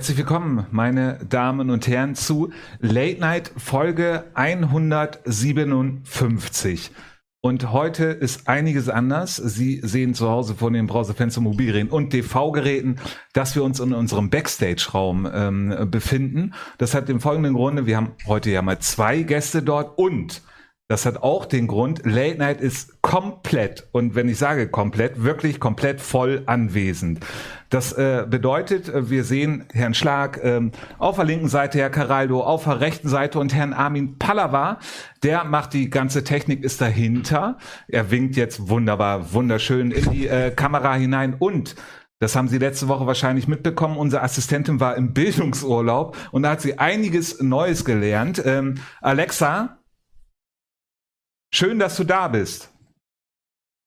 Herzlich willkommen, meine Damen und Herren, zu Late Night Folge 157. Und heute ist einiges anders. Sie sehen zu Hause vor den Browserfenster, Mobilgeräten und TV-Geräten, dass wir uns in unserem Backstage-Raum ähm, befinden. Das hat den folgenden Grunde. Wir haben heute ja mal zwei Gäste dort und das hat auch den Grund, Late Night ist komplett, und wenn ich sage komplett, wirklich komplett voll anwesend. Das äh, bedeutet, äh, wir sehen Herrn Schlag ähm, auf der linken Seite, Herr Caraldo auf der rechten Seite und Herrn Armin Pallava, der macht die ganze Technik, ist dahinter. Er winkt jetzt wunderbar, wunderschön in die äh, Kamera hinein und das haben Sie letzte Woche wahrscheinlich mitbekommen. Unsere Assistentin war im Bildungsurlaub und da hat sie einiges Neues gelernt. Ähm, Alexa, Schön, dass du da bist.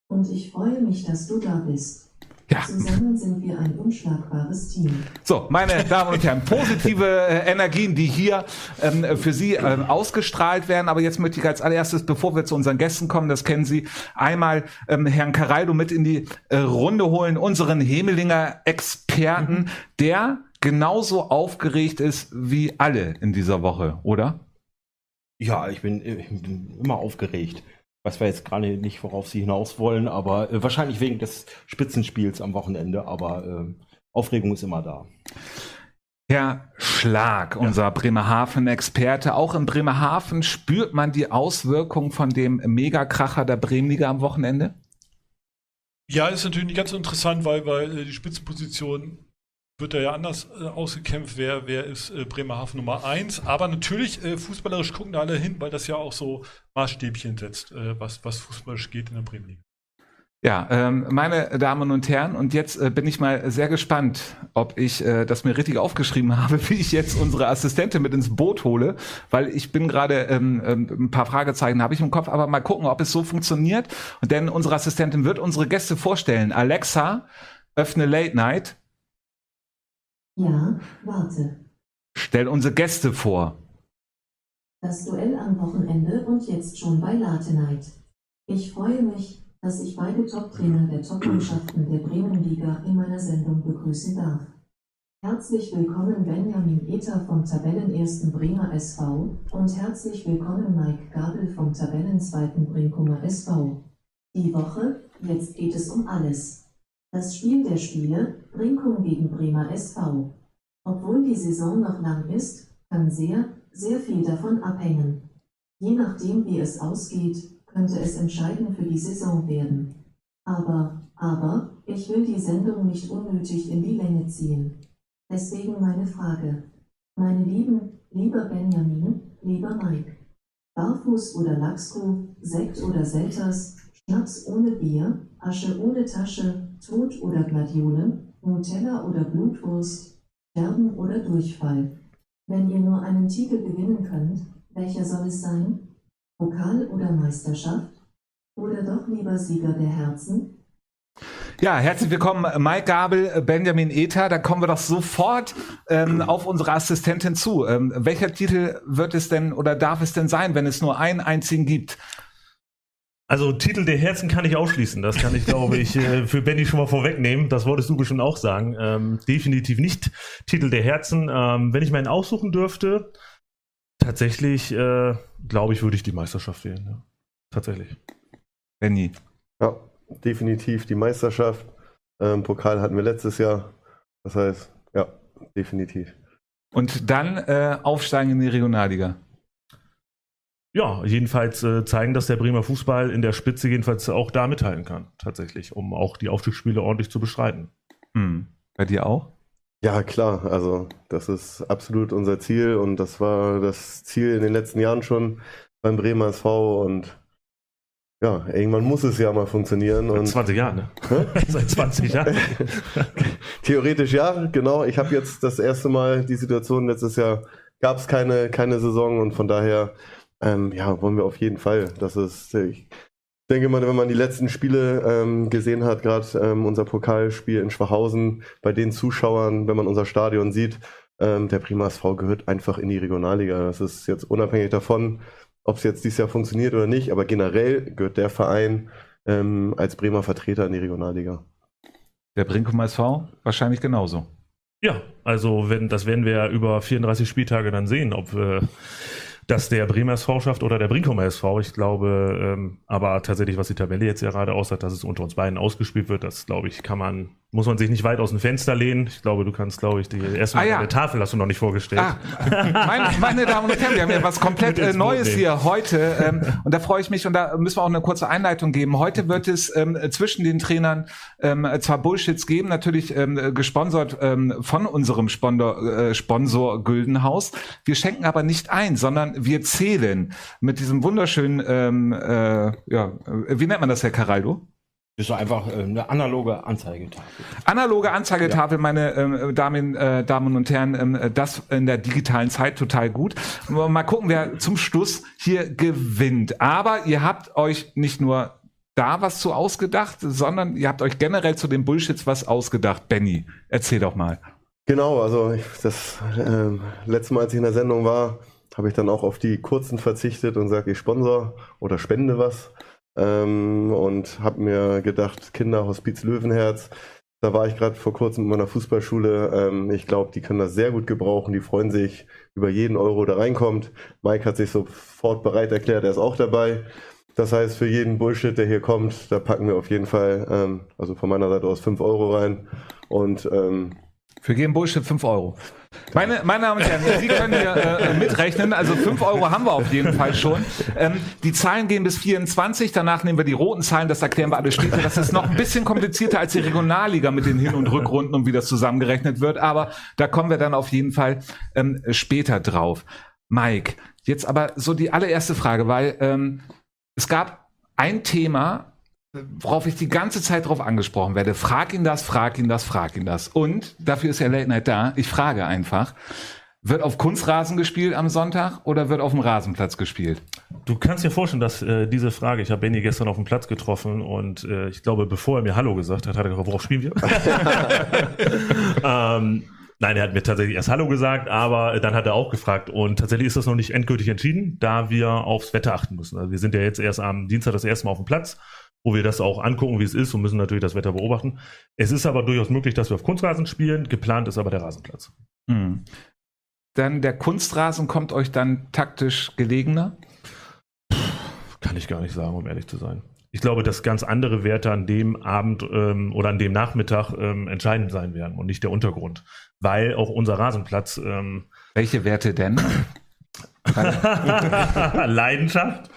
Und ich freue mich, dass du da bist. Ja. Zusammen sind wir ein unschlagbares Team. So, meine Damen und Herren, positive äh, Energien, die hier ähm, für Sie ähm, ausgestrahlt werden. Aber jetzt möchte ich als allererstes, bevor wir zu unseren Gästen kommen, das kennen Sie, einmal ähm, Herrn Caraldo mit in die äh, Runde holen, unseren Hemelinger Experten, mhm. der genauso aufgeregt ist wie alle in dieser Woche, oder? Ja, ich bin, ich bin immer aufgeregt. Weiß wir jetzt gerade nicht, worauf Sie hinaus wollen, aber äh, wahrscheinlich wegen des Spitzenspiels am Wochenende, aber äh, Aufregung ist immer da. Herr Schlag, unser ja. Bremerhaven-Experte. Auch in Bremerhaven spürt man die Auswirkungen von dem Megakracher der Bremenliga am Wochenende? Ja, ist natürlich nicht ganz so interessant, weil, weil äh, die Spitzenposition wird er ja anders äh, ausgekämpft, wer, wer ist äh, Bremerhaven Nummer 1. Aber natürlich, äh, fußballerisch gucken da alle hin, weil das ja auch so Maßstäbchen setzt, äh, was, was fußballerisch geht in der Bremenliga. Ja, ähm, meine Damen und Herren, und jetzt äh, bin ich mal sehr gespannt, ob ich äh, das mir richtig aufgeschrieben habe, wie ich jetzt unsere Assistentin mit ins Boot hole, weil ich bin gerade ähm, ähm, ein paar Fragezeichen habe ich im Kopf, aber mal gucken, ob es so funktioniert. Denn unsere Assistentin wird unsere Gäste vorstellen. Alexa, öffne Late Night. Ja, warte. Stell unsere Gäste vor. Das Duell am Wochenende und jetzt schon bei Late Night. Ich freue mich, dass ich beide Top-Trainer der Top-Mannschaften der Bremenliga in meiner Sendung begrüßen darf. Herzlich willkommen Benjamin Ether vom Tabellenersten Bremer SV und herzlich willkommen Mike Gabel vom Tabellenzweiten Brinkumer SV. Die Woche, jetzt geht es um alles. Das Spiel der Spiele, Brinkum gegen Bremer SV. Obwohl die Saison noch lang ist, kann sehr, sehr viel davon abhängen. Je nachdem wie es ausgeht, könnte es entscheidend für die Saison werden. Aber, aber, ich will die Sendung nicht unnötig in die Länge ziehen. Deswegen meine Frage. Meine Lieben, lieber Benjamin, lieber Mike. Barfuß oder Lachskuh, Sekt oder Selters, Schnaps ohne Bier, Asche ohne Tasche, Tod oder Gladiolen, Nutella oder Blutwurst, Sterben oder Durchfall. Wenn ihr nur einen Titel gewinnen könnt, welcher soll es sein? Pokal oder Meisterschaft? Oder doch lieber Sieger der Herzen? Ja, herzlich willkommen, Mike Gabel, Benjamin Ether. Da kommen wir doch sofort ähm, auf unsere Assistentin zu. Ähm, welcher Titel wird es denn oder darf es denn sein, wenn es nur einen einzigen gibt? Also Titel der Herzen kann ich ausschließen. Das kann ich, glaube ich, äh, für Benny schon mal vorwegnehmen. Das wolltest du bestimmt auch sagen. Ähm, definitiv nicht Titel der Herzen. Ähm, wenn ich meinen aussuchen dürfte, tatsächlich, äh, glaube ich, würde ich die Meisterschaft wählen. Ja. Tatsächlich. Benny. Ja, definitiv die Meisterschaft. Ähm, Pokal hatten wir letztes Jahr. Das heißt, ja, definitiv. Und dann äh, aufsteigen in die Regionalliga ja, jedenfalls äh, zeigen, dass der Bremer Fußball in der Spitze jedenfalls auch da mithalten kann, tatsächlich, um auch die Aufstiegsspiele ordentlich zu bestreiten. Hm. Bei dir auch? Ja, klar. Also, das ist absolut unser Ziel und das war das Ziel in den letzten Jahren schon beim Bremer SV und ja, irgendwann muss es ja mal funktionieren. Seit 20 Jahren, ne? Seit 20 Jahren. Theoretisch ja, genau. Ich habe jetzt das erste Mal die Situation, letztes Jahr gab es keine, keine Saison und von daher ähm, ja, wollen wir auf jeden Fall. Das ist, ich denke mal, wenn man die letzten Spiele ähm, gesehen hat, gerade ähm, unser Pokalspiel in Schwachhausen, bei den Zuschauern, wenn man unser Stadion sieht, ähm, der Prima SV gehört einfach in die Regionalliga. Das ist jetzt unabhängig davon, ob es jetzt dieses Jahr funktioniert oder nicht, aber generell gehört der Verein ähm, als Bremer Vertreter in die Regionalliga. Der Brinkum SV wahrscheinlich genauso. Ja, also wenn, das werden wir über 34 Spieltage dann sehen, ob wir dass der Bremer SV schafft oder der Brinkumer SV. Ich glaube, ähm, aber tatsächlich, was die Tabelle jetzt ja gerade aussagt, dass es unter uns beiden ausgespielt wird, das glaube ich, kann man muss man sich nicht weit aus dem Fenster lehnen. Ich glaube, du kannst, glaube ich, die erste Ah, ja. der Tafel hast du noch nicht vorgestellt. Ah, meine, meine Damen und Herren, wir haben ja was komplett äh, Neues nehmen. hier heute ähm, und da freue ich mich und da müssen wir auch eine kurze Einleitung geben. Heute wird es ähm, zwischen den Trainern ähm, zwar Bullshits geben, natürlich ähm, gesponsert ähm, von unserem Sponsor, äh, Sponsor Güldenhaus. Wir schenken aber nicht ein, sondern wir zählen mit diesem wunderschönen, ähm, äh, ja, äh, wie nennt man das, Herr Caraldo? Das ist doch einfach äh, eine analoge Anzeigetafel. Analoge Anzeigetafel, meine ähm, Damen, äh, Damen und Herren, ähm, das in der digitalen Zeit total gut. Mal gucken, wer zum Schluss hier gewinnt. Aber ihr habt euch nicht nur da was zu ausgedacht, sondern ihr habt euch generell zu den Bullshits was ausgedacht. Benny, erzähl doch mal. Genau, also ich, das ähm, letzte Mal, als ich in der Sendung war, habe ich dann auch auf die kurzen verzichtet und sage, ich sponsor oder spende was. Ähm, und habe mir gedacht, Kinderhospiz Löwenherz, da war ich gerade vor kurzem in meiner Fußballschule. Ähm, ich glaube, die können das sehr gut gebrauchen. Die freuen sich über jeden Euro, der reinkommt. Mike hat sich sofort bereit erklärt, er ist auch dabei. Das heißt, für jeden Bullshit, der hier kommt, da packen wir auf jeden Fall, ähm, also von meiner Seite aus 5 Euro rein. Und ähm, Für jeden Bullshit 5 Euro. Meine, meine Damen und Herren, Sie können hier äh, mitrechnen. Also 5 Euro haben wir auf jeden Fall schon. Ähm, die Zahlen gehen bis 24. Danach nehmen wir die roten Zahlen. Das erklären wir alle später. Das ist noch ein bisschen komplizierter als die Regionalliga mit den Hin- und Rückrunden und wie das zusammengerechnet wird. Aber da kommen wir dann auf jeden Fall ähm, später drauf. Mike, jetzt aber so die allererste Frage, weil ähm, es gab ein Thema, worauf ich die ganze Zeit drauf angesprochen werde. Frag ihn das, frag ihn das, frag ihn das. Und dafür ist ja Late Night da. Ich frage einfach. Wird auf Kunstrasen gespielt am Sonntag oder wird auf dem Rasenplatz gespielt? Du kannst dir vorstellen, dass äh, diese Frage, ich habe Benny gestern auf dem Platz getroffen und äh, ich glaube, bevor er mir Hallo gesagt hat, hat er gefragt, worauf spielen wir? ähm, nein, er hat mir tatsächlich erst Hallo gesagt, aber dann hat er auch gefragt und tatsächlich ist das noch nicht endgültig entschieden, da wir aufs Wetter achten müssen. Also wir sind ja jetzt erst am Dienstag das erste Mal auf dem Platz, wo wir das auch angucken, wie es ist und müssen natürlich das Wetter beobachten. Es ist aber durchaus möglich, dass wir auf Kunstrasen spielen, geplant ist aber der Rasenplatz. Hm. Dann der Kunstrasen kommt euch dann taktisch gelegener? Kann ich gar nicht sagen, um ehrlich zu sein. Ich glaube, dass ganz andere Werte an dem Abend ähm, oder an dem Nachmittag ähm, entscheidend sein werden und nicht der Untergrund. Weil auch unser Rasenplatz ähm, Welche Werte denn? Leidenschaft.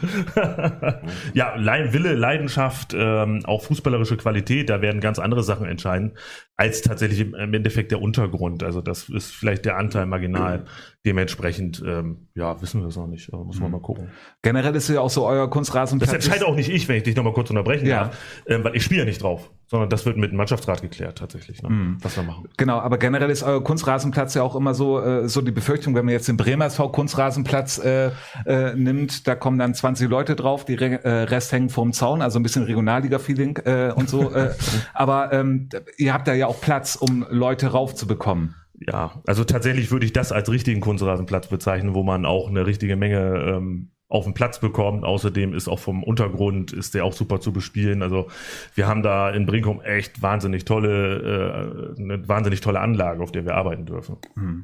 ja, Wille, Leidenschaft, ähm, auch fußballerische Qualität, da werden ganz andere Sachen entscheiden, als tatsächlich im, Endeffekt der Untergrund. Also das ist vielleicht der Anteil marginal. Dementsprechend, ähm, ja, wissen wir es noch nicht. Aber muss man mal gucken. Generell ist ja auch so euer Kunstrasenplatz. Das entscheide auch nicht ich, wenn ich dich nochmal kurz unterbrechen Ja. darf, ähm, weil ich spiele ja nicht drauf, sondern das wird mit dem Mannschaftsrat geklärt tatsächlich, ne, Mhm. was wir machen. Genau, aber generell ist euer Kunstrasenplatz ja auch immer so, äh, so die Befürchtung, wenn man jetzt den Bremer SV Kunstrasenplatz äh, äh, nimmt, da kommen dann 20 Leute drauf, die Re äh, Rest hängen vorm Zaun, also ein bisschen Regionalliga-Feeling äh, und so. äh, aber ähm, ihr habt da ja auch Platz, um Leute raufzubekommen. Ja, also tatsächlich würde ich das als richtigen Kunstrasenplatz bezeichnen, wo man auch eine richtige Menge ähm, auf den Platz bekommt. Außerdem ist auch vom Untergrund ist der auch super zu bespielen. Also wir haben da in Brinkum echt wahnsinnig tolle, äh, eine wahnsinnig tolle Anlage, auf der wir arbeiten dürfen. Hm.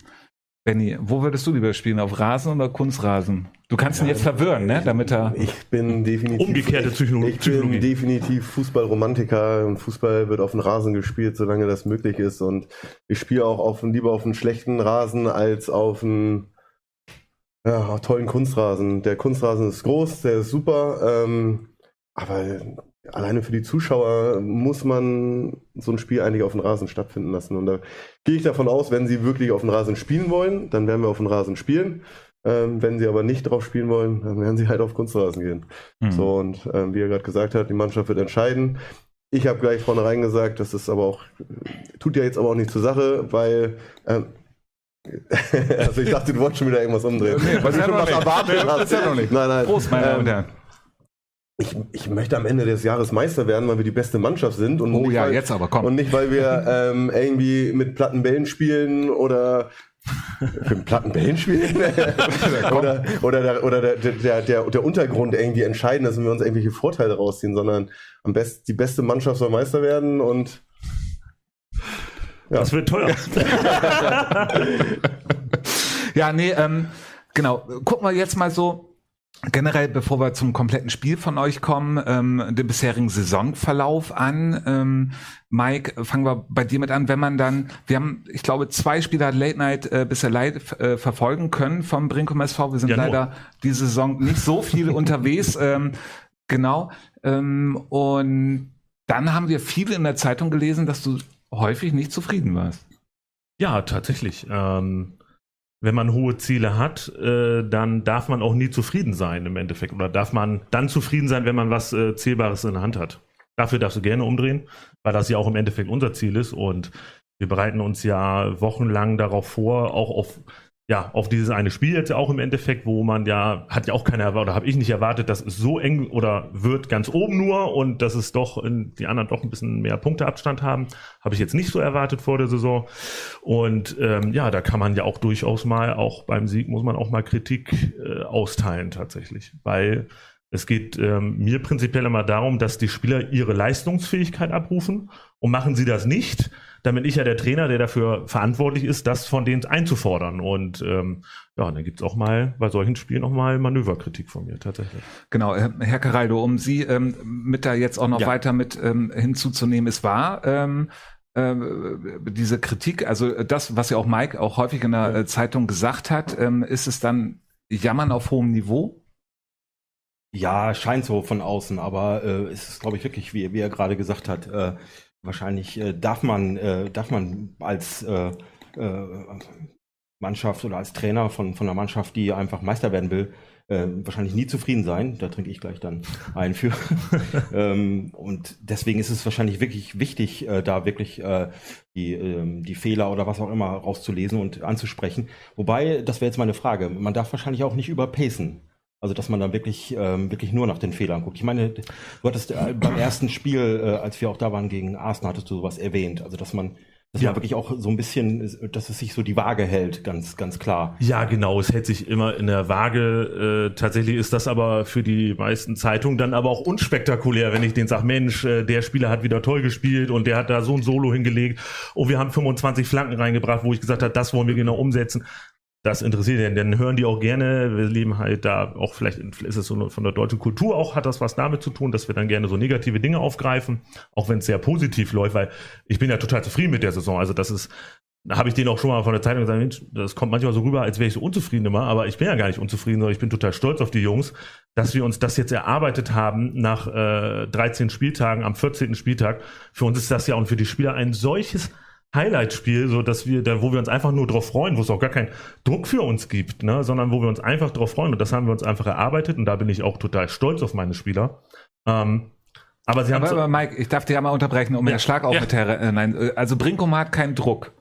Benny, wo würdest du lieber spielen, auf Rasen oder Kunstrasen? Du kannst ihn jetzt verwirren, ne? Damit er. Ich bin definitiv. Umgekehrte Psycholo- Ich Psychologie. bin definitiv Fußballromantiker und Fußball wird auf dem Rasen gespielt, solange das möglich ist. Und ich spiele auch auf, lieber auf einem schlechten Rasen als auf einem ja, tollen Kunstrasen. Der Kunstrasen ist groß, der ist super. Ähm, aber alleine für die Zuschauer muss man so ein Spiel eigentlich auf dem Rasen stattfinden lassen. Und da gehe ich davon aus, wenn sie wirklich auf dem Rasen spielen wollen, dann werden wir auf dem Rasen spielen. Ähm, wenn sie aber nicht drauf spielen wollen, dann werden sie halt auf Kunstrasen gehen. Hm. So, und ähm, wie er gerade gesagt hat, die Mannschaft wird entscheiden. Ich habe gleich vornherein gesagt, das ist aber auch, tut ja jetzt aber auch nicht zur Sache, weil, ähm, also ich dachte, du wolltest schon wieder irgendwas umdrehen. Nee, Weil du schon was erwartet hast. bisher noch nicht. Nein, nein. Prost, meine Damen und Ähm, Herren. Ich, ich möchte am Ende des Jahres Meister werden, weil wir die beste Mannschaft sind. Und Oh nicht, ja, weil, jetzt aber, komm. Und nicht, weil wir ähm, irgendwie mit platten Bällen spielen oder für einen platten Bällen spielen oder, oder, der, oder der, der, der, der Untergrund irgendwie entscheiden, dass wir uns irgendwelche Vorteile rausziehen, sondern am besten die beste Mannschaft soll Meister werden und Das wird teuer. Ja, nee, ähm, genau. Gucken wir jetzt mal so generell, bevor wir zum kompletten Spiel von euch kommen, ähm, den bisherigen Saisonverlauf an. Ähm, Mike, fangen wir bei dir mit an. Wenn man dann, wir haben, ich glaube, zwei Spieler Late Night äh, bisher live äh, verfolgen können vom Brinkum SV. Wir sind Ja, nur. leider diese Saison nicht so viel unterwegs. Ähm, genau. Ähm, und dann haben wir viel in der Zeitung gelesen, dass du häufig nicht zufrieden warst. Ja, tatsächlich. Ähm, wenn man hohe Ziele hat, äh, dann darf man auch nie zufrieden sein im Endeffekt. Oder darf man dann zufrieden sein, wenn man was äh, Zählbares in der Hand hat. Dafür darfst du gerne umdrehen, weil das ja auch im Endeffekt unser Ziel ist. Und wir bereiten uns ja wochenlang darauf vor, auch auf, ja, auf dieses eine Spiel jetzt auch im Endeffekt, wo man ja, hat ja auch keiner erwartet, oder habe ich nicht erwartet, dass es so eng oder wird ganz oben nur und dass es doch in, die anderen doch ein bisschen mehr Punkteabstand haben. Habe ich jetzt nicht so erwartet vor der Saison. Und ähm, ja, da kann man ja auch durchaus mal, auch beim Sieg muss man auch mal Kritik äh, austeilen tatsächlich. Weil es geht ähm, mir prinzipiell immer darum, dass die Spieler ihre Leistungsfähigkeit abrufen. Und machen sie das nicht, dann bin ich ja der Trainer, der dafür verantwortlich ist, das von denen einzufordern. Und ähm, ja, dann gibt's auch mal bei solchen Spielen auch mal Manöverkritik von mir tatsächlich. Genau, Herr Caraldo, um Sie ähm, mit da jetzt auch noch Ja. weiter mit ähm, hinzuzunehmen, es war ähm, äh, diese Kritik, also das, was ja auch Mike auch häufig in der äh, Zeitung gesagt hat, ähm, ist es dann Jammern auf hohem Niveau? Ja, scheint so von außen, aber äh, es ist, glaube ich, wirklich, wie, wie er gerade gesagt hat, äh, wahrscheinlich äh, darf man, äh, darf man als äh, äh, Mannschaft oder als Trainer von, von einer Mannschaft, die einfach Meister werden will, äh, wahrscheinlich nie zufrieden sein. Da trinke ich gleich dann ein für. ähm, und deswegen ist es wahrscheinlich wirklich wichtig, äh, da wirklich die, ähm, die Fehler oder was auch immer rauszulesen und anzusprechen. Wobei, das wäre jetzt meine Frage, man darf wahrscheinlich auch nicht überpacen. Also, dass man dann wirklich, ähm, wirklich nur nach den Fehlern guckt. Ich meine, du hattest äh, beim ersten Spiel, äh, als wir auch da waren gegen Arsenal, hattest du sowas erwähnt. Also, dass man, dass Ja. man wirklich auch so ein bisschen, dass es sich so die Waage hält, ganz, ganz klar. Ja, genau, es hält sich immer in der Waage. Äh, tatsächlich ist das aber für die meisten Zeitungen dann aber auch unspektakulär, wenn ich denen sage, Mensch, äh, der Spieler hat wieder toll gespielt und der hat da so ein Solo hingelegt und wir haben 25 Flanken reingebracht, wo ich gesagt habe, das wollen wir genau umsetzen. Das interessiert den, dann hören die auch gerne. Wir leben halt da auch vielleicht ist es so von der deutschen Kultur auch hat das was damit zu tun, dass wir dann gerne so negative Dinge aufgreifen, auch wenn es sehr positiv läuft, weil ich bin ja total zufrieden mit der Saison. Also das ist da habe ich denen auch schon mal von der Zeitung gesagt, Mensch, das kommt manchmal so rüber, als wäre ich so unzufrieden immer, aber ich bin ja gar nicht unzufrieden, sondern ich bin total stolz auf die Jungs, dass wir uns das jetzt erarbeitet haben nach äh, 13 Spieltagen am 14. Spieltag. Für uns ist das ja und für die Spieler ein solches Highlight-Spiel, so dass wir, da, wo wir uns einfach nur drauf freuen, wo es auch gar keinen Druck für uns gibt, ne, sondern wo wir uns einfach drauf freuen und das haben wir uns einfach erarbeitet und da bin ich auch total stolz auf meine Spieler. Ähm, aber sie haben Aber, aber Mike, ich darf dir ja mal unterbrechen, um Ja. den Schlag auch Ja. mit Herr, äh, nein, äh, also Brinkum hat keinen Druck.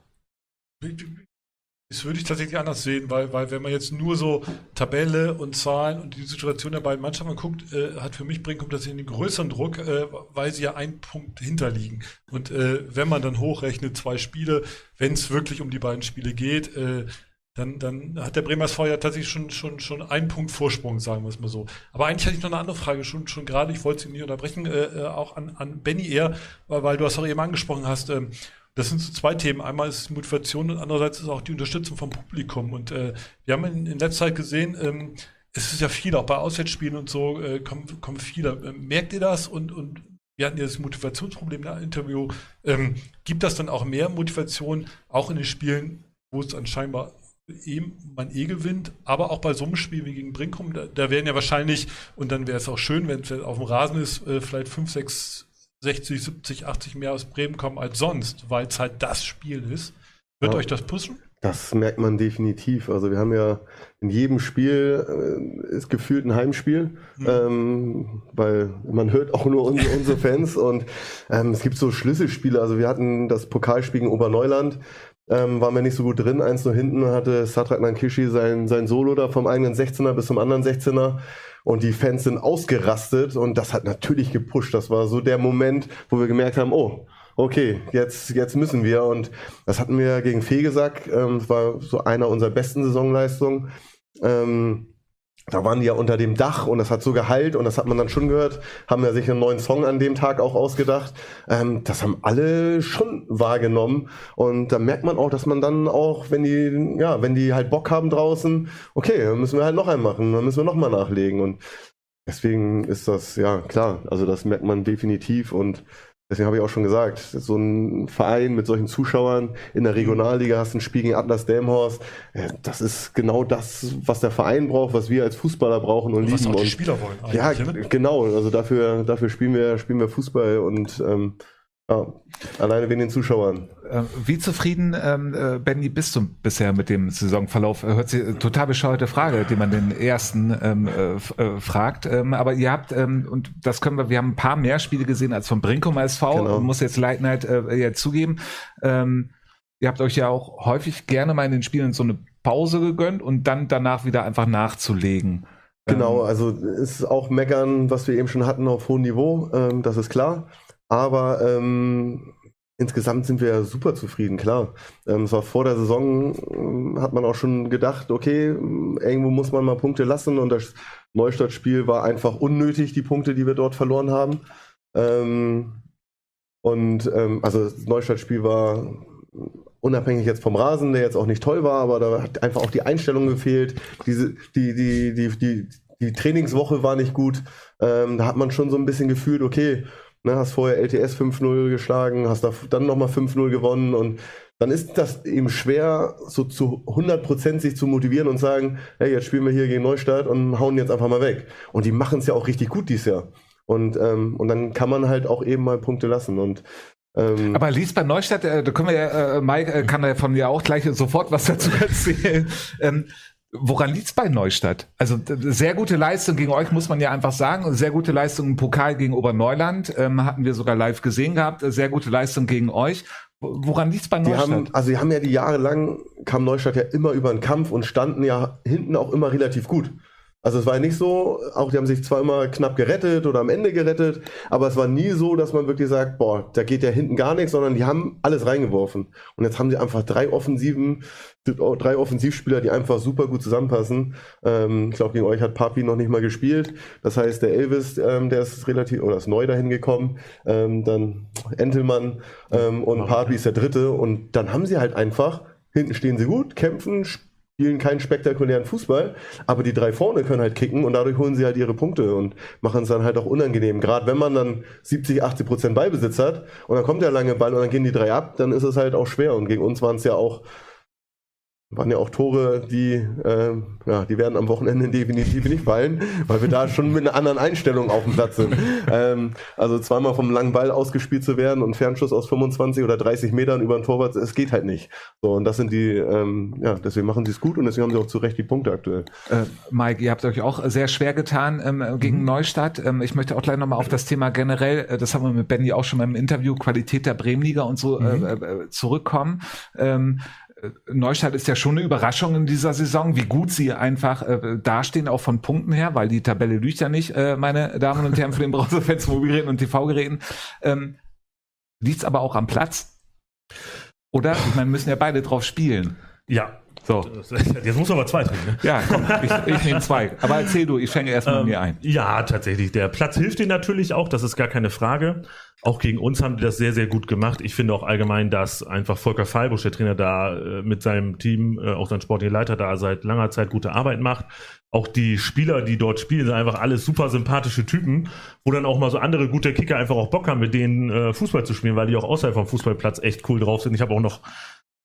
Das würde ich tatsächlich anders sehen, weil, weil wenn man jetzt nur so Tabelle und Zahlen und die Situation der beiden Mannschaften guckt, äh, hat für mich Brinkum tatsächlich einen größeren Druck, äh, weil sie ja einen Punkt hinterliegen. Und äh, wenn man dann hochrechnet, zwei Spiele, wenn es wirklich um die beiden Spiele geht, äh, dann, dann hat der Bremer SV ja tatsächlich schon, schon, schon einen Punkt Vorsprung, sagen wir es mal so. Aber eigentlich hatte ich noch eine andere Frage, schon, schon gerade, ich wollte Sie nicht unterbrechen, äh, äh, auch an, an Benny eher, weil, weil du das auch eben angesprochen hast, ähm, das sind so zwei Themen. Einmal ist es Motivation und andererseits ist auch die Unterstützung vom Publikum. Und äh, wir haben in, in letzter Zeit gesehen, ähm, es ist ja viel, auch bei Auswärtsspielen und so, äh, kommen, kommen viele. Ähm, merkt ihr das? Und, und wir hatten ja das Motivationsproblem im Interview. Ähm, gibt das dann auch mehr Motivation, auch in den Spielen, wo es anscheinend eben man eh gewinnt, aber auch bei so einem Spiel wie gegen Brinkum, da, da werden ja wahrscheinlich, und dann wäre es auch schön, wenn es auf dem Rasen ist, äh, vielleicht 5, 6, 60, 70, 80 mehr aus Bremen kommen als sonst, weil es halt das Spiel ist. Wird Ja. euch das pushen? Das merkt man definitiv. Also wir haben ja in jedem Spiel äh, ist gefühlt ein Heimspiel, ähm, weil man hört auch nur unsere, unsere Fans und ähm, es gibt so Schlüsselspiele. Also wir hatten das Pokalspiel gegen Oberneuland, ähm, waren wir nicht so gut drin. Eins nur hinten hatte Satrak Nankishi sein, sein Solo da vom eigenen 16er bis zum anderen 16er. Und die Fans sind ausgerastet und das hat natürlich gepusht. Das war so der Moment, wo wir gemerkt haben, oh, okay, jetzt, jetzt müssen wir. Und das hatten wir gegen Fegesack. Ähm, das war so einer unserer besten Saisonleistungen. Ähm, da waren die ja unter dem Dach und das hat so geheilt und das hat man dann schon gehört, haben ja sich einen neuen Song an dem Tag auch ausgedacht. Ähm, das haben alle schon wahrgenommen und da merkt man auch, dass man dann auch, wenn die, ja, wenn die halt Bock haben draußen, okay, dann müssen wir halt noch einen machen, dann müssen wir noch mal nachlegen und deswegen ist das, ja, klar, also das merkt man definitiv und Deswegen habe ich auch schon gesagt, so ein Verein mit solchen Zuschauern in der Regionalliga hast ein Spiel gegen Atlas Delmhorst. Das ist genau das, was der Verein braucht, was wir als Fußballer brauchen und, und was lieben. Auch die Spieler wollen. Ja, genau. Also dafür, dafür spielen wir, spielen wir Fußball und ähm, ja, alleine wegen den Zuschauern. Ähm, wie zufrieden, ähm, äh, Benny, bist du bisher mit dem Saisonverlauf? Hört sich äh, total bescheuerte Frage, die man den ersten ähm, äh, äh, fragt. Ähm, aber ihr habt, ähm, und das können wir, wir haben ein paar mehr Spiele gesehen als vom Brinkum SV, genau. muss jetzt Leitnight äh, ja zugeben. Ähm, ihr habt euch ja auch häufig gerne mal in den Spielen so eine Pause gegönnt und dann danach wieder einfach nachzulegen. Genau, also ist auch Meckern, was wir eben schon hatten, auf hohem Niveau, ähm, das ist klar. Aber ähm, insgesamt sind wir super zufrieden, klar. Ähm, es war vor der Saison, ähm, hat man auch schon gedacht, okay, irgendwo muss man mal Punkte lassen und das Neustadtspiel war einfach unnötig, die Punkte, die wir dort verloren haben. Ähm, und ähm, also das Neustadtspiel war unabhängig jetzt vom Rasen, der jetzt auch nicht toll war, aber da hat einfach auch die Einstellung gefehlt. Diese, die, die, die, die, die Trainingswoche war nicht gut. Ähm, da hat man schon so ein bisschen gefühlt, okay, Ne, hast vorher LTS 5-0 geschlagen, hast da dann nochmal 5-0 gewonnen und dann ist das eben schwer, so zu 100% sich zu motivieren und sagen, hey, jetzt spielen wir hier gegen Neustadt und hauen jetzt einfach mal weg. Und die machen es ja auch richtig gut dieses Jahr. Und, ähm, und dann kann man halt auch eben mal Punkte lassen. Und ähm, Aber liest bei Neustadt, äh, da können wir ja, äh, Mike äh, kann da von mir auch gleich sofort was dazu erzählen. ähm, Woran liegt's bei Neustadt? Also sehr gute Leistung gegen euch, muss man ja einfach sagen. Sehr gute Leistung im Pokal gegen Oberneuland. Ähm, hatten wir sogar live gesehen gehabt. Sehr gute Leistung gegen euch. Woran liegt's bei Neustadt? Die haben, also sie haben ja die Jahre lang, kam Neustadt ja immer über den Kampf und standen ja hinten auch immer relativ gut. Also es war nicht so, auch die haben sich zwar immer knapp gerettet oder am Ende gerettet, aber es war nie so, dass man wirklich sagt, boah, da geht ja hinten gar nichts, sondern die haben alles reingeworfen. Und jetzt haben sie einfach drei Offensiven, drei Offensivspieler, die einfach super gut zusammenpassen. Ähm, ich glaube, gegen euch hat Papi noch nicht mal gespielt. Das heißt, der Elvis, ähm, der ist relativ, oder ist neu dahin gekommen. Ähm, dann Entelmann ähm, und Papi ist der dritte. Und dann haben sie halt einfach, hinten stehen sie gut, kämpfen, spielen spielen keinen spektakulären Fußball, aber die drei vorne können halt kicken und dadurch holen sie halt ihre Punkte und machen es dann halt auch unangenehm. Gerade wenn man dann 70, 80 Prozent Ballbesitz hat und dann kommt der lange Ball und dann gehen die drei ab, dann ist es halt auch schwer. Und gegen uns waren es ja auch waren ja auch Tore, die, äh, ja, die werden am Wochenende definitiv nicht fallen, weil wir da schon mit einer anderen Einstellung auf dem Platz sind. ähm, also zweimal vom langen Ball ausgespielt zu werden und Fernschuss aus 25 oder 30 Metern über den Torwart, es geht halt nicht. So, und das sind die, ähm, ja, deswegen machen sie es gut und deswegen haben sie auch zu Recht die Punkte aktuell. Äh, Mike, ihr habt euch auch sehr schwer getan ähm, gegen mhm. Neustadt. Ähm, ich möchte auch gleich nochmal auf das Thema generell, äh, das haben wir mit Benny auch schon mal im Interview, Qualität der Bremenliga und so äh, mhm. äh, zurückkommen. Ähm, Neustadt ist ja schon eine Überraschung in dieser Saison, wie gut sie einfach äh, dastehen, auch von Punkten her, weil die Tabelle lügt ja nicht, äh, meine Damen und Herren, für den Browserfans, Mobilgeräten und TV-Geräten. Ähm, liegt's aber auch am Platz? Oder? Ich meine, müssen ja beide drauf spielen. Ja. So. Jetzt muss aber zwei trinken. Ne? Ja, komm, ich, ich nehme zwei. Aber erzähl du, ich fänge erstmal ähm, mir ein. Ja, tatsächlich. Der Platz hilft ihnen natürlich auch, das ist gar keine Frage. Auch gegen uns haben die das sehr, sehr gut gemacht. Ich finde auch allgemein, dass einfach Volker Fallbusch, der Trainer da äh, mit seinem Team, äh, auch sein sportlicher Leiter da seit langer Zeit gute Arbeit macht. Auch die Spieler, die dort spielen, sind einfach alles super sympathische Typen, wo dann auch mal so andere gute Kicker einfach auch Bock haben, mit denen äh, Fußball zu spielen, weil die auch außerhalb vom Fußballplatz echt cool drauf sind. Ich habe auch noch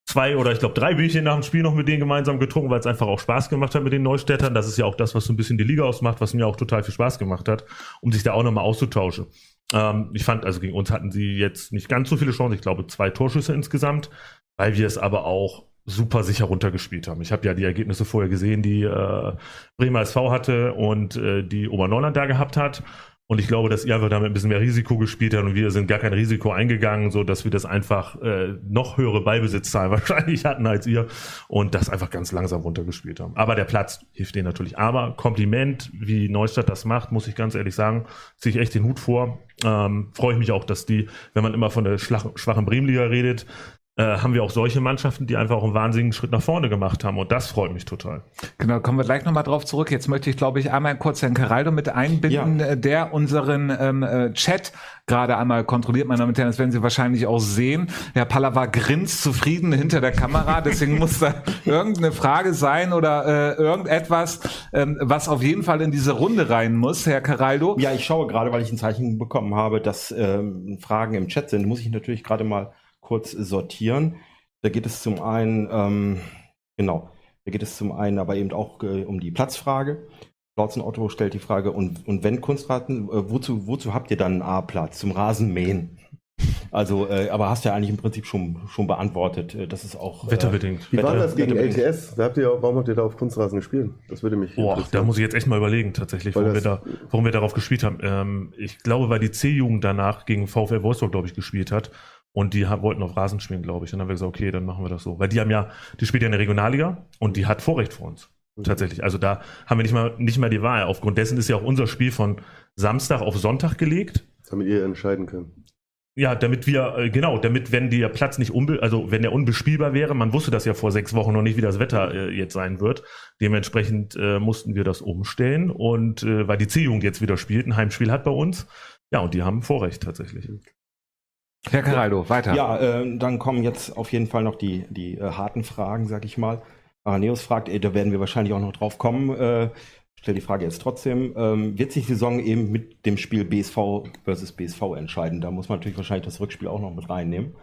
zwei oder ich glaube drei Bierchen nach dem Spiel noch mit denen gemeinsam getrunken, weil es einfach auch Spaß gemacht hat mit den Neustädtern. Das ist ja auch das, was so ein bisschen die Liga ausmacht, was mir auch total viel Spaß gemacht hat, um sich da auch nochmal auszutauschen. Ähm, ich fand, also gegen uns hatten sie jetzt nicht ganz so viele Chancen, ich glaube zwei Torschüsse insgesamt, weil wir es aber auch super sicher runtergespielt haben. Ich habe ja die Ergebnisse vorher gesehen, die äh, Bremer SV hatte und äh, die Oberneuland da gehabt hat. Und ich glaube, dass ihr einfach damit ein bisschen mehr Risiko gespielt habt und wir sind gar kein Risiko eingegangen, so dass wir das einfach äh, noch höhere Ballbesitzzahlen wahrscheinlich hatten als ihr und das einfach ganz langsam runtergespielt haben. Aber der Platz hilft denen natürlich. Aber Kompliment, wie Neustadt das macht, muss ich ganz ehrlich sagen, ziehe ich echt den Hut vor. Ähm, Freue ich mich auch, dass die, wenn man immer von der schwachen Bremenliga redet, haben wir auch solche Mannschaften, die einfach auch einen wahnsinnigen Schritt nach vorne gemacht haben. Und das freut mich total. Genau, kommen wir gleich nochmal drauf zurück. Jetzt möchte ich, glaube ich, einmal kurz Herrn Caraldo mit einbinden, Ja. äh, der unseren ähm, äh, Chat gerade einmal kontrolliert, meine Damen und Herren. Das werden Sie wahrscheinlich auch sehen. Herr Pallava grinst zufrieden hinter der Kamera. Deswegen muss da irgendeine Frage sein oder äh, irgendetwas, ähm, was auf jeden Fall in diese Runde rein muss, Herr Caraldo. Ja, ich schaue gerade, weil ich ein Zeichen bekommen habe, dass ähm, Fragen im Chat sind, muss ich natürlich gerade mal kurz sortieren. Da geht es zum einen, ähm, genau, da geht es zum einen aber eben auch äh, um die Platzfrage. Lorzen Otto stellt die Frage, und, und wenn Kunstraten, äh, wozu, wozu habt ihr dann einen A-Platz? Zum Rasenmähen? Also, äh, aber hast ja eigentlich im Prinzip schon, schon beantwortet. Äh, Das ist auch. äh, Wetterbedingt. Wie war das gegen. LTS? Da habt ihr, warum habt ihr da auf Kunstrasen gespielt? Das würde mich Boah, da muss ich jetzt echt mal überlegen, tatsächlich, warum wir, da, warum wir darauf gespielt haben. Ähm, ich glaube, weil die C-Jugend danach gegen VfL Wolfsburg, glaube ich, gespielt hat. Und die wollten auf Rasen spielen, glaube ich. Und dann haben wir gesagt, okay, dann machen wir das so. Weil die haben ja, die spielt ja in der Regionalliga und die hat Vorrecht vor uns. Tatsächlich. Also da haben wir nicht mal, nicht mal die Wahl. Aufgrund dessen ist ja auch unser Spiel von Samstag auf Sonntag gelegt. damit ihr entscheiden könnt. Ja, damit wir, äh, genau, damit, wenn der Platz nicht unbe also wenn der unbespielbar wäre, man wusste das ja vor sechs Wochen noch nicht, wie das Wetter äh, jetzt sein wird. Dementsprechend äh, mussten wir das umstellen und äh, weil die C-Jugend jetzt wieder spielt, ein Heimspiel hat bei uns. Ja, und die haben Vorrecht tatsächlich. Herr Caraldo, weiter. Ja, äh, dann kommen jetzt auf jeden Fall noch die, die äh, harten Fragen, sag ich mal. Araneus fragt, äh, da werden wir wahrscheinlich auch noch drauf kommen. Äh, stell die Frage jetzt trotzdem. Ähm, wird sich die Saison eben mit dem Spiel BSV versus BSV entscheiden? Da muss man natürlich wahrscheinlich das Rückspiel auch noch mit reinnehmen.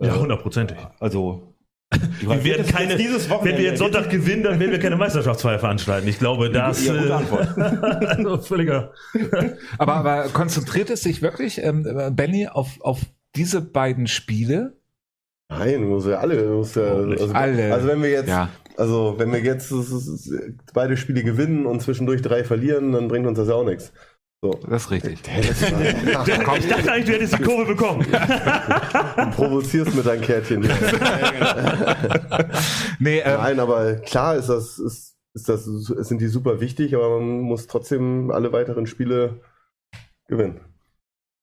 Ja, Äh, hundertprozentig. Also. Wir werden keine, wenn wir jetzt Sonntag gewinnen, dann werden wir keine Meisterschaftsfeier veranstalten. Ich glaube, das Ja, gute äh, Antwort. also völliger. Aber, aber konzentriert es sich wirklich, ähm, äh, Benny, auf, auf diese beiden Spiele? Nein, muss ja alle, muss ja, also, Alle. also wenn wir jetzt, Ja. also wenn wir jetzt beide Spiele gewinnen und zwischendurch drei verlieren, dann bringt uns das ja auch nichts. So. Das ist richtig. Ich dachte eigentlich, du hättest die Kurve bekommen. Du provozierst mit deinem Kärtchen. Nee, ähm, Nein, aber klar ist das, ist, ist das, sind die super wichtig, aber man muss trotzdem alle weiteren Spiele gewinnen.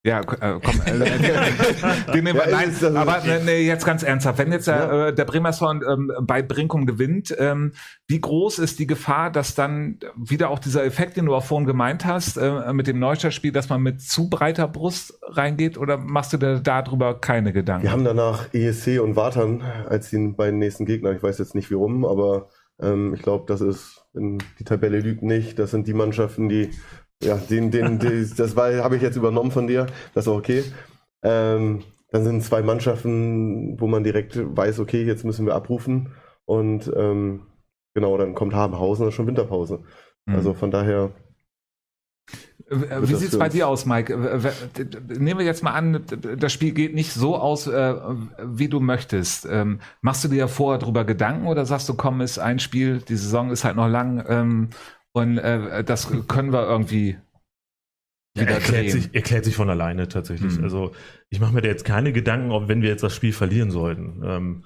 Ja, äh, komm, äh, den nehmen wir, Ja, nein, das- aber ne, nee, jetzt ganz ernsthaft, wenn jetzt der, Ja. äh, der Bremer Sound ähm, bei Brinkum gewinnt, ähm, wie groß ist die Gefahr, dass dann wieder auch dieser Effekt, den du auch vorhin gemeint hast, äh, mit dem Neustadtspiel, dass man mit zu breiter Brust reingeht oder machst du dir darüber keine Gedanken? Wir haben danach ESC und Watern als die beiden nächsten Gegner. Ich weiß jetzt nicht wie rum, aber ähm, ich glaube, das ist, die Tabelle lügt nicht, das sind die Mannschaften, die, ja, den, den, die, das habe ich jetzt übernommen von dir, das ist auch okay. Ähm, dann sind zwei Mannschaften, wo man direkt weiß, okay, jetzt müssen wir abrufen und ähm, genau, dann kommt Habenhausen und schon Winterpause. Mhm. Also von daher, Äh, Wird Wie sieht's für bei dir aus, Mike? Äh, Nehmen wir jetzt mal an, das Spiel geht nicht so aus, äh, wie du möchtest. Ähm, Machst du dir ja vorher drüber Gedanken oder sagst du, komm, ist ein Spiel, die Saison ist halt noch lang ähm, und äh, das können wir irgendwie Ja, wieder erklärt, sich, erklärt sich von alleine tatsächlich. Hm. Also ich mache mir da jetzt keine Gedanken, ob wenn wir jetzt das Spiel verlieren sollten. Ähm,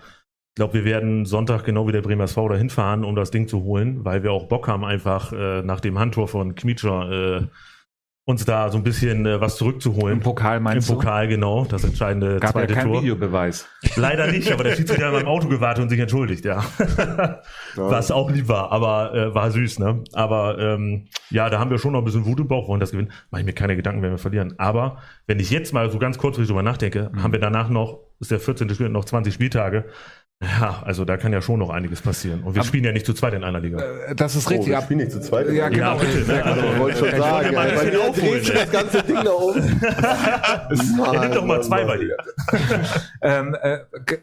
ich glaube, wir werden Sonntag genau wie der Bremer SV dahin fahren, um das Ding zu holen, weil wir auch Bock haben, einfach äh, nach dem Handtor von Kmitscher äh, uns da so ein bisschen äh, was zurückzuholen. Im Pokal meinst Im Pokal, genau, das entscheidende du? Gab ja zweite keinen Tor. Videobeweis. Leider nicht, aber der Schiedsrichter hat in meinem Auto gewartet und sich entschuldigt, ja. Was auch lieb war, aber äh, war süß, ne? Aber ähm, ja, da haben wir schon noch ein bisschen Wut im Bauch, wollen das gewinnen. Mache ich mir keine Gedanken, wenn wir verlieren. Aber wenn ich jetzt mal so ganz kurzfristig drüber nachdenke, Mhm. haben wir danach noch, ist der 14. Spiel, noch 20 Spieltage. Ja, also da kann ja schon noch einiges passieren. Und wir Aber- spielen ja nicht zu zweit in einer Liga. Äh, Das ist oh, richtig. wir ab- spielen nicht zu zweit. Ja, genau. Ja, bitte, ne? Also, wollte ich schon Ich wollte sagen, ey, das bei hier mir aufholen, das ganze Ding da um. Er nimmt doch mal zwei bei dir. Ähm, äh,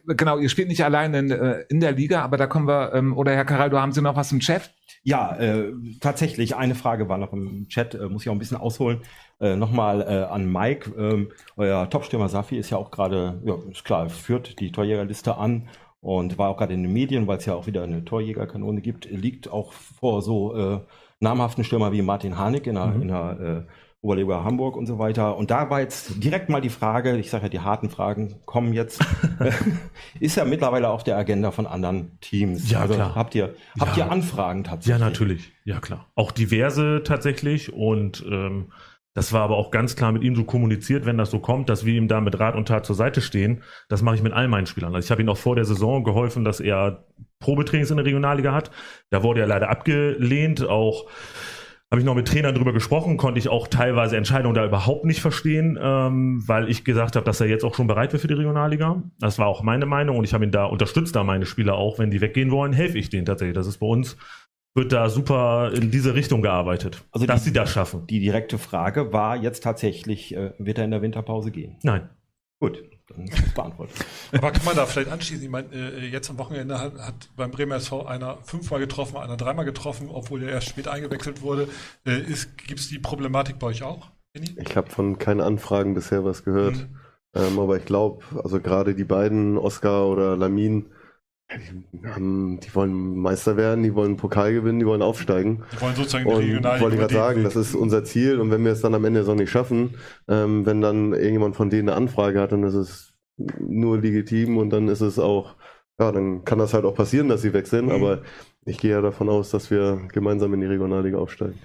genau, ihr spielt nicht allein in, äh, in der Liga, aber da kommen wir, ähm, oder Herr Caraldo, haben Sie noch was im Chat? Ja, äh, tatsächlich, eine Frage war noch im Chat, äh, muss ich auch ein bisschen ausholen. Äh, Nochmal äh, an Mike. Ähm, euer Topstürmer Safi ist ja auch gerade, ja, ist klar, führt die Torjägerliste an und war auch gerade in den Medien, weil es ja auch wieder eine Torjägerkanone gibt. Liegt auch vor so äh, namhaften Stürmer wie Martin Harnik in der, Mhm. in der äh, Oberliga Hamburg und so weiter. Und da war jetzt direkt mal die Frage, ich sage ja, die harten Fragen kommen jetzt, ist ja mittlerweile auf der Agenda von anderen Teams. Ja, also klar. Habt ihr, habt Ja. ihr Anfragen tatsächlich? Ja, natürlich. Ja, klar. Auch diverse tatsächlich. Und ähm, Das war aber auch ganz klar mit ihm so kommuniziert, wenn das so kommt, dass wir ihm da mit Rat und Tat zur Seite stehen. Das mache ich mit all meinen Spielern. Also ich habe ihm auch vor der Saison geholfen, dass er Probetrainings in der Regionalliga hat. Da wurde er leider abgelehnt. Auch habe ich noch mit Trainern drüber gesprochen, konnte ich auch teilweise Entscheidungen da überhaupt nicht verstehen, ähm, weil ich gesagt habe, dass er jetzt auch schon bereit wäre für die Regionalliga. Das war auch meine Meinung und ich habe ihn da unterstützt, da meine Spieler auch, wenn die weggehen wollen, helfe ich denen tatsächlich. Das ist bei uns wird da super in diese Richtung gearbeitet, Also dass die- sie das schaffen. Die direkte Frage war jetzt tatsächlich, äh, wird er in der Winterpause gehen? Nein. Gut, dann ist es beantwortet. Aber kann man da vielleicht anschließen? Ich meine, äh, jetzt am Wochenende hat, hat beim Bremer SV einer fünfmal getroffen, einer dreimal getroffen, obwohl er erst spät eingewechselt wurde. Äh, Gibt es die Problematik bei euch auch, Benny? Ich habe von keinen Anfragen bisher was gehört. Mhm. Ähm, aber ich glaube, also gerade die beiden, Oscar oder Lamin, die, haben, die wollen Meister werden, die wollen Pokal gewinnen, die wollen aufsteigen. Die wollen sozusagen die Und Regionalliga wollte ich gerade sagen, Weg. das ist unser Ziel. Und wenn wir es dann am Ende so nicht schaffen, ähm, wenn dann irgendjemand von denen eine Anfrage hat, dann ist es nur legitim und dann ist es auch, ja, dann kann das halt auch passieren, dass sie wechseln. Mhm. Aber ich gehe ja davon aus, dass wir gemeinsam in die Regionalliga aufsteigen.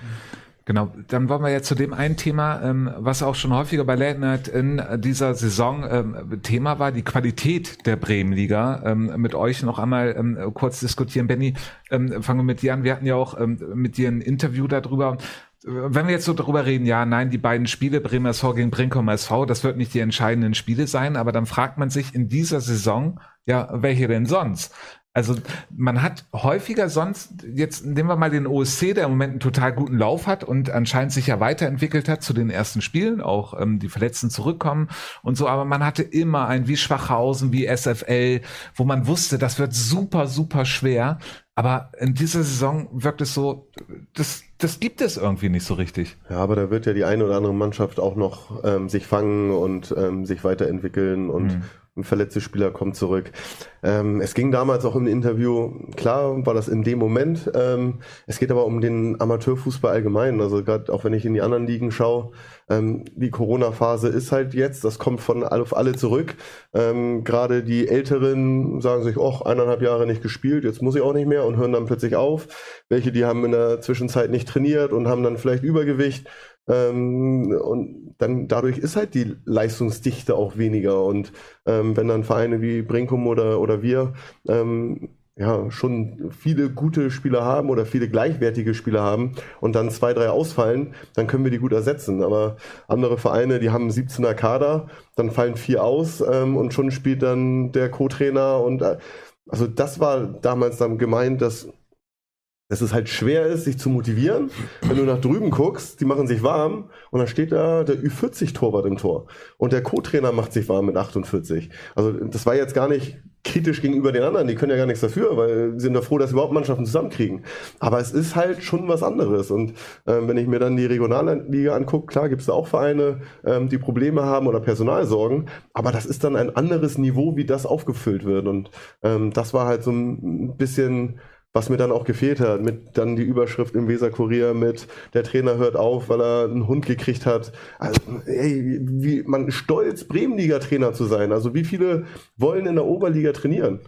Genau, dann wollen wir jetzt zu dem einen Thema, ähm, was auch schon häufiger bei Late Night in dieser Saison ähm, Thema war, die Qualität der Bremenliga. Ähm, mit euch noch einmal ähm, kurz diskutieren. Benny, ähm, fangen wir mit dir an. Wir hatten ja auch ähm, mit dir ein Interview darüber. Wenn wir jetzt so darüber reden, ja, nein, die beiden Spiele, Bremer SV gegen Brinkum SV, das wird nicht die entscheidenden Spiele sein, aber dann fragt man sich in dieser Saison, ja, welche denn sonst? Also man hat häufiger sonst, jetzt nehmen wir mal den OSC, der im Moment einen total guten Lauf hat und anscheinend sich ja weiterentwickelt hat zu den ersten Spielen, auch ähm, die Verletzten zurückkommen und so, aber man hatte immer ein wie Schwachhausen, wie SFL, wo man wusste, das wird super, super schwer. Aber in dieser Saison wirkt es so, das, das gibt es irgendwie nicht so richtig. Ja, aber da wird ja die eine oder andere Mannschaft auch noch ähm, sich fangen und ähm, sich weiterentwickeln und Mhm. Ein verletzter Spieler kommt zurück. Ähm, es ging damals auch im Interview, klar war das in dem Moment, ähm, es geht aber um den Amateurfußball allgemein. Also gerade auch wenn ich in die anderen Ligen schaue, ähm, die Corona-Phase ist halt jetzt, das kommt von auf alle zurück. Ähm, gerade die Älteren sagen sich, oh, eineinhalb Jahre nicht gespielt, jetzt muss ich auch nicht mehr und hören dann plötzlich auf. Welche, die haben in der Zwischenzeit nicht trainiert und haben dann vielleicht Übergewicht. Ähm, und dann dadurch ist halt die Leistungsdichte auch weniger. Und ähm, wenn dann Vereine wie Brinkum oder, oder wir ähm, ja schon viele gute Spieler haben oder viele gleichwertige Spieler haben und dann zwei, drei ausfallen, dann können wir die gut ersetzen. Aber andere Vereine, die haben einen 17er Kader, dann fallen vier aus ähm, und schon spielt dann der Co-Trainer und äh, also das war damals dann gemeint, dass dass es halt schwer ist, sich zu motivieren. Wenn du nach drüben guckst, die machen sich warm und dann steht da der Ü40-Torwart im Tor. Und der Co-Trainer macht sich warm mit 48. Also das war jetzt gar nicht kritisch gegenüber den anderen, die können ja gar nichts dafür, weil sie sind ja froh, dass sie überhaupt Mannschaften zusammenkriegen. Aber es ist halt schon was anderes. Und ähm, wenn ich mir dann die Regionalliga angucke, klar gibt es da auch Vereine, ähm, die Probleme haben oder Personalsorgen, aber das ist dann ein anderes Niveau, wie das aufgefüllt wird. Und ähm, das war halt so ein bisschen was mir dann auch gefehlt hat, mit dann die Überschrift im Weser-Kurier mit der Trainer hört auf, weil er einen Hund gekriegt hat. Also, ey, wie man stolz Bremenliga-Trainer zu sein. Also wie viele wollen in der Oberliga trainieren?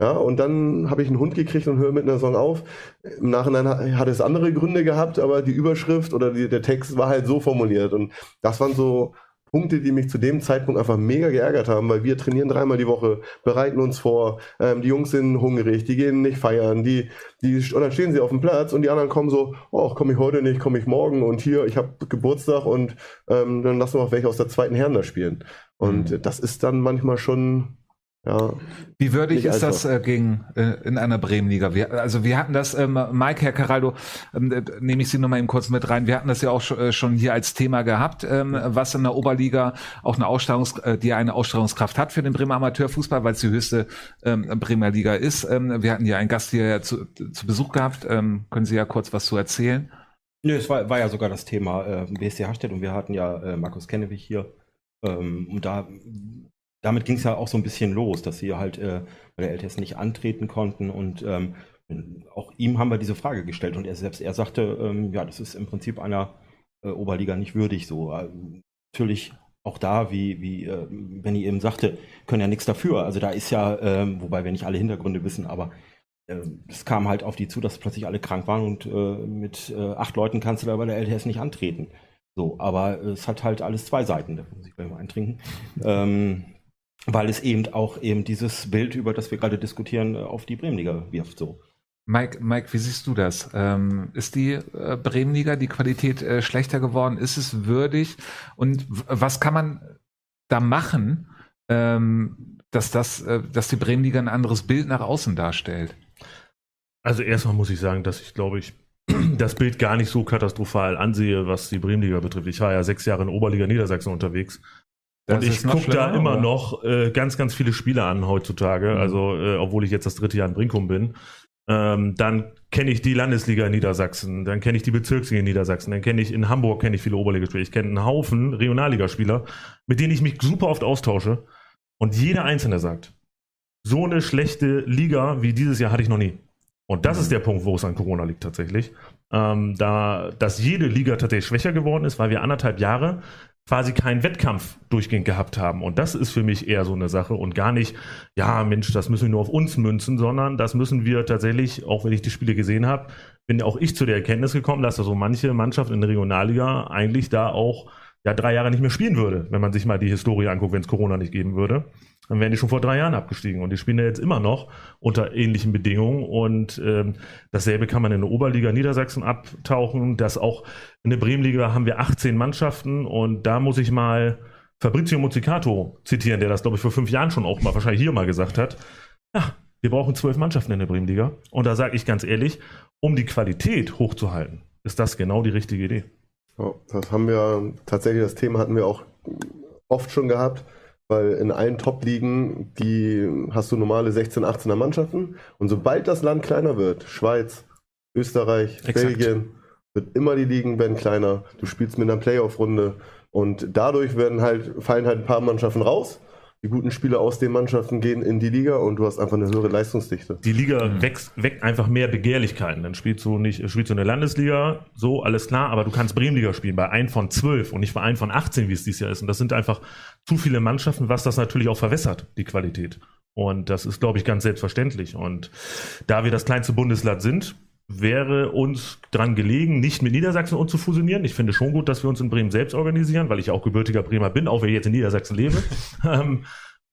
Ja, und dann habe ich einen Hund gekriegt und höre mit einer Saison auf. Im Nachhinein hat, hat es andere Gründe gehabt, aber die Überschrift oder die, der Text war halt so formuliert. Und das waren so Punkte, die mich zu dem Zeitpunkt einfach mega geärgert haben, weil wir trainieren dreimal die Woche, bereiten uns vor, ähm, die Jungs sind hungrig, die gehen nicht feiern, die, die, und dann stehen sie auf dem Platz und die anderen kommen so, oh, komme ich heute nicht, komme ich morgen und hier, ich habe Geburtstag und ähm, dann lassen wir auch welche aus der zweiten Herren da spielen. Und Mhm. das ist dann manchmal schon, ja, Wie würdig ist das äh, gegen äh, in einer Bremenliga? Wir, also wir hatten das, ähm, Mike, Herr Caraldo, ähm, äh, nehme ich Sie nochmal eben kurz mit rein. Wir hatten das ja auch schon, äh, schon hier als Thema gehabt, ähm, was in der Oberliga auch eine Ausstrahlungs, äh, die eine Ausstrahlungskraft hat für den Bremer Amateurfußball, weil es die höchste ähm, Bremer Liga ist. Ähm, wir hatten ja einen Gast hier zu, zu Besuch gehabt. Ähm, können Sie ja kurz was zu erzählen? Nö, es war, war ja sogar das Thema äh, BSC Harstedt und wir hatten ja äh, Markus Kennewig hier. Ähm, und da, damit ging es ja auch so ein bisschen los, dass sie halt äh, bei der LTS nicht antreten konnten und ähm, auch ihm haben wir diese Frage gestellt und er selbst, er sagte, ähm, ja, das ist im Prinzip einer äh, Oberliga nicht würdig so. Ähm, natürlich auch da, wie, wie äh, Benny eben sagte, können ja nichts dafür. Also da ist ja, ähm, wobei wir nicht alle Hintergründe wissen, aber äh, es kam halt auf die zu, dass plötzlich alle krank waren und äh, mit äh, acht Leuten kannst du da bei der LTS nicht antreten. So, aber es hat halt alles zwei Seiten, da muss ich gleich mal eintrinken. Weil es eben auch eben dieses Bild, über das wir gerade diskutieren, äh, auf die Bremenliga wirft. So. Mike, Mike, wie siehst du das? Ähm, ist die äh, Bremenliga, die Qualität äh, schlechter geworden? Ist es würdig? Und was kann man da machen, ähm, dass das, äh, dass die Bremenliga ein anderes Bild nach außen darstellt? Also erstmal muss ich sagen, dass ich glaube ich das Bild gar nicht so katastrophal ansehe, was die Bremenliga betrifft. Ich war ja sechs Jahre in Oberliga Niedersachsen unterwegs. Das und ich gucke da immer oder? noch äh, ganz, ganz viele Spiele an heutzutage. Mhm. Also, äh, obwohl ich jetzt das dritte Jahr in Brinkum bin. Ähm, dann kenne ich die Landesliga in Niedersachsen, dann kenne ich die Bezirksliga in Niedersachsen, dann kenne ich in Hamburg kenne ich viele Oberligaspieler. Ich kenne einen Haufen Regionalligaspieler, mit denen ich mich super oft austausche. Und jeder Einzelne sagt, so eine schlechte Liga wie dieses Jahr hatte ich noch nie. Und das Mhm. ist der Punkt, wo es an Corona liegt tatsächlich. Ähm, da, dass jede Liga tatsächlich schwächer geworden ist, weil wir anderthalb Jahre quasi keinen Wettkampf durchgehend gehabt haben. Und das ist für mich eher so eine Sache und gar nicht, ja, Mensch, das müssen wir nur auf uns münzen, sondern das müssen wir tatsächlich, auch wenn ich die Spiele gesehen habe, bin auch ich zu der Erkenntnis gekommen, dass da so manche Mannschaft in der Regionalliga eigentlich da auch ja drei Jahre nicht mehr spielen würde, wenn man sich mal die Historie anguckt, wenn es Corona nicht geben würde. Dann wären die schon vor drei Jahren abgestiegen und die spielen ja jetzt immer noch unter ähnlichen Bedingungen. Und ähm, dasselbe kann man in der Oberliga Niedersachsen abtauchen, dass auch in der Bremenliga haben wir 18 Mannschaften. Und da muss ich mal Fabrizio Muzzicato zitieren, der das glaube ich vor fünf Jahren schon auch mal wahrscheinlich hier mal gesagt hat. Ja, wir brauchen zwölf Mannschaften in der Bremenliga. Und da sage ich ganz ehrlich, um die Qualität hochzuhalten, ist das genau die richtige Idee. Ja, das haben wir tatsächlich, das Thema hatten wir auch oft schon gehabt, weil in allen Top-Ligen, die hast du normale 16, 18er Mannschaften und sobald das Land kleiner wird, Schweiz, Österreich, Exakt. Belgien, wird immer die Ligen werden kleiner. Du spielst mit einer Playoff-Runde und dadurch werden halt, fallen halt ein paar Mannschaften raus. Die guten Spieler aus den Mannschaften gehen in die Liga und du hast einfach eine höhere Leistungsdichte. Die Liga Mhm. wächst, weckt einfach mehr Begehrlichkeiten. Dann spielst du nicht, spielst du in der Landesliga, so, alles klar, aber du kannst Bremenliga spielen bei einem von zwölf und nicht bei einem von 18, wie es dieses Jahr ist. Und das sind einfach zu viele Mannschaften, was das natürlich auch verwässert, die Qualität. Und das ist, glaube ich, ganz selbstverständlich. Und da wir das kleinste Bundesland sind, wäre uns dran gelegen, nicht mit Niedersachsen uns zu fusionieren. Ich finde schon gut, dass wir uns in Bremen selbst organisieren, weil ich auch gebürtiger Bremer bin, auch wenn ich jetzt in Niedersachsen lebe.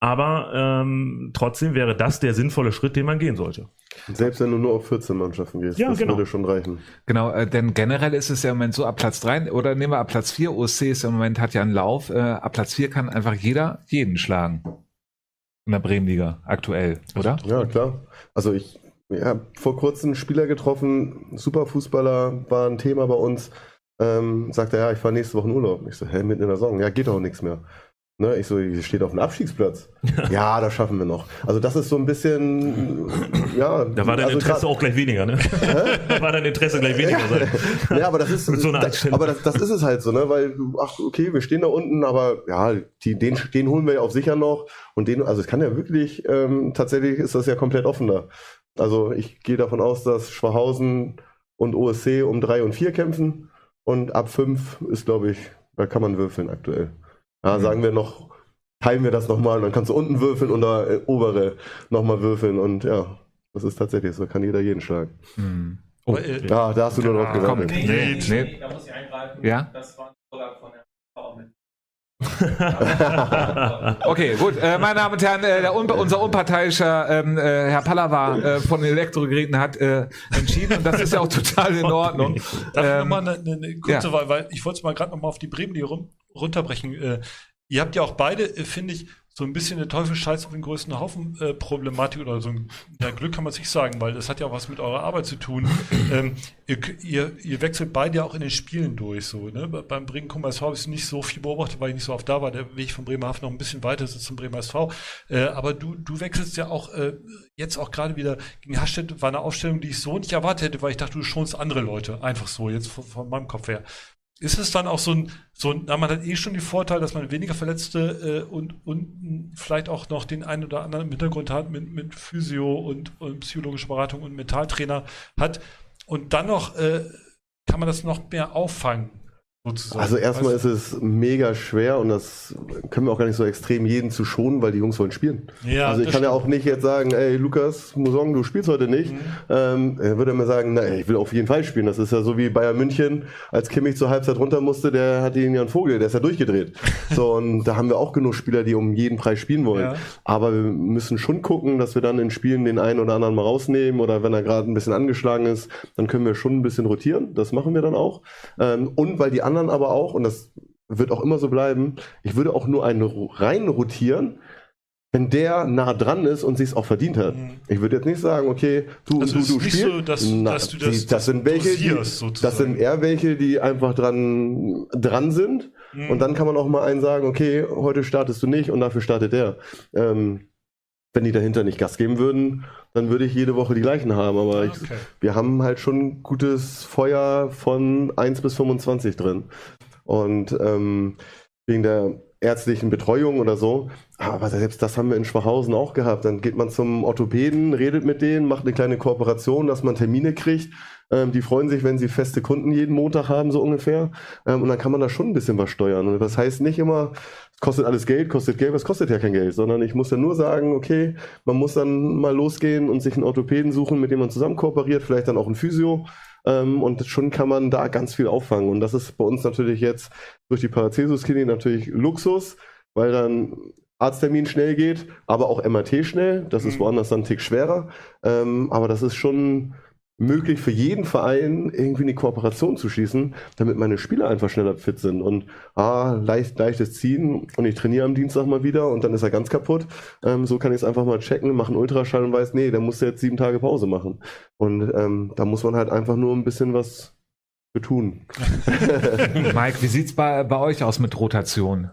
aber ähm, trotzdem wäre das der sinnvolle Schritt, den man gehen sollte. Und selbst wenn du nur auf 14 Mannschaften gehst, Ja, das genau. würde schon reichen. Genau, äh, denn generell ist es ja im Moment so, ab Platz drei oder nehmen wir ab Platz vier OSC ist im Moment hat ja einen Lauf, äh, ab Platz vier kann einfach jeder jeden schlagen. In der Bremenliga aktuell, oder? Ja, klar. Also ich ja, hab vor kurzem einen Spieler getroffen, super Fußballer, war ein Thema bei uns. Ähm, sagt er, ja, ich fahre nächste Woche in Urlaub. Ich so, hä, mitten in der Saison? Ja, geht auch nichts mehr. Ne, ich so, ihr steht auf dem Abstiegsplatz. ja, das schaffen wir noch. Also das ist so ein bisschen, ja. Da war dein also Interesse grad- auch gleich weniger, ne? da war dein Interesse gleich weniger. sein. ja, aber das ist, Mit so einer aber das, das ist es halt so, ne, weil, ach, okay, wir stehen da unten, aber ja, die, den, den holen wir ja auf sicher noch und den, also es kann ja wirklich, ähm, tatsächlich ist das ja komplett offen da. Also ich gehe davon aus, dass Schwachhausen und OSC um drei und vier kämpfen und ab fünf ist, glaube ich, da kann man würfeln aktuell. Ja, Mhm. sagen wir noch, teilen wir das nochmal, dann kannst du unten würfeln und da äh, obere nochmal würfeln und ja, das ist tatsächlich so, kann jeder jeden schlagen. Hm. Oh, Aber, äh, Ja, da hast du nur noch gewartet. komm. Nee, nee. Da muss ich eingreifen. Ja? Das war ein Vorlag von der Frau mit. Okay, gut. Äh, meine Damen und Herren, äh, der, unbe- unser unparteiischer ähm, äh, Herr Pallava äh, von den Elektrogeräten hat äh, entschieden und das ist ja auch total in Ordnung. Darf ich Ähm, nochmal eine, eine, kurze, weil, weil ich wollte es mal gerade nochmal auf die Bremen die rum, runterbrechen. Äh, ihr habt ja auch beide, äh, finde ich, so ein bisschen eine Teufelsscheiß auf den größten Haufen äh, Problematik oder so ein ja, Glück kann man sich sagen, weil das hat ja auch was mit eurer Arbeit zu tun. ähm, ihr, ihr, ihr wechselt beide ja auch in den Spielen durch. So, ne? Be- Beim Bremen Kummer SV habe ich nicht so viel beobachtet, weil ich nicht so oft da war. Der Weg von Bremerhaven noch ein bisschen weiter ist zum Bremer SV. Äh, aber du, du wechselst ja auch äh, jetzt auch gerade wieder gegen Hasstedt, war eine Aufstellung, die ich so nicht erwartet hätte, weil ich dachte, du schonst andere Leute. Einfach so, jetzt von, von meinem Kopf her. Ist es dann auch so ein, so ein, man hat eh schon den Vorteil, dass man weniger Verletzte äh, und, und vielleicht auch noch den einen oder anderen im Hintergrund hat mit, mit Physio und, und psychologischer Beratung und Mentaltrainer hat. Und dann noch äh, kann man das noch mehr auffangen. Sozusagen. Also erstmal Weißt ist es mega schwer und das können wir auch gar nicht so extrem jeden zu schonen, weil die Jungs wollen spielen. ja, also ich kann ja stimmt. auch nicht jetzt sagen, ey Lukas Musong, du spielst heute nicht. Mhm. Ähm, er würde mir sagen, na, ich will auf jeden Fall spielen. Das ist ja so wie Bayern München, als Kimmich zur Halbzeit runter musste, der hat ihn ja einen Vogel, der ist ja durchgedreht. so und da haben wir auch genug Spieler, die um jeden Preis spielen wollen. Ja. Aber wir müssen schon gucken, dass wir dann in Spielen den einen oder anderen mal rausnehmen oder wenn er gerade ein bisschen angeschlagen ist, dann können wir schon ein bisschen rotieren. Das machen wir dann auch. Ähm, und weil die anderen aber auch, und das wird auch immer so bleiben, ich würde auch nur einen rein rotieren, wenn der nah dran ist und sich es auch verdient hat. Mhm. Ich würde jetzt nicht sagen, okay, du, Also du, du spielst. so, dass- Na, dass du das- die, das sind welche, die, das sind eher welche, die einfach dran, dran sind. Mhm. Und dann kann man auch mal einen sagen, okay, heute startest du nicht und dafür startet der. Ähm, wenn die dahinter nicht Gas geben würden, dann würde ich jede Woche die gleichen haben. Aber ich, Okay. wir haben halt schon gutes Feuer von 1 bis 25 drin. Und ähm, wegen der ärztlichen Betreuung oder so, aber selbst das haben wir in Schwachhausen auch gehabt. Dann geht man zum Orthopäden, redet mit denen, macht eine kleine Kooperation, dass man Termine kriegt. Ähm, die freuen sich, wenn sie feste Kunden jeden Montag haben, so ungefähr. Ähm, und dann kann man da schon ein bisschen was steuern. Und das heißt nicht immer, es kostet alles Geld, kostet Geld, es kostet ja kein Geld, sondern ich muss ja nur sagen, okay, man muss dann mal losgehen und sich einen Orthopäden suchen, mit dem man zusammen kooperiert, vielleicht dann auch ein Physio. Ähm, und schon kann man da ganz viel auffangen. Und das ist bei uns natürlich jetzt durch die Paracelsus-Klinik natürlich Luxus, weil dann Arzttermin schnell geht, aber auch MRT schnell. Das ist Mhm. woanders dann ein Tick schwerer. Ähm, aber das ist schon möglich für jeden Verein irgendwie eine Kooperation zu schließen, damit meine Spieler einfach schneller fit sind und ah, leicht, leichtes Ziehen und ich trainiere am Dienstag mal wieder und dann ist er ganz kaputt. Ähm, so kann ich es einfach mal checken, mache einen Ultraschall und weiß, nee, der muss jetzt sieben Tage Pause machen. Und ähm, da muss man halt einfach nur ein bisschen was für tun. Mike, wie sieht's bei, bei euch aus mit Rotation?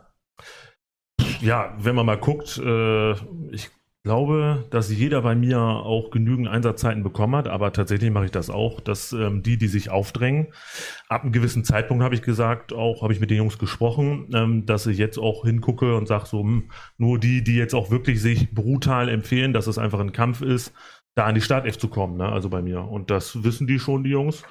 Ja, wenn man mal guckt, äh, ich glaube, dass jeder bei mir auch genügend Einsatzzeiten bekommen hat, aber tatsächlich mache ich das auch, dass ähm, die, die sich aufdrängen, ab einem gewissen Zeitpunkt habe ich gesagt, auch habe ich mit den Jungs gesprochen, ähm, dass ich jetzt auch hingucke und sage so, hm, nur die, die jetzt auch wirklich sich brutal empfehlen, dass es einfach ein Kampf ist, da an die Startelf zu kommen, ne? also bei mir. Und das wissen die schon, die Jungs.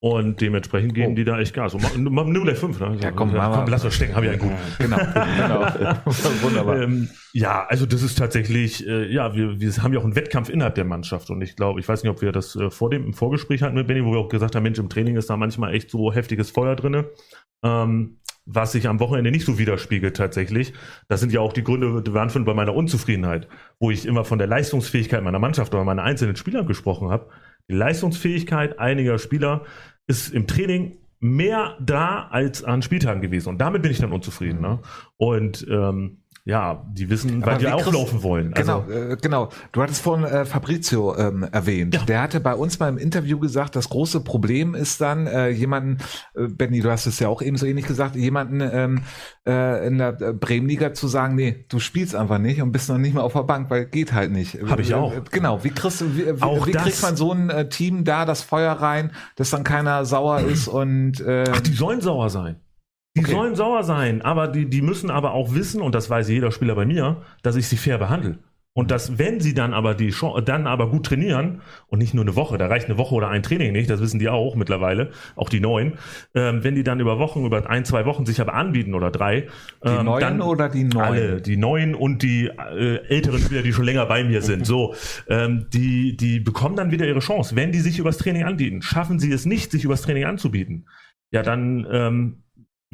Und dementsprechend geben Oh. die da echt Gas. Und ma- ma- nimm gleich fünf, ne? Ja, komm, ja, mal. komm lass das stecken, habe ich einen guten. Genau, genau. Wunderbar. Ähm, ja, also das ist tatsächlich, äh, ja, wir, wir haben ja auch einen Wettkampf innerhalb der Mannschaft und ich glaube, ich weiß nicht, ob wir das äh, vor dem im Vorgespräch hatten mit Benny, wo wir auch gesagt haben, Mensch, im Training ist da manchmal echt so heftiges Feuer drinne. Ähm, was sich am Wochenende nicht so widerspiegelt tatsächlich. Das sind ja auch die Gründe, die waren schon bei meiner Unzufriedenheit, wo ich immer von der Leistungsfähigkeit meiner Mannschaft oder meiner einzelnen Spieler gesprochen habe. Die Leistungsfähigkeit einiger Spieler ist im Training mehr da als an Spieltagen gewesen. Und damit bin ich dann unzufrieden. Ne? Und ähm, ja, die wissen, weil die wie kriegst- auflaufen wollen. Genau, Also, äh, genau. Du hattest vorhin äh, Fabrizio ähm, erwähnt. Ja. Der hatte bei uns mal im Interview gesagt, das große Problem ist dann, äh, jemanden, äh, Benny, du hast es ja auch eben so ähnlich gesagt, jemanden ähm, äh, in der äh, Bremenliga zu sagen, nee, du spielst einfach nicht und bist noch nicht mal auf der Bank, weil geht halt nicht. Hab ich Äh, auch. äh, Genau, wie kriegst du, wie, Auch wie das- kriegt man so ein Team da das Feuer rein, dass dann keiner sauer ist und äh, Ach, die sollen sauer sein. Die Okay. sollen sauer sein, aber die, die müssen aber auch wissen, und das weiß jeder Spieler bei mir, dass ich sie fair behandle. Und dass, wenn sie dann aber die Chance, dann aber gut trainieren und nicht nur eine Woche, da reicht eine Woche oder ein Training nicht, das wissen die auch mittlerweile, auch die Neuen, ähm, wenn die dann über Wochen, über ein, zwei Wochen sich aber anbieten oder drei, die ähm, Neuen dann, oder die Neuen? alle, die Neuen und die äh, älteren Spieler, die schon länger bei mir sind. So, ähm, die, die bekommen dann wieder ihre Chance, wenn die sich übers Training anbieten. Schaffen sie es nicht, sich übers Training anzubieten, ja, dann ähm,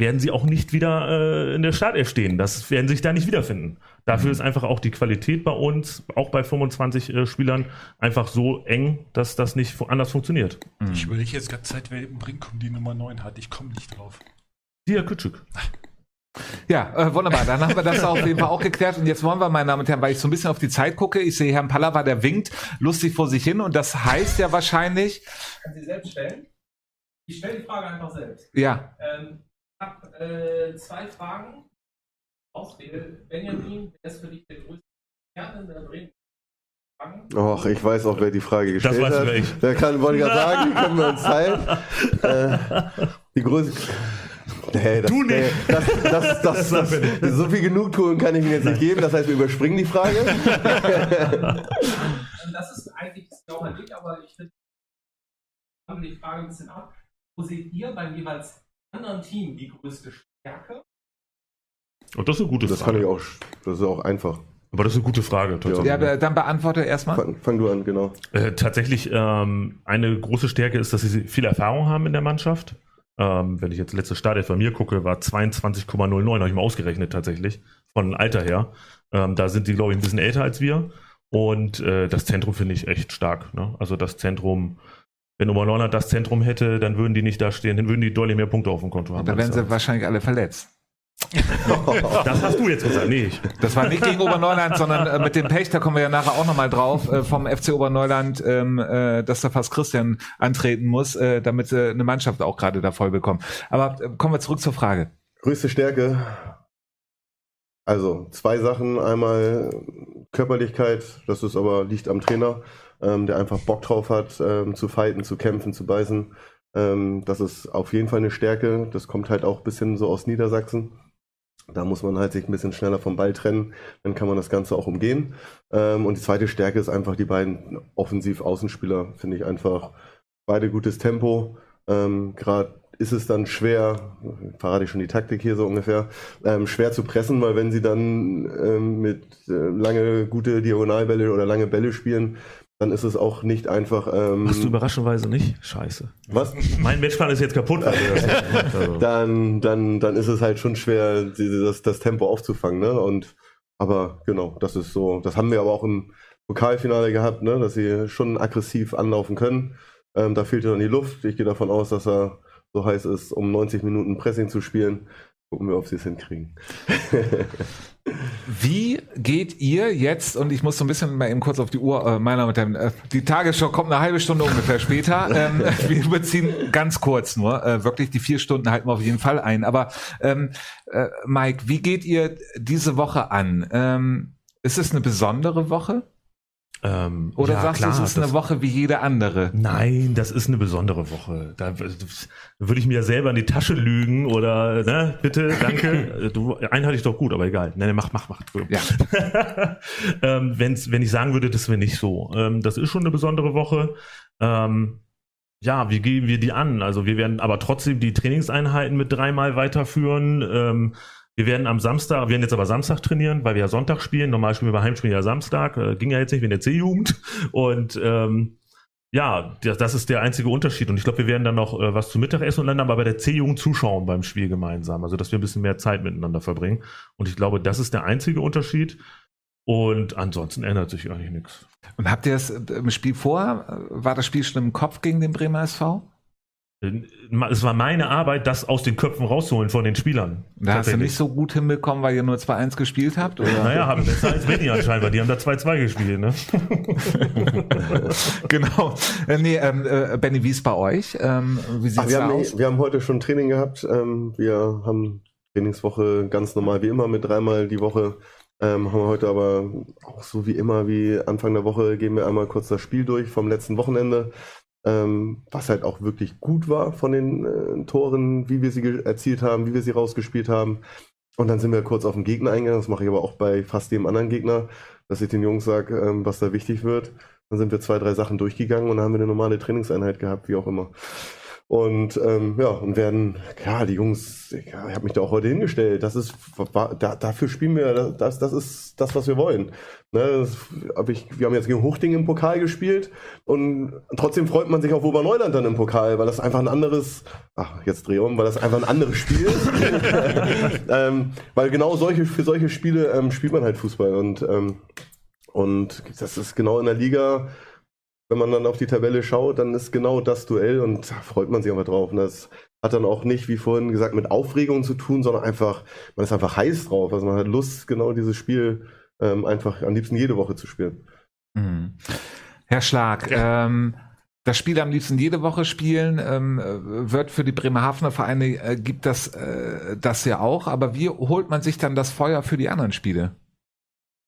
werden sie auch nicht wieder äh, in der Startelf stehen. Das werden sich da nicht wiederfinden. Dafür ist einfach auch die Qualität bei uns, auch bei 25 äh, Spielern, einfach so eng, dass das nicht anders funktioniert. Ich überlege jetzt ganze Zeit, wer im Brinkum die Nummer 9 hat. Ich komme nicht drauf. Dia Kütschük. Ja, äh, wunderbar. Dann haben wir das auf jeden Fall auch geklärt. Und jetzt wollen wir, meine Damen und Herren, weil ich so ein bisschen auf die Zeit gucke, ich sehe Herrn Pallava, der winkt lustig vor sich hin. Und das heißt ja wahrscheinlich, Kann Sie selbst stellen? Ich stelle die Frage einfach selbst. ja, Ähm, habe äh, zwei Fragen. Auswähle. Benjamin, wer ist für dich der größte Kern in der Bremen? Och, ich weiß auch, wer die Frage Das gestellt weiß hat. ich. Der kann, wollte ich gerade sagen, die können wir uns teilen. Äh, die Größe. Nee, das, Du nicht. Nee, das, das, das, das, Das so viel Genugtuung kann ich mir jetzt nicht geben. Das heißt, wir überspringen die Frage. Ähm, das ist eigentlich genau mein Weg, aber ich finde, die Frage ein bisschen ab. Wo seht ihr beim jeweils anderen Team die größte Stärke? Und das ist eine gute Das Frage. kann ich auch, das ist auch einfach. Aber das ist eine gute Frage. tatsächlich. Ja, aber dann beantworte erstmal. Fang, fang du an, genau. Äh, tatsächlich, ähm, eine große Stärke ist, dass sie viel Erfahrung haben in der Mannschaft. Ähm, wenn ich jetzt letzte Stadion von mir gucke, war 22,09, habe ich mal ausgerechnet tatsächlich, von Alter her. Ähm, da sind die, glaube ich, ein bisschen älter als wir. Und äh, das Zentrum finde ich echt stark. Ne? Also das Zentrum, wenn Oberneunland das Zentrum hätte, dann würden die nicht da stehen, dann würden die deutlich mehr Punkte auf dem Konto haben. Da als werden sie wahrscheinlich alle verletzt. das hast du jetzt gesagt, nee, ich. Das war nicht gegen Oberneuland, sondern äh, mit dem Pech, da kommen wir ja nachher auch nochmal drauf, äh, vom FC Oberneuland, ähm, äh, dass da fast Christian antreten muss, äh, damit sie eine Mannschaft auch gerade da voll bekommen. Aber äh, kommen wir zurück zur Frage. Größte Stärke. Also zwei Sachen. Einmal Körperlichkeit, das ist aber liegt am Trainer, ähm, der einfach Bock drauf hat, ähm, zu fighten, zu kämpfen, zu beißen. Ähm, das ist auf jeden Fall eine Stärke. Das kommt halt auch ein bisschen so aus Niedersachsen. Da muss man halt sich ein bisschen schneller vom Ball trennen, dann kann man das Ganze auch umgehen. Ähm, und die zweite Stärke ist einfach die beiden Offensiv-Außenspieler, finde ich einfach beide gutes Tempo. Ähm, Gerade ist es dann schwer, verrate ich schon die Taktik hier so ungefähr, ähm, schwer zu pressen, weil wenn sie dann ähm, mit äh, lange gute Diagonalbälle oder lange Bälle spielen, dann ist es auch nicht einfach. Ähm, Hast du überraschenderweise nicht? Scheiße. was? Mein Matchplan ist jetzt kaputt. also. dann, dann, dann ist es halt schon schwer, das, das Tempo aufzufangen. Ne? Und aber genau, das ist so. Das haben wir aber auch im Pokalfinale gehabt, ne? dass sie schon aggressiv anlaufen können. Ähm, da fehlte dann die Luft. Ich gehe davon aus, dass er so heiß ist, um 90 Minuten Pressing zu spielen. Gucken wir, ob sie es hinkriegen. Wie geht ihr jetzt, und ich muss so ein bisschen mal eben kurz auf die Uhr, äh, meiner mit dem, äh, die Tagesschau kommt eine halbe Stunde ungefähr später. Ähm, wir überziehen ganz kurz nur, äh, wirklich die vier Stunden halten wir auf jeden Fall ein. Aber ähm, äh, Mike, wie geht ihr diese Woche an? Ähm, ist es eine besondere Woche? Ähm, Oder ja, sagst du, es ist eine Woche wie jede andere? Nein, das ist eine besondere Woche. Da würde ich mir ja selber in die Tasche lügen oder, ne, bitte, danke. Du, einen hatte ich doch gut, aber egal. Nein, mach, mach, mach. Ja. ähm, wenn's, wenn ich sagen würde, das wäre nicht so. Ähm, das ist schon eine besondere Woche. Ähm, ja, wie gehen wir die an? Also wir werden aber trotzdem die Trainingseinheiten mit dreimal weiterführen. Ähm, wir werden am Samstag, wir werden jetzt aber Samstag trainieren, weil wir ja Sonntag spielen. Normal spielen wir bei Heimspielen ja Samstag. Äh, ging ja jetzt nicht wegen der C-Jugend. Und ähm, ja, das, das ist der einzige Unterschied. Und ich glaube, wir werden dann noch äh, was zu Mittag essen und dann aber bei der C-Jugend zuschauen beim Spiel gemeinsam. Also, dass wir ein bisschen mehr Zeit miteinander verbringen. Und ich glaube, das ist der einzige Unterschied. Und ansonsten ändert sich eigentlich nichts. Und habt ihr es äh, im Spiel vor? äh, War das Spiel schon im Kopf gegen den Bremer SV? Es war meine Arbeit, das aus den Köpfen rauszuholen von den Spielern. Da hast du nicht so gut hinbekommen, weil ihr nur 2-1 gespielt habt? Oder? Naja, haben besser als Benny anscheinend, weil die haben da 2-2 gespielt, ne? genau. Äh, nee, ähm, äh, Benny, wie ist bei euch? Ähm, wie sieht's Ach, wir, da haben, aus? wir haben heute schon Training gehabt. Ähm, wir haben Trainingswoche ganz normal wie immer mit dreimal die Woche. Ähm, haben wir heute aber auch so wie immer, wie Anfang der Woche, gehen wir einmal kurz das Spiel durch vom letzten Wochenende. Ähm, was halt auch wirklich gut war von den äh, Toren, wie wir sie erzielt haben, wie wir sie rausgespielt haben. Und dann sind wir kurz auf den Gegner eingegangen. Das mache ich aber auch bei fast jedem anderen Gegner, dass ich den Jungs sage, ähm, was da wichtig wird. Dann sind wir zwei, drei Sachen durchgegangen und dann haben wir eine normale Trainingseinheit gehabt, wie auch immer. Und ähm, ja, und werden, ja, die Jungs, ich habe mich da auch heute hingestellt. Das ist, da, dafür spielen wir, das, das ist das, was wir wollen. Ne, das, ich, wir haben jetzt gegen Hochding im Pokal gespielt und trotzdem freut man sich auf Oberneuland dann im Pokal, weil das einfach ein anderes, ach, jetzt dreh um, weil das einfach ein anderes Spiel ist. ähm, weil genau solche, für solche Spiele ähm, spielt man halt Fußball und, ähm, und das ist genau in der Liga, wenn man dann auf die Tabelle schaut, dann ist genau das Duell und da freut man sich einfach drauf. Und das hat dann auch nicht, wie vorhin gesagt, mit Aufregung zu tun, sondern einfach, man ist einfach heiß drauf. Also man hat Lust, genau dieses Spiel ähm, einfach am liebsten jede Woche zu spielen. Mhm. Herr Schlag, ähm, das Spiel am liebsten jede Woche spielen, ähm, äh, wird für die Bremerhavener Vereine, äh, gibt das, äh, das ja auch, aber wie holt man sich dann das Feuer für die anderen Spiele?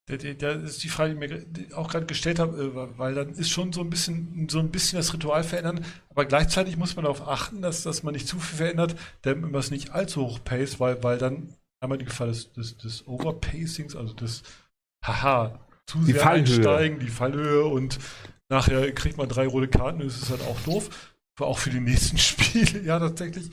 Da- ist die Frage, die ich mir auch gerade gestellt habe, äh, weil dann ist schon so ein bisschen so ein bisschen das Ritual verändern, aber gleichzeitig muss man darauf achten, dass, dass man nicht zu viel verändert, damit man es nicht allzu hoch pace, weil, weil dann einmal die Gefahr des, des, des Overpacings, also des Haha, zu Die sehr Fallhöhe. einsteigen, die Fallhöhe und nachher kriegt man drei rote Karten, das ist halt auch doof. Auch für die nächsten Spiele, ja, tatsächlich.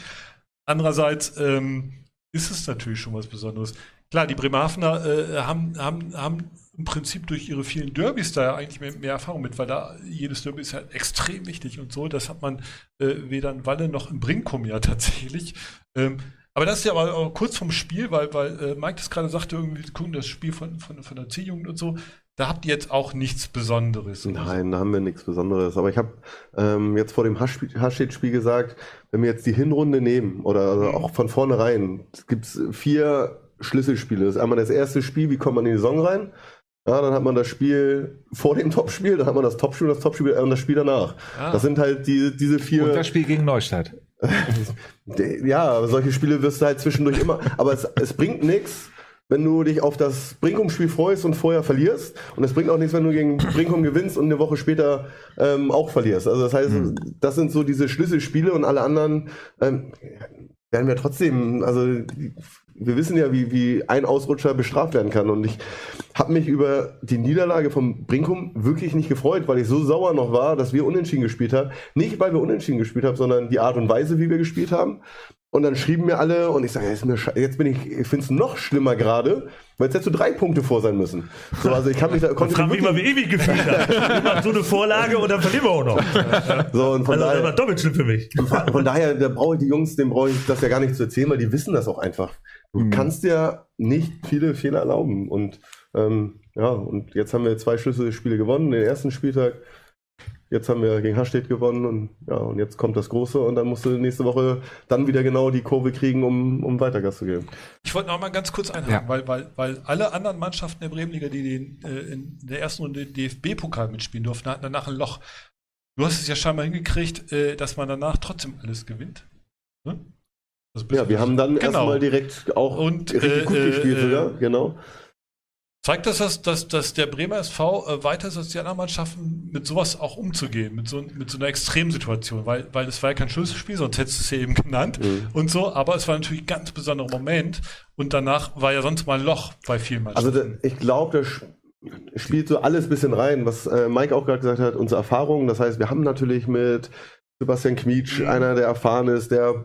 Andererseits ähm, ist es natürlich schon was Besonderes. Klar, die Bremerhavener äh, haben, haben, haben im Prinzip durch ihre vielen Derbys da ja eigentlich mehr, mehr Erfahrung mit, weil da jedes Derby ist ja extrem wichtig und so. Das hat man äh, weder in Walle noch in Brinkum ja tatsächlich. Ähm, aber das ist ja aber auch kurz vom Spiel, weil, weil äh, Mike das gerade sagte, irgendwie gucken das Spiel von, von, von der C-Jugend und so. Da habt ihr jetzt auch nichts Besonderes. oder so. Nein, da haben wir nichts Besonderes. Aber ich habe ähm, jetzt vor dem Hasstedt-Spiel gesagt, wenn wir jetzt die Hinrunde nehmen oder also Mhm. auch von vornherein, es gibt vier Schlüsselspiele. Das ist einmal das erste Spiel, wie kommt man in die Saison rein? Ja, dann hat man das Spiel vor dem Topspiel, dann hat man das Topspiel, das Topspiel und das Spiel danach. Ah. Das sind halt die, diese vier. Und das Spiel gegen Neustadt. Ja, solche Spiele wirst du halt zwischendurch immer. Aber es, es bringt nichts, wenn du dich auf das Brinkum-Spiel freust und vorher verlierst. Und es bringt auch nichts, wenn du gegen Brinkum gewinnst und eine Woche später ähm, auch verlierst. Also das heißt, das sind so diese Schlüsselspiele und alle anderen ähm, werden wir trotzdem, also wir wissen ja, wie, wie ein Ausrutscher bestraft werden kann. Und ich habe mich über die Niederlage vom Brinkum wirklich nicht gefreut, weil ich so sauer noch war, dass wir unentschieden gespielt haben. Nicht, weil wir unentschieden gespielt haben, sondern die Art und Weise, wie wir gespielt haben. Und dann schrieben mir alle und ich sage, jetzt, bin ich, ich finde es noch schlimmer gerade, weil es jetzt so drei Punkte vor sein müssen. So, also ich kann mich da konnte wie wirklich- man wie ewig gefühlt hat. So eine Vorlage und dann verlieren wir auch noch. so und von Also das daher, war doppelt schlimm für mich. Von daher, da brauche ich die Jungs, dem brauche ich das ja gar nicht zu erzählen, weil die wissen das auch einfach. Du Mhm. kannst dir nicht viele Fehler erlauben. Und ähm, ja, und jetzt haben wir zwei Schlüsselspiele gewonnen, den ersten Spieltag. Jetzt haben wir gegen Hasstedt gewonnen und ja, und jetzt kommt das Große und dann musst du nächste Woche dann wieder genau die Kurve kriegen, um, um weiter Gas zu geben. Ich wollte noch mal ganz kurz einhaken, Ja. weil, weil, weil alle anderen Mannschaften der Bremenliga, die den, äh, in der ersten Runde den DFB-Pokal mitspielen durften, hatten danach ein Loch. Du hast es ja scheinbar hingekriegt, äh, dass man danach trotzdem alles gewinnt. Ne? Also Ja, wir haben dann Genau. erstmal direkt auch Und, richtig äh, gut gespielt äh, sogar, genau. Zeigt das, dass, dass, dass der Bremer SV äh, weiter ist als die anderen Mannschaften, mit sowas auch umzugehen, mit so, mit so einer Extremsituation, weil, weil es war ja kein Schlüsselspiel, sonst hättest du es ja eben genannt Mhm. und so, aber es war natürlich ein ganz besonderer Moment und danach war ja sonst mal ein Loch bei vielen Also Mannschaften. da, ich glaube, da sch- spielt so alles ein bisschen rein, was äh, Mike auch gerade gesagt hat, unsere Erfahrungen. Das heißt, wir haben natürlich mit Sebastian Kmietsch, Mhm. einer, der erfahren ist, der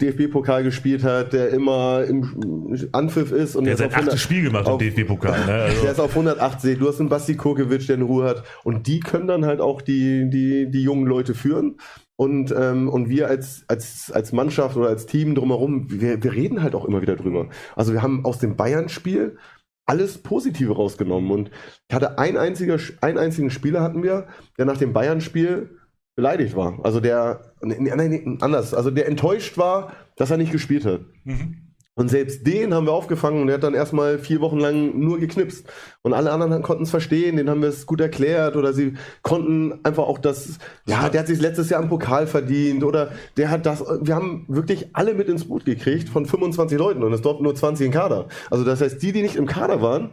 DFB-Pokal gespielt hat, der immer im Anpfiff ist und Der hat sein auf 100 achtes Spiel gemacht im auf- DFB-Pokal. Ne? Der Also, ist auf 180. Du hast einen Basti Kurkewitsch, der eine Ruhe hat. Und die können dann halt auch die, die, die jungen Leute führen. Und, ähm, und wir als, als, als Mannschaft oder als Team drumherum, wir, wir reden halt auch immer wieder drüber. Also wir haben aus dem Bayern-Spiel alles Positive rausgenommen. Und ich hatte ein einziger, einen einzigen Spieler hatten wir, der nach dem Bayern-Spiel beleidigt war. Also der, nee, nee, nee, anders, also der enttäuscht war, dass er nicht gespielt hat. Mhm. Und selbst den haben wir aufgefangen und der hat dann erstmal vier Wochen lang nur geknipst. Und alle anderen konnten es verstehen, denen haben wir es gut erklärt oder sie konnten einfach auch das, ja, der hat sich letztes Jahr im Pokal verdient oder der hat das, wir haben wirklich alle mit ins Boot gekriegt von 25 Leuten und es dort nur 20 im Kader. Also das heißt, die, die nicht im Kader waren,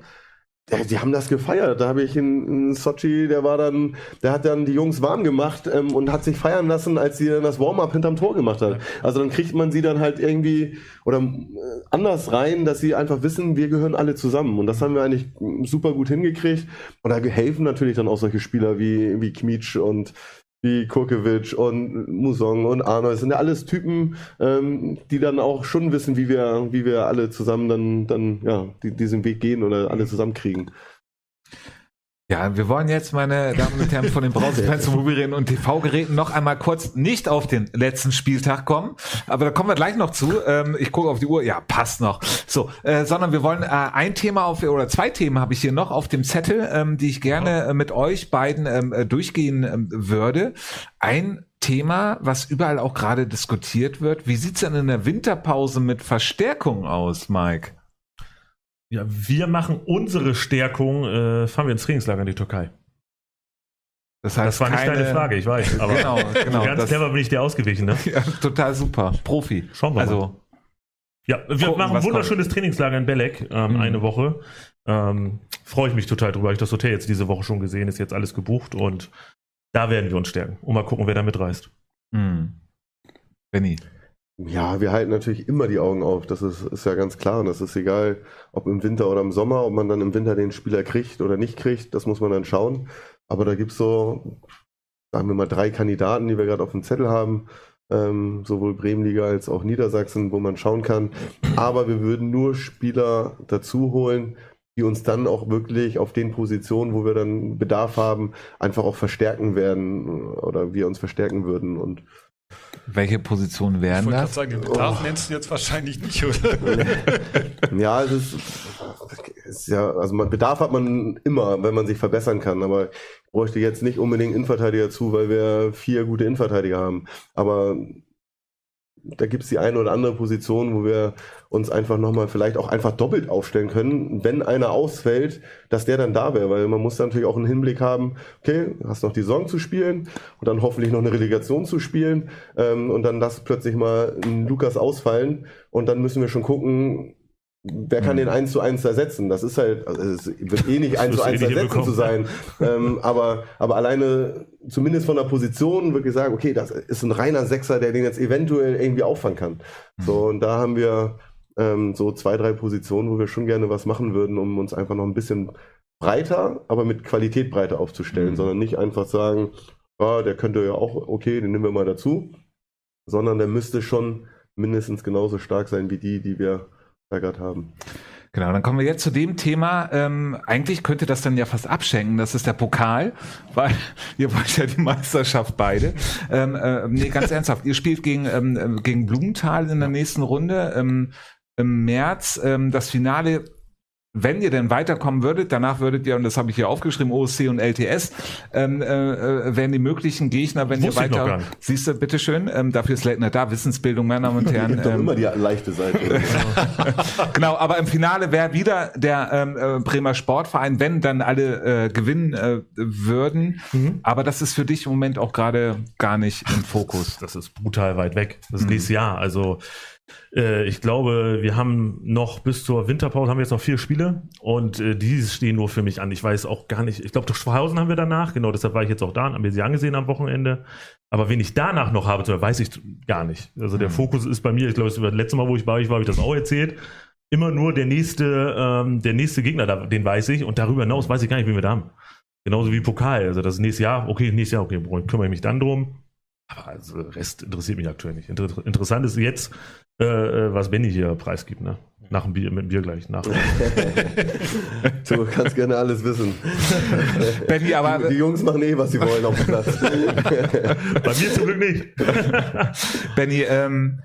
die haben das gefeiert. Da habe ich in, in Sochi, der war dann, der hat dann die Jungs warm gemacht ähm, und hat sich feiern lassen, als sie dann das Warm-up hinterm Tor gemacht hat. Also dann kriegt man sie dann halt irgendwie oder äh, anders rein, dass sie einfach wissen, wir gehören alle zusammen. Und das haben wir eigentlich super gut hingekriegt. Und da helfen natürlich dann auch solche Spieler wie, wie Kmitsch und wie Kurkewitsch und Musong und Arnold. Das sind ja alles Typen, ähm, die dann auch schon wissen, wie wir, wie wir alle zusammen dann, dann ja, die, diesen Weg gehen oder alle zusammenkriegen. Ja, wir wollen jetzt, meine Damen und Herren, von den Brausefans, Mobilgeräten und TV-Geräten noch einmal kurz nicht auf den letzten Spieltag kommen, aber da kommen wir gleich noch zu. Ähm, ich gucke auf die Uhr, ja, passt noch. So, äh, sondern wir wollen äh, ein Thema auf, oder zwei Themen habe ich hier noch auf dem Zettel, ähm, die ich gerne äh, mit euch beiden ähm, äh, durchgehen ähm, würde. Ein Thema, was überall auch gerade diskutiert wird. Wie sieht's denn in der Winterpause mit Verstärkung aus, Mike? Ja, wir machen unsere Stärkung, äh, fahren wir ins Trainingslager in die Türkei. Das heißt, Das war nicht keine- deine Frage, ich weiß. Aber Genau, genau. ganz das- clever bin ich dir ausgewichen. Ne? Ja, total super. Profi. Schauen wir mal. Also, Ja, wir Gucken, machen ein wunderschönes Trainingslager in Belek, ähm, Mhm. eine Woche. Ähm, Freue ich mich total drüber. Habe ich das Hotel jetzt diese Woche schon gesehen, ist jetzt alles gebucht und da werden wir uns stärken. Und mal gucken, wer da mitreist. hm. Benny. Ja, wir halten natürlich immer die Augen auf. Das ist, ist ja ganz klar. Und das ist egal, ob im Winter oder im Sommer, ob man dann im Winter den Spieler kriegt oder nicht kriegt. Das muss man dann schauen. Aber da gibt's so, sagen wir mal, drei Kandidaten, die wir gerade auf dem Zettel haben. ähm, sowohl Bremenliga als auch Niedersachsen, wo man schauen kann. Aber wir würden nur Spieler dazu holen, die uns dann auch wirklich auf den Positionen, wo wir dann Bedarf haben, einfach auch verstärken werden oder wir uns verstärken würden. Und Welche Positionen Ich wären wollte gerade das? sagen, den Bedarf Oh. nennst du jetzt wahrscheinlich nicht, oder? ja, es ist, es ist ja, also man, Bedarf hat man immer, wenn man sich verbessern kann. Aber ich bräuchte jetzt nicht unbedingt Innenverteidiger zu, weil wir vier gute Innenverteidiger haben. Aber da gibt es die eine oder andere Position, wo wir uns einfach nochmal vielleicht auch einfach doppelt aufstellen können, wenn einer ausfällt, dass der dann da wäre, weil man muss natürlich auch einen Hinblick haben, okay, hast noch die Saison zu spielen und dann hoffentlich noch eine Relegation zu spielen ähm, und dann lass plötzlich mal ein Lukas ausfallen und dann müssen wir schon gucken, wer kann den 1 zu 1 ersetzen? Das ist halt, also es wird eh nicht 1 zu wirst du eh 1 nicht ersetzen zu sein, ähm, aber, aber alleine zumindest von der Position wirklich sagen, okay, das ist ein reiner Sechser, der den jetzt eventuell irgendwie auffangen kann. So, und da haben wir ähm, so zwei, drei Positionen, wo wir schon gerne was machen würden, um uns einfach noch ein bisschen breiter, aber mit Qualität breiter aufzustellen, Mhm. sondern nicht einfach sagen, ah, der könnte ja auch, okay, den nehmen wir mal dazu, sondern der müsste schon mindestens genauso stark sein wie die, die wir da gerade haben. Genau, dann kommen wir jetzt zu dem Thema. Ähm, eigentlich könnte das dann ja fast abschenken. Das ist der Pokal, weil ihr wollt ja die Meisterschaft beide. Ähm, äh, nee, ganz ernsthaft. Ihr spielt gegen ähm, äh, gegen Blumenthal in der nächsten Runde ähm, im März. Ähm, das Finale. Wenn ihr denn weiterkommen würdet, danach würdet ihr, und das habe ich hier aufgeschrieben, OSC und LTS, ähm, äh, äh, wären die möglichen Gegner, wenn Wusste ihr weiter. Siehst du, bitteschön, ähm, dafür ist Leitner da, Wissensbildung, meine Damen und Herren. ähm, immer die leichte Seite. Genau, aber im Finale wäre wieder der ähm, äh, Bremer Sportverein, wenn dann alle äh, gewinnen äh, würden. Mhm. Aber das ist für dich im Moment auch gerade gar nicht im Fokus. Das ist brutal weit weg. Das ist Mhm. nächstes Jahr. Also äh, ich glaube, wir haben noch bis zur Winterpause haben wir jetzt noch vier Spiele und äh, die stehen nur für mich an. Ich weiß auch gar nicht. Ich glaube, doch Schweighausen haben wir danach. Genau, deshalb war ich jetzt auch da und haben wir sie angesehen am Wochenende. Aber wen ich danach noch habe, weiß ich gar nicht. Also der Mhm. Fokus ist bei mir. Ich glaube, das letzte Mal, wo ich bei euch war, habe ich das auch erzählt. Immer nur der nächste, ähm, der nächste Gegner, den weiß ich und darüber hinaus weiß ich gar nicht, wen wir da haben. Genauso wie Pokal. Also das ist nächstes Jahr, okay, nächstes Jahr, okay, kümmere ich mich dann drum. Aber also Rest interessiert mich aktuell nicht. Inter interessant ist jetzt, äh, äh, was Benny hier preisgibt, ne? Nach dem Bier, mit dem Bier gleich. Nach. Du kannst gerne alles wissen. Benny, aber Die Jungs machen eh, was sie wollen auf dem Platz. Bei mir zum Glück nicht. Benny, ähm,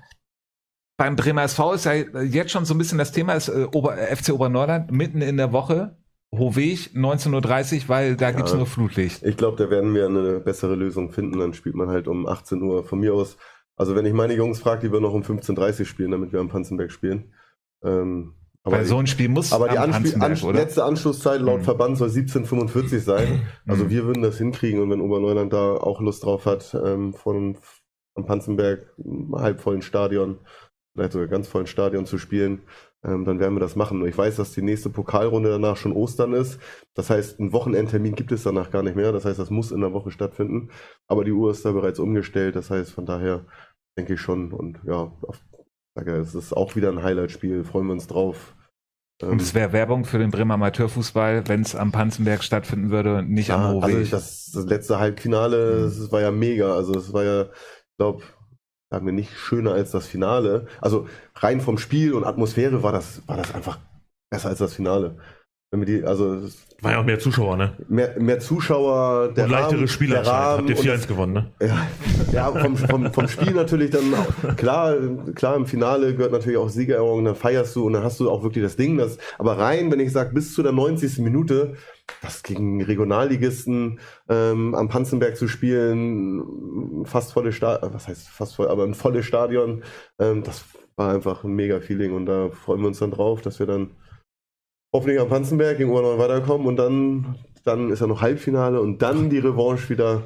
beim Bremer SV ist ja jetzt schon so ein bisschen das Thema, ist äh, Ober, FC Oberneuland mitten in der Woche. Hohweg, 19.30 Uhr, weil da gibt's Ja. nur Flutlicht. Ich glaube, da werden wir eine bessere Lösung finden. Dann spielt man halt um 18 Uhr von mir aus. Also wenn ich meine Jungs frage, die würden noch um 15.30 Uhr spielen, damit wir am Panzenberg spielen. Ähm, aber Weil so ein Spiel muss aber die Hansenberg, Ansch oder? letzte Anschlusszeit laut Mhm. Verband soll 17.45 sein. Also Mhm. wir würden das hinkriegen und wenn Oberneuland da auch Lust drauf hat, ähm, von am Panzenberg im halbvollen Stadion, vielleicht sogar ganz vollen Stadion zu spielen, ähm, dann werden wir das machen. Ich weiß, dass die nächste Pokalrunde danach schon Ostern ist. Das heißt, einen Wochenendtermin gibt es danach gar nicht mehr. Das heißt, das muss in der Woche stattfinden. Aber die Uhr ist da bereits umgestellt. Das heißt, von daher denke ich schon. Und ja, es ist auch wieder ein Highlight-Spiel. Freuen wir uns drauf. Ähm, Und es wäre Werbung für den Bremer Amateurfußball, wenn es am Panzenberg stattfinden würde und nicht am Ja, Hohweg. also das, das letzte Halbfinale, das war ja mega. Also es war ja, ich glaube, sagen wir nicht schöner als das Finale. Also rein vom Spiel und Atmosphäre war das, war das einfach besser als das Finale. Wenn wir die, also War ja auch mehr Zuschauer, ne? mehr, mehr Zuschauer, der Und leichtere Rahmen, Spieler der. Rahmen Habt ihr und 4-1 das, gewonnen, ne? ja, ja vom, vom, vom Spiel natürlich dann auch, klar, klar im Finale gehört natürlich auch Siegerehrung, dann feierst du und dann hast du auch wirklich das Ding. Das, aber rein, wenn ich sage, bis zu der 90. Minute, das gegen Regionalligisten ähm, am Panzenberg zu spielen, fast volle Stadion, was heißt fast voll, aber ein volles Stadion, ähm, das war einfach ein mega Feeling und da freuen wir uns dann drauf, dass wir dann hoffentlich am Panzenberg gegen Oberneuen weiterkommen und dann, dann ist ja noch Halbfinale und dann die Revanche wieder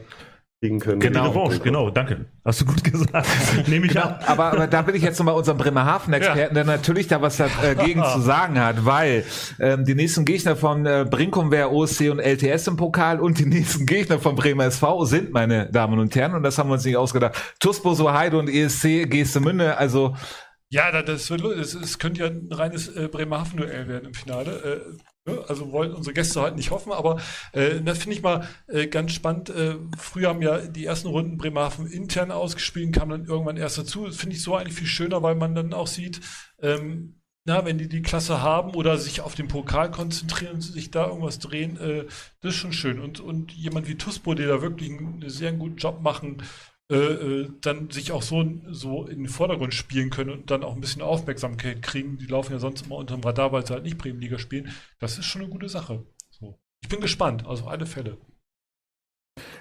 kriegen können. Genau. Die Revanche, genau, danke. Hast du gut gesagt. Nehme ich Genau, an. aber, aber da bin ich jetzt nochmal unserem Bremerhaven-Experten, der natürlich da was dagegen zu sagen hat, weil ähm, die nächsten Gegner von äh, Brinkum wäre OSC und LTS im Pokal und die nächsten Gegner von Bremer SV sind, meine Damen und Herren, und das haben wir uns nicht ausgedacht. TuSpo, Heide und ESC Geestemünde, also Ja, da- das, wird, das, das könnte ja ein reines äh, Bremerhaven-Duell werden im Finale. Äh, Ne? Also wollen unsere Gäste halt nicht hoffen, aber äh, das finde ich mal äh, ganz spannend. Äh, früher haben ja die ersten Runden Bremerhaven intern ausgespielt, kam dann irgendwann erst dazu. Das finde ich so eigentlich viel schöner, weil man dann auch sieht, ähm, na, wenn die die Klasse haben oder sich auf den Pokal konzentrieren und sich da irgendwas drehen, äh, das ist schon schön. Und, und jemand wie Tuspo, die da wirklich einen sehr guten Job machen, äh, äh, dann sich auch so, so in den Vordergrund spielen können und dann auch ein bisschen Aufmerksamkeit kriegen. Die laufen ja sonst immer unter dem Radar, weil sie halt nicht Bremenliga spielen. Das ist schon eine gute Sache. So. Ich bin gespannt, also alle Fälle.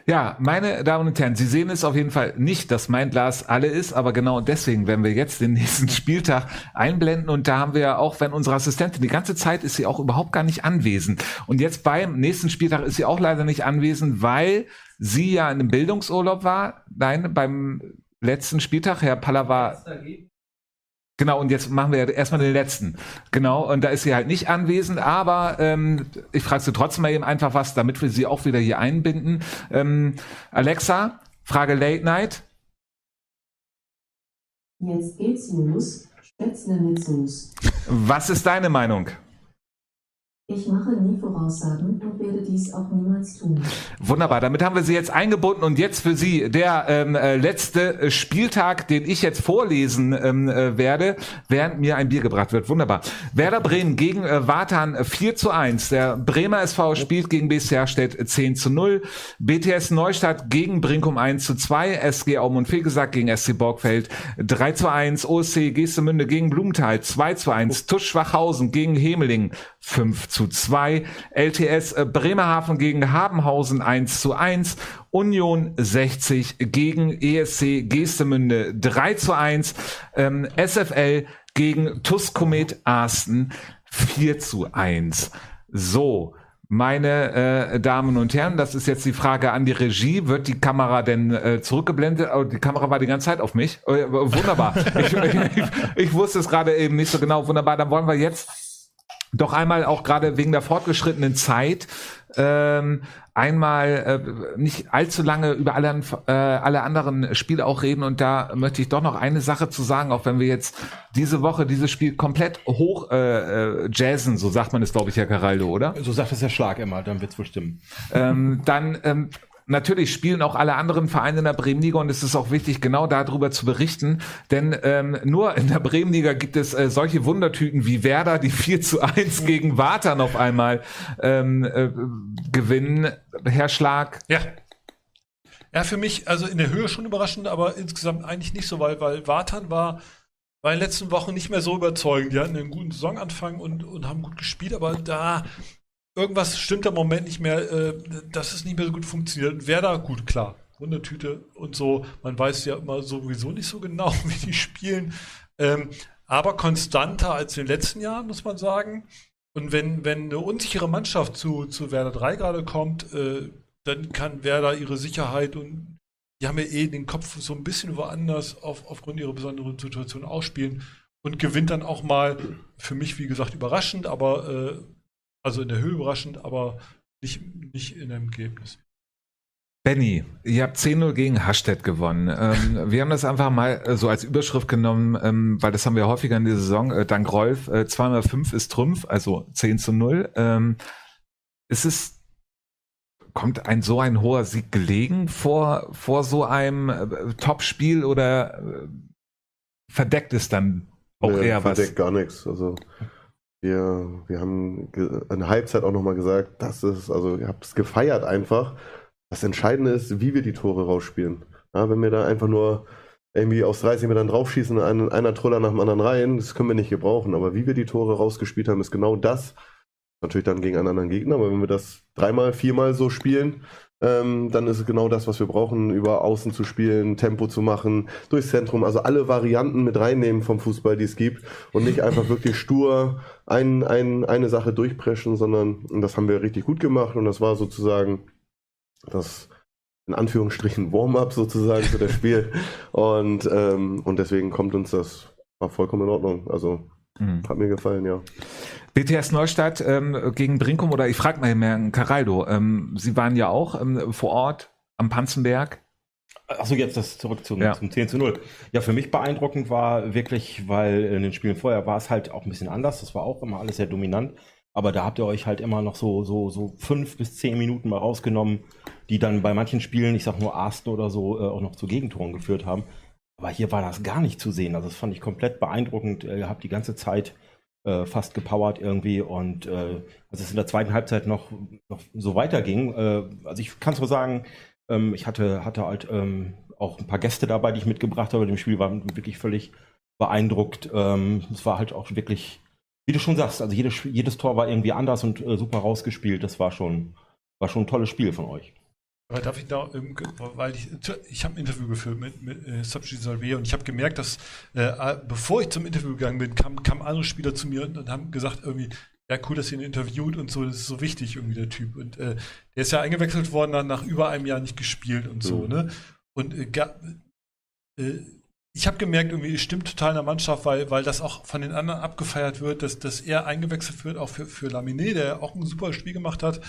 Ja, meine Damen und Herren, Sie sehen es auf jeden Fall nicht, dass mein Glas alle ist, aber genau deswegen werden wir jetzt den nächsten Spieltag einblenden und da haben wir ja auch, wenn unsere Assistentin die ganze Zeit ist sie auch überhaupt gar nicht anwesend und jetzt beim nächsten Spieltag ist sie auch leider nicht anwesend, weil sie ja in einem Bildungsurlaub war. Nein, beim letzten Spieltag, Herr Paller war Genau, und jetzt machen wir erstmal den letzten. Genau, und da ist sie halt nicht anwesend, aber ähm, ich frage sie trotzdem mal eben einfach was, damit wir sie auch wieder hier einbinden. Ähm, Alexa, Frage Late Night. Jetzt geht's los. Spätzle mit Soße. Was ist deine Meinung? Ich mache nie Voraussagen und werde dies auch niemals tun. Wunderbar, damit haben wir sie jetzt eingebunden und jetzt für Sie der ähm, äh, letzte Spieltag, den ich jetzt vorlesen ähm, äh, werde, während mir ein Bier gebracht wird. Wunderbar. Werder Bremen gegen äh, Watan 4 zu 1. Der Bremer SV spielt gegen BC Herstedt 10 zu 0. BTS Neustadt gegen Brinkum 1 zu 2. SG Aumund Fegesack gegen SC Borgfeld 3 zu 1. OSC Gestemünde gegen Blumenthal 2 zu 1. Tusch Schwachhausen gegen Hemeling 5 zu 2. LTS äh, Bremerhaven gegen Habenhausen 1 zu 1. Union 60 gegen ESC Geestemünde 3 zu 1. Ähm, SFL gegen TUS Komet Arsten 4 zu 1. So. Meine äh, Damen und Herren, das ist jetzt die Frage an die Regie. Wird die Kamera denn äh, zurückgeblendet? Oh, die Kamera war die ganze Zeit auf mich. Äh, wunderbar. ich, ich, ich wusste es gerade eben nicht so genau. Wunderbar. Dann wollen wir jetzt doch einmal auch gerade wegen der fortgeschrittenen Zeit ähm, einmal äh, nicht allzu lange über alle, äh, alle anderen Spiele auch reden und da möchte ich doch noch eine Sache zu sagen, auch wenn wir jetzt diese Woche dieses Spiel komplett hoch äh, äh, jazzen, so sagt man es, glaube ich, Herr Caraldo, oder? So sagt es der Schlag immer, dann wird's wohl stimmen. Ähm, dann ähm, natürlich spielen auch alle anderen Vereine in der Bremenliga und es ist auch wichtig, genau darüber zu berichten, denn ähm, nur in der Bremenliga gibt es äh, solche Wundertüten wie Werder, die 4 zu 1 gegen Watern auf einmal ähm, äh, gewinnen. Herr Schlag. Ja. Ja, für mich, also in der Höhe schon überraschend, aber insgesamt eigentlich nicht so, weil, weil Watern war, war in den letzten Wochen nicht mehr so überzeugend. Die hatten einen guten Saisonanfang und, und haben gut gespielt, aber da irgendwas stimmt im Moment nicht mehr, äh, dass es nicht mehr so gut funktioniert. Wer da gut, klar, Wundertüte und so. Man weiß ja immer sowieso nicht so genau, wie die spielen. Ähm, aber konstanter als in den letzten Jahren, muss man sagen. Und wenn, wenn eine unsichere Mannschaft zu, zu Werder 3 gerade kommt, äh, dann kann Werder ihre Sicherheit und die haben ja eh den Kopf so ein bisschen woanders auf, aufgrund ihrer besonderen Situation ausspielen und gewinnt dann auch mal, für mich wie gesagt überraschend, aber äh, also in der Höhe überraschend, aber nicht, nicht in einem Ergebnis. Benny, ihr habt 10-0 gegen Hasstedt gewonnen. Ähm, wir haben das einfach mal äh, so als Überschrift genommen, ähm, weil das haben wir häufiger in der Saison. Äh, dank Rolf, äh, 2x5 ist Trumpf, also 10 zu 0. Ähm, ist es, kommt ein so ein hoher Sieg gelegen vor, vor so einem äh, Topspiel oder äh, verdeckt es dann auch Nee, eher was? verdeckt gar nichts. Also wir, wir haben ge- in der Halbzeit auch nochmal gesagt, das ist, also ihr habt es gefeiert einfach. Das Entscheidende ist, wie wir die Tore rausspielen. Ja, wenn wir da einfach nur irgendwie aus 30 Metern draufschießen einen, einer Troller nach dem anderen rein, das können wir nicht gebrauchen. Aber wie wir die Tore rausgespielt haben, ist genau das. Natürlich dann gegen einen anderen Gegner, aber wenn wir das dreimal, viermal so spielen, ähm, dann ist es genau das, was wir brauchen, über Außen zu spielen, Tempo zu machen, durchs Zentrum, also alle Varianten mit reinnehmen vom Fußball, die es gibt. Und nicht einfach wirklich stur ein, ein, eine Sache durchpreschen, sondern das haben wir richtig gut gemacht. Und das war sozusagen das in Anführungsstrichen Warm-up sozusagen für das Spiel. Und, ähm, und deswegen kommt uns das war vollkommen in Ordnung, also Mhm. hat mir gefallen, ja. BTS Neustadt ähm, gegen Brinkum oder ich frage mal Herrn Caraldo, ähm, Sie waren ja auch ähm, vor Ort am Panzenberg. Achso, jetzt das zurück zum, Ja. zum 10 zu 0. Ja, für mich beeindruckend war wirklich, weil in den Spielen vorher war es halt auch ein bisschen anders. Das war auch immer alles sehr dominant. Aber da habt ihr euch halt immer noch so, so, so fünf bis zehn Minuten mal rausgenommen, die dann bei manchen Spielen, ich sag nur Arsten oder so, äh, auch noch zu Gegentoren geführt haben. Aber hier war das gar nicht zu sehen. Also das fand ich komplett beeindruckend. Ihr habt die ganze Zeit äh, fast gepowert irgendwie und äh, als es in der zweiten Halbzeit noch, noch so weiterging, äh, also ich kann so sagen, ähm, ich hatte, hatte halt ähm, auch ein paar Gäste dabei, die ich mitgebracht habe. Dem Spiel war wirklich völlig beeindruckt. Ähm, es war halt auch wirklich, wie du schon sagst, also jedes, jedes Tor war irgendwie anders und äh, super rausgespielt. Das war schon, war schon ein tolles Spiel von euch. Aber darf ich da, weil ich, ich habe ein Interview geführt mit, mit äh, Sabji Salvé und ich habe gemerkt, dass äh, bevor ich zum Interview gegangen bin, kamen kam andere Spieler zu mir und, und haben gesagt irgendwie, ja cool, dass ihr ihn interviewt und so, das ist so wichtig irgendwie der Typ. Und äh, der ist ja eingewechselt worden, nach, nach über einem Jahr nicht gespielt und so, Mhm. ne? Und äh, ga, äh, ich habe gemerkt, irgendwie, es stimmt total in der Mannschaft, weil, weil das auch von den anderen abgefeiert wird, dass, dass er eingewechselt wird, auch für, für Laminé, der auch ein super Spiel gemacht hat.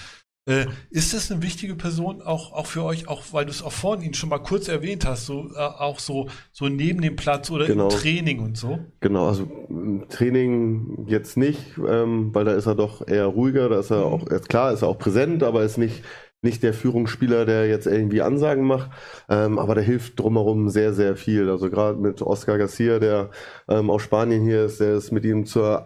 Äh, ist das eine wichtige Person auch, auch für euch, auch weil du es auch vorhin ihn schon mal kurz erwähnt hast, so äh, auch so, so neben dem Platz oder Genau. im Training und so? Genau, also im Training jetzt nicht, ähm, weil da ist er doch eher ruhiger, da ist er auch, ist klar, ist er auch präsent, aber ist nicht, nicht der Führungsspieler, der jetzt irgendwie Ansagen macht, ähm, aber der hilft drumherum sehr, sehr viel. Also gerade mit Oscar Garcia, der ähm, aus Spanien hier ist, der ist mit ihm zur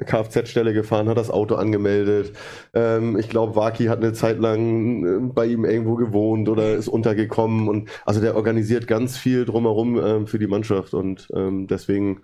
äh, Kfz-Stelle gefahren, hat das Auto angemeldet. Ähm, ich glaube, Waki hat eine Zeit lang äh, bei ihm irgendwo gewohnt oder ist untergekommen und also der organisiert ganz viel drumherum ähm, für die Mannschaft und ähm, deswegen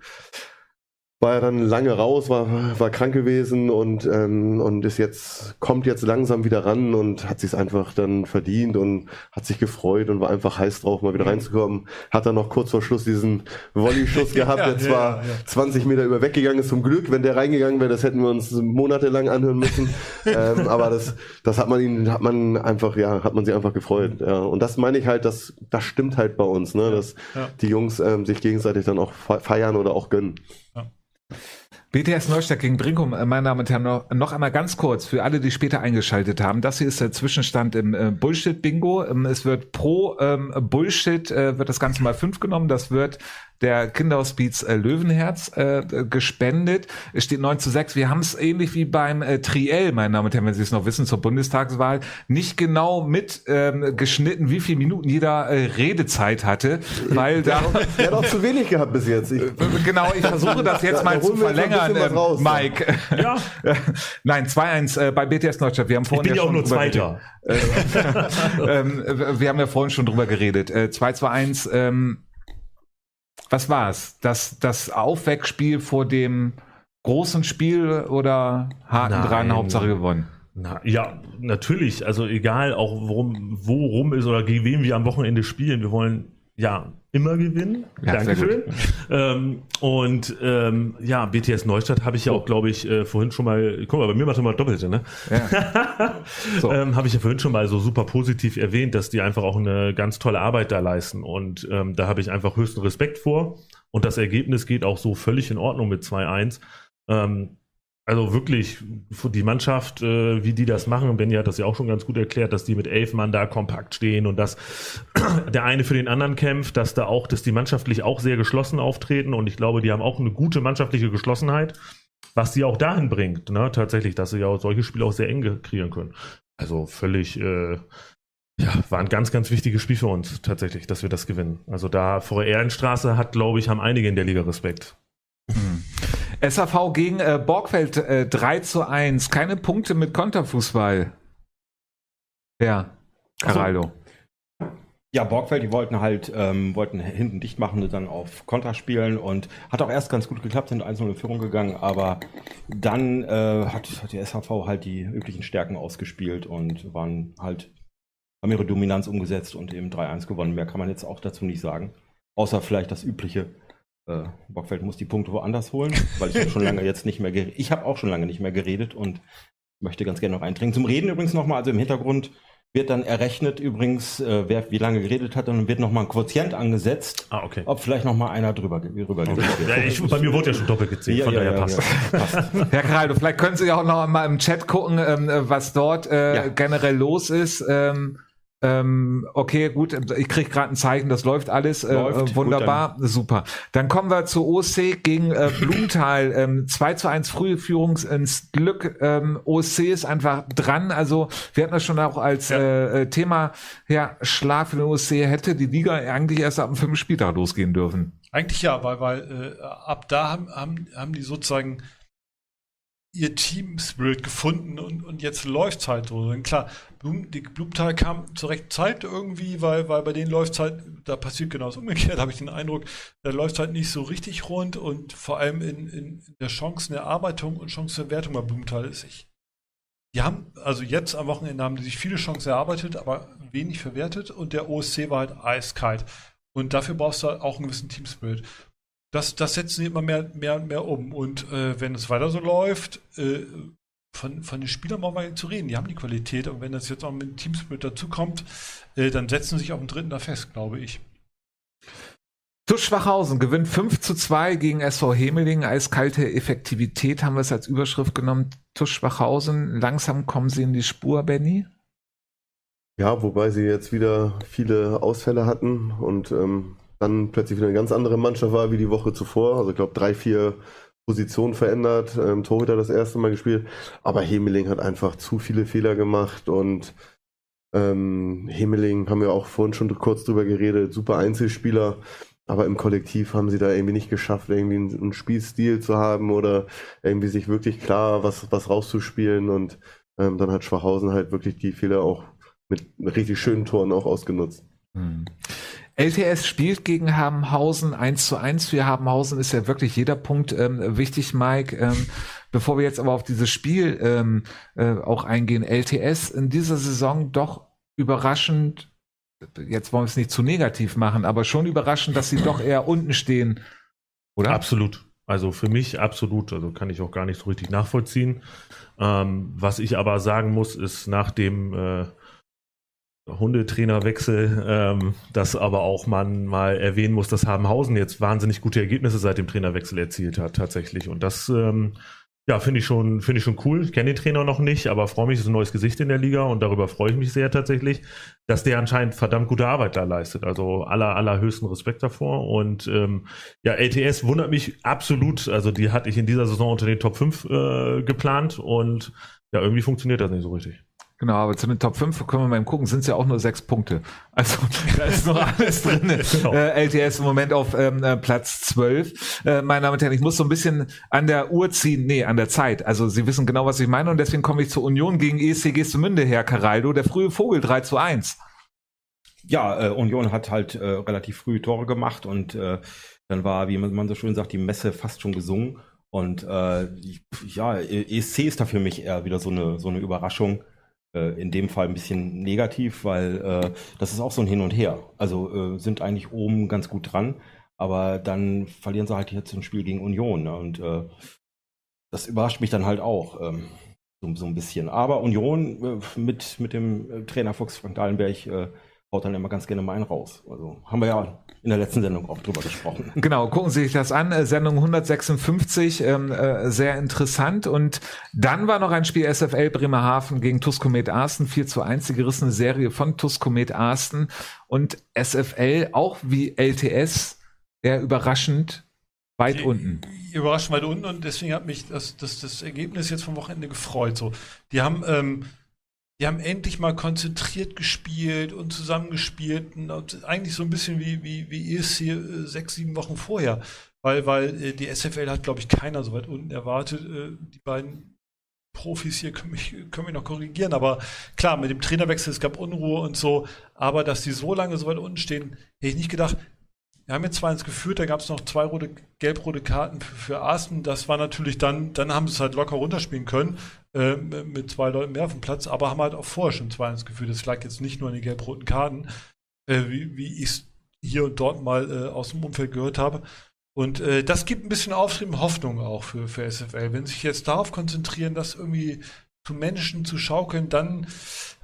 war er dann lange raus, war, war krank gewesen und, ähm, und ist jetzt, kommt jetzt langsam wieder ran und hat sich einfach dann verdient und hat sich gefreut und war einfach heiß drauf, mal wieder reinzukommen. Hat dann noch kurz vor Schluss diesen Volley-Schuss gehabt, Ja, der zwar ja, ja. 20 Meter über weggegangen ist, zum Glück. Wenn der reingegangen wäre, das hätten wir uns monatelang anhören müssen. ähm, aber das, das hat man ihn, hat man einfach, ja, hat man sich einfach gefreut. Ja. Und das meine ich halt, das, das stimmt halt bei uns, ne, dass Ja. die Jungs ähm, sich gegenseitig dann auch fe- feiern oder auch gönnen. BTS Neustadt gegen Brinkum, äh, meine Damen und Herren, noch, noch einmal ganz kurz für alle, die später eingeschaltet haben. Das hier ist der Zwischenstand im äh, Bullshit-Bingo. Ähm, es wird pro ähm, Bullshit, äh, wird das Ganze mal fünf genommen. Das wird der Kinderhospiz äh, Löwenherz äh, gespendet. Es steht 9 zu 6. Wir haben es ähnlich wie beim äh, Triell, meine Damen und Herren, wenn Sie es noch wissen, zur Bundestagswahl, nicht genau mit ähm, geschnitten, wie viele Minuten jeder äh, Redezeit hatte, weil da... Der hat auch zu wenig gehabt bis jetzt. Ich, Genau, ich versuche das jetzt mal zu verlängern, ähm, raus? Mike. Ja, Nein, 2-1 äh, bei BTS Neustadt. Wir haben ich vorhin bin ja auch schon nur Zweiter. geredet. ähm, äh, wir haben ja vorhin schon drüber geredet. Äh, 2-2-1, ähm, was war's? Das, das Aufweckspiel vor dem großen Spiel oder Haken Nein. dran, Hauptsache gewonnen? Na, ja, natürlich. Also egal, auch worum, worum ist oder gegen wen wir am Wochenende spielen. Wir wollen ja immer gewinnen. Ja, Dankeschön. Ähm, und ähm, ja, BTS Neustadt habe ich ja auch, glaube ich, äh, vorhin schon mal. Guck mal, bei mir macht er mal Doppelte, ne? Ja. So. ähm, habe ich ja vorhin schon mal so super positiv erwähnt, dass die einfach auch eine ganz tolle Arbeit da leisten. Und ähm, da habe ich einfach höchsten Respekt vor. Und das Ergebnis geht auch so völlig in Ordnung mit 2-1. Ähm, also wirklich, die Mannschaft, äh, wie die das machen, Benny hat das ja auch schon ganz gut erklärt, dass die mit elf Mann da kompakt stehen und dass der eine für den anderen kämpft, dass da auch, dass die mannschaftlich auch sehr geschlossen auftreten und ich glaube, die haben auch eine gute mannschaftliche Geschlossenheit, was sie auch dahin bringt, ne, tatsächlich, dass sie ja solche Spiele auch sehr eng kreieren können. Also völlig, äh, ja, war ein ganz, ganz wichtiges Spiel für uns tatsächlich, dass wir das gewinnen. Also da vor Ehrenstraße hat, glaube ich, haben einige in der Liga Respekt. SAV gegen äh, Borgfeld äh, 3 zu 1. Keine Punkte mit Konterfußball. Ja, Caraldo. Ja, Borgfeld, die wollten halt, ähm, wollten hinten dicht machen und dann auf Konter spielen und hat auch erst ganz gut geklappt, sind 1-0 in Führung gegangen, aber dann äh, hat, hat die SHV halt die üblichen Stärken ausgespielt und waren halt, haben ihre Dominanz umgesetzt und eben 3-1 gewonnen. Mehr kann man jetzt auch dazu nicht sagen. Außer vielleicht das übliche. Äh, Borgfeld muss die Punkte woanders holen, weil ich schon lange jetzt nicht mehr geredet. Ich habe auch schon lange nicht mehr geredet und möchte ganz gerne noch eindringen. Zum Reden übrigens nochmal, also im Hintergrund wird dann errechnet übrigens, äh, wer wie lange geredet hat, und dann wird nochmal ein Quotient angesetzt, Ah, okay. ob vielleicht nochmal einer drüber, ge- rüber geredet wird. Ja, ich, bei mir wurde ja schon doppelt gezählt, von daher passt. ja, passt. Herr Caraldo, vielleicht können Sie auch noch mal im Chat gucken, ähm, was dort äh, Ja. generell los ist. Ähm, Ähm, okay, gut, ich krieg gerade ein Zeichen, das läuft alles äh, Läuft, äh, wunderbar, super. Dann kommen wir zu OC gegen äh, Blumenthal. Ähm, 2 zu 1 frühe Führung ins Glück. Ähm, OC ist einfach dran. Also wir hatten das schon auch als äh, äh, Thema, ja, Schlag für den OC hätte die Liga eigentlich erst ab dem fünften Spieltag losgehen dürfen. Eigentlich ja, weil, weil äh, ab da haben, haben, haben die sozusagen ihr Team-Spirit gefunden und, und jetzt läuft's halt so. Und klar, Blum, die Blumenthal kam zur rechten Zeit irgendwie, weil, weil bei denen läuft's halt, da passiert genau das Umgekehrte, habe ich den Eindruck, da läuft's halt nicht so richtig rund und vor allem in, in, in der Chancenerarbeitung und Chancenerwertung bei Blumenthal ist ich. Die haben, also jetzt am Wochenende haben die sich viele Chancen erarbeitet, aber wenig verwertet und der OSC war halt eiskalt. Und dafür brauchst du halt auch einen gewissen Team-Spirit das, das setzen sie immer mehr, mehr und mehr um. Und äh, wenn es weiter so läuft, äh, von, von den Spielern brauchen wir nicht zu reden. Die haben die Qualität. Und wenn das jetzt auch mit dem Teamspirit dazukommt, äh, dann setzen sie sich auf den dritten da fest, glaube ich. TuS Schwachhausen gewinnt 5 zu 2 gegen SV Hemeling. Eiskalte Effektivität haben wir es als Überschrift genommen. TuS Schwachhausen, langsam kommen sie in die Spur, Benny. Ja, wobei sie jetzt wieder viele Ausfälle hatten und ähm, dann plötzlich wieder eine ganz andere Mannschaft war wie die Woche zuvor. Also ich glaube drei, vier Positionen verändert, ähm, Torhüter das erste Mal gespielt. Aber Hemeling hat einfach zu viele Fehler gemacht und ähm, Hemeling haben wir auch vorhin schon kurz drüber geredet, super Einzelspieler. Aber im Kollektiv haben sie da irgendwie nicht geschafft, irgendwie einen, Spielstil zu haben oder irgendwie sich wirklich klar was, was rauszuspielen. Und ähm, dann hat Schwachhausen halt wirklich die Fehler auch mit richtig schönen Toren auch ausgenutzt. LTS spielt gegen Habenhausen 1 zu 1 für Habenhausen ist ja wirklich jeder Punkt ähm, wichtig, Mike. Ähm, bevor wir jetzt aber auf dieses Spiel ähm, äh, auch eingehen, LTS in dieser Saison doch überraschend, jetzt wollen wir es nicht zu negativ machen, aber schon überraschend, dass sie doch eher unten stehen, oder? Absolut. Also für mich absolut, also kann ich auch gar nicht so richtig nachvollziehen. Ähm, was ich aber sagen muss, ist nach dem äh, Hundetrainerwechsel, ähm, dass aber auch man mal erwähnen muss, dass Habenhausen jetzt wahnsinnig gute Ergebnisse seit dem Trainerwechsel erzielt hat, tatsächlich. Und das, ähm, ja, finde ich schon, finde ich schon cool. Ich kenne den Trainer noch nicht, aber freue mich, es ist ein neues Gesicht in der Liga und darüber freue ich mich sehr tatsächlich, dass der anscheinend verdammt gute Arbeit da leistet. Also aller, allerhöchsten Respekt davor. Und ähm, ja, LTS wundert mich absolut. Also die hatte ich in dieser Saison unter den Top 5 äh, geplant und ja, irgendwie funktioniert das nicht so richtig. Genau, aber zu den Top 5 können wir mal eben gucken, sind es ja auch nur sechs Punkte. Also da ist noch alles drin. Genau. Äh, LTS im Moment auf ähm, äh, Platz 12. Äh, meine Damen und Herren, ich muss so ein bisschen an der Uhr ziehen, nee, an der Zeit. Also Sie wissen genau, was ich meine und deswegen komme ich zur Union gegen ESC Gestemünde, Herr Caraldo, der frühe Vogel 3 zu 1. Ja, äh, Union hat halt äh, relativ früh Tore gemacht und äh, dann war, wie man, man so schön sagt, die Messe fast schon gesungen. Und äh, ja, ESC ist da für mich eher wieder so eine, so eine Überraschung äh, in dem Fall ein bisschen negativ, weil äh, das ist auch so ein Hin und Her. Also äh, sind eigentlich oben ganz gut dran, aber dann verlieren sie halt jetzt ein Spiel gegen Union. Ne? Und äh, das überrascht mich dann halt auch ähm, so, so ein bisschen. Aber Union äh, mit, mit dem äh, Trainer Fuchs Frank Dahlenberg äh, haut dann immer ganz gerne mal einen raus. Also haben wir ja in der letzten Sendung auch drüber gesprochen. Genau, gucken Sie sich das an. Äh, Sendung 156, ähm, äh, sehr interessant. Und dann war noch ein Spiel SFL Bremerhaven gegen Tuskomet Arsten, 4 zu 1, die gerissene Serie von Tuskomet Arsten. Und SFL, auch wie LTS, eher überraschend weit Die- unten. Überraschend weit unten und deswegen hat mich das, das, das Ergebnis jetzt vom Wochenende gefreut. So, die haben, ähm, die haben endlich mal konzentriert gespielt und zusammengespielt und eigentlich so ein bisschen wie, wie, wie ESC äh, sechs, sieben Wochen vorher. Weil, weil äh, die SFL hat, glaube ich, keiner so weit unten erwartet. Äh, die beiden Profis hier können mich, können mich noch korrigieren, aber klar, mit dem Trainerwechsel, es gab Unruhe und so, aber dass die so lange so weit unten stehen, hätte ich nicht gedacht. Wir haben jetzt 2-1 geführt, da gab es noch zwei rote, gelb-rote Karten für, für Arsten. Das war natürlich dann, dann haben sie es halt locker runterspielen können, äh, mit zwei Leuten mehr auf dem Platz, aber haben halt auch vorher schon 2-1 geführt. Das lag jetzt nicht nur an den gelb-roten Karten, äh, wie, wie ich es hier und dort mal äh, aus dem Umfeld gehört habe. Und äh, das gibt ein bisschen Auftrieb Hoffnung auch für, für SFL. Wenn sie sich jetzt darauf konzentrieren, das irgendwie zu Menschen zu schaukeln, dann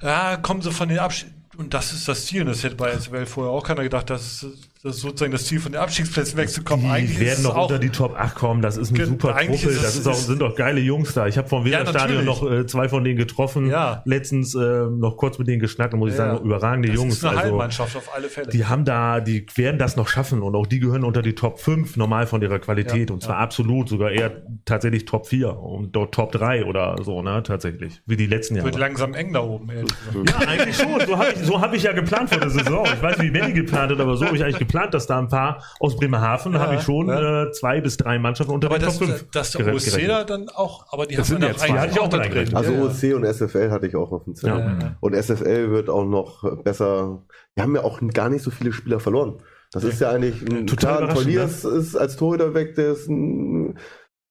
ja, kommen sie von den Abschied. Und das ist das Ziel. Und das hätte bei SFL vorher auch keiner gedacht, dass, das ist sozusagen das Ziel von den Abstiegsplätzen wegzukommen. Die Eigentlich werden noch unter die Top 8 kommen. Das ist eine super Truppe. Das es- ist auch, sind doch geile Jungs da. Ich habe vom Ja, Weserstadion natürlich. noch äh, zwei von denen getroffen. Ja. Letztens äh, noch kurz mit denen geschnackt und muss ich Ja. sagen, überragende das Jungs. ist eine also, Heilmannschaft auf alle Fälle. die haben da, die werden das noch schaffen und auch die gehören unter die Top 5 normal von ihrer Qualität Ja, und zwar ja. absolut, sogar eher tatsächlich Top 4 und dort Top 3 oder so, ne, tatsächlich, wie die letzten Jahre. Wird langsam eng da oben, ehrlich gesagt. Ja, eigentlich schon. So habe ich, so hab ich ja geplant vor der Saison. Ich weiß nicht, wie Benny geplant hat, aber so habe ich eigentlich geplant, dass da ein paar aus Bremerhaven Ja, habe ich schon ja. äh, zwei bis drei Mannschaften unter Aber den das, Top 5 dass der OSC da dann auch, aber die Das haben sind wir eigentlich ich auch da drin. Also. OSC und SFL hatte ich auch auf dem Zettel. Ja. Ja. Und SFL wird auch noch besser. Wir haben ja auch gar nicht so viele Spieler verloren. Das ist ja eigentlich ein, Total klar, ein überraschend, ne? Ist als Torhüter weg, der ist ein,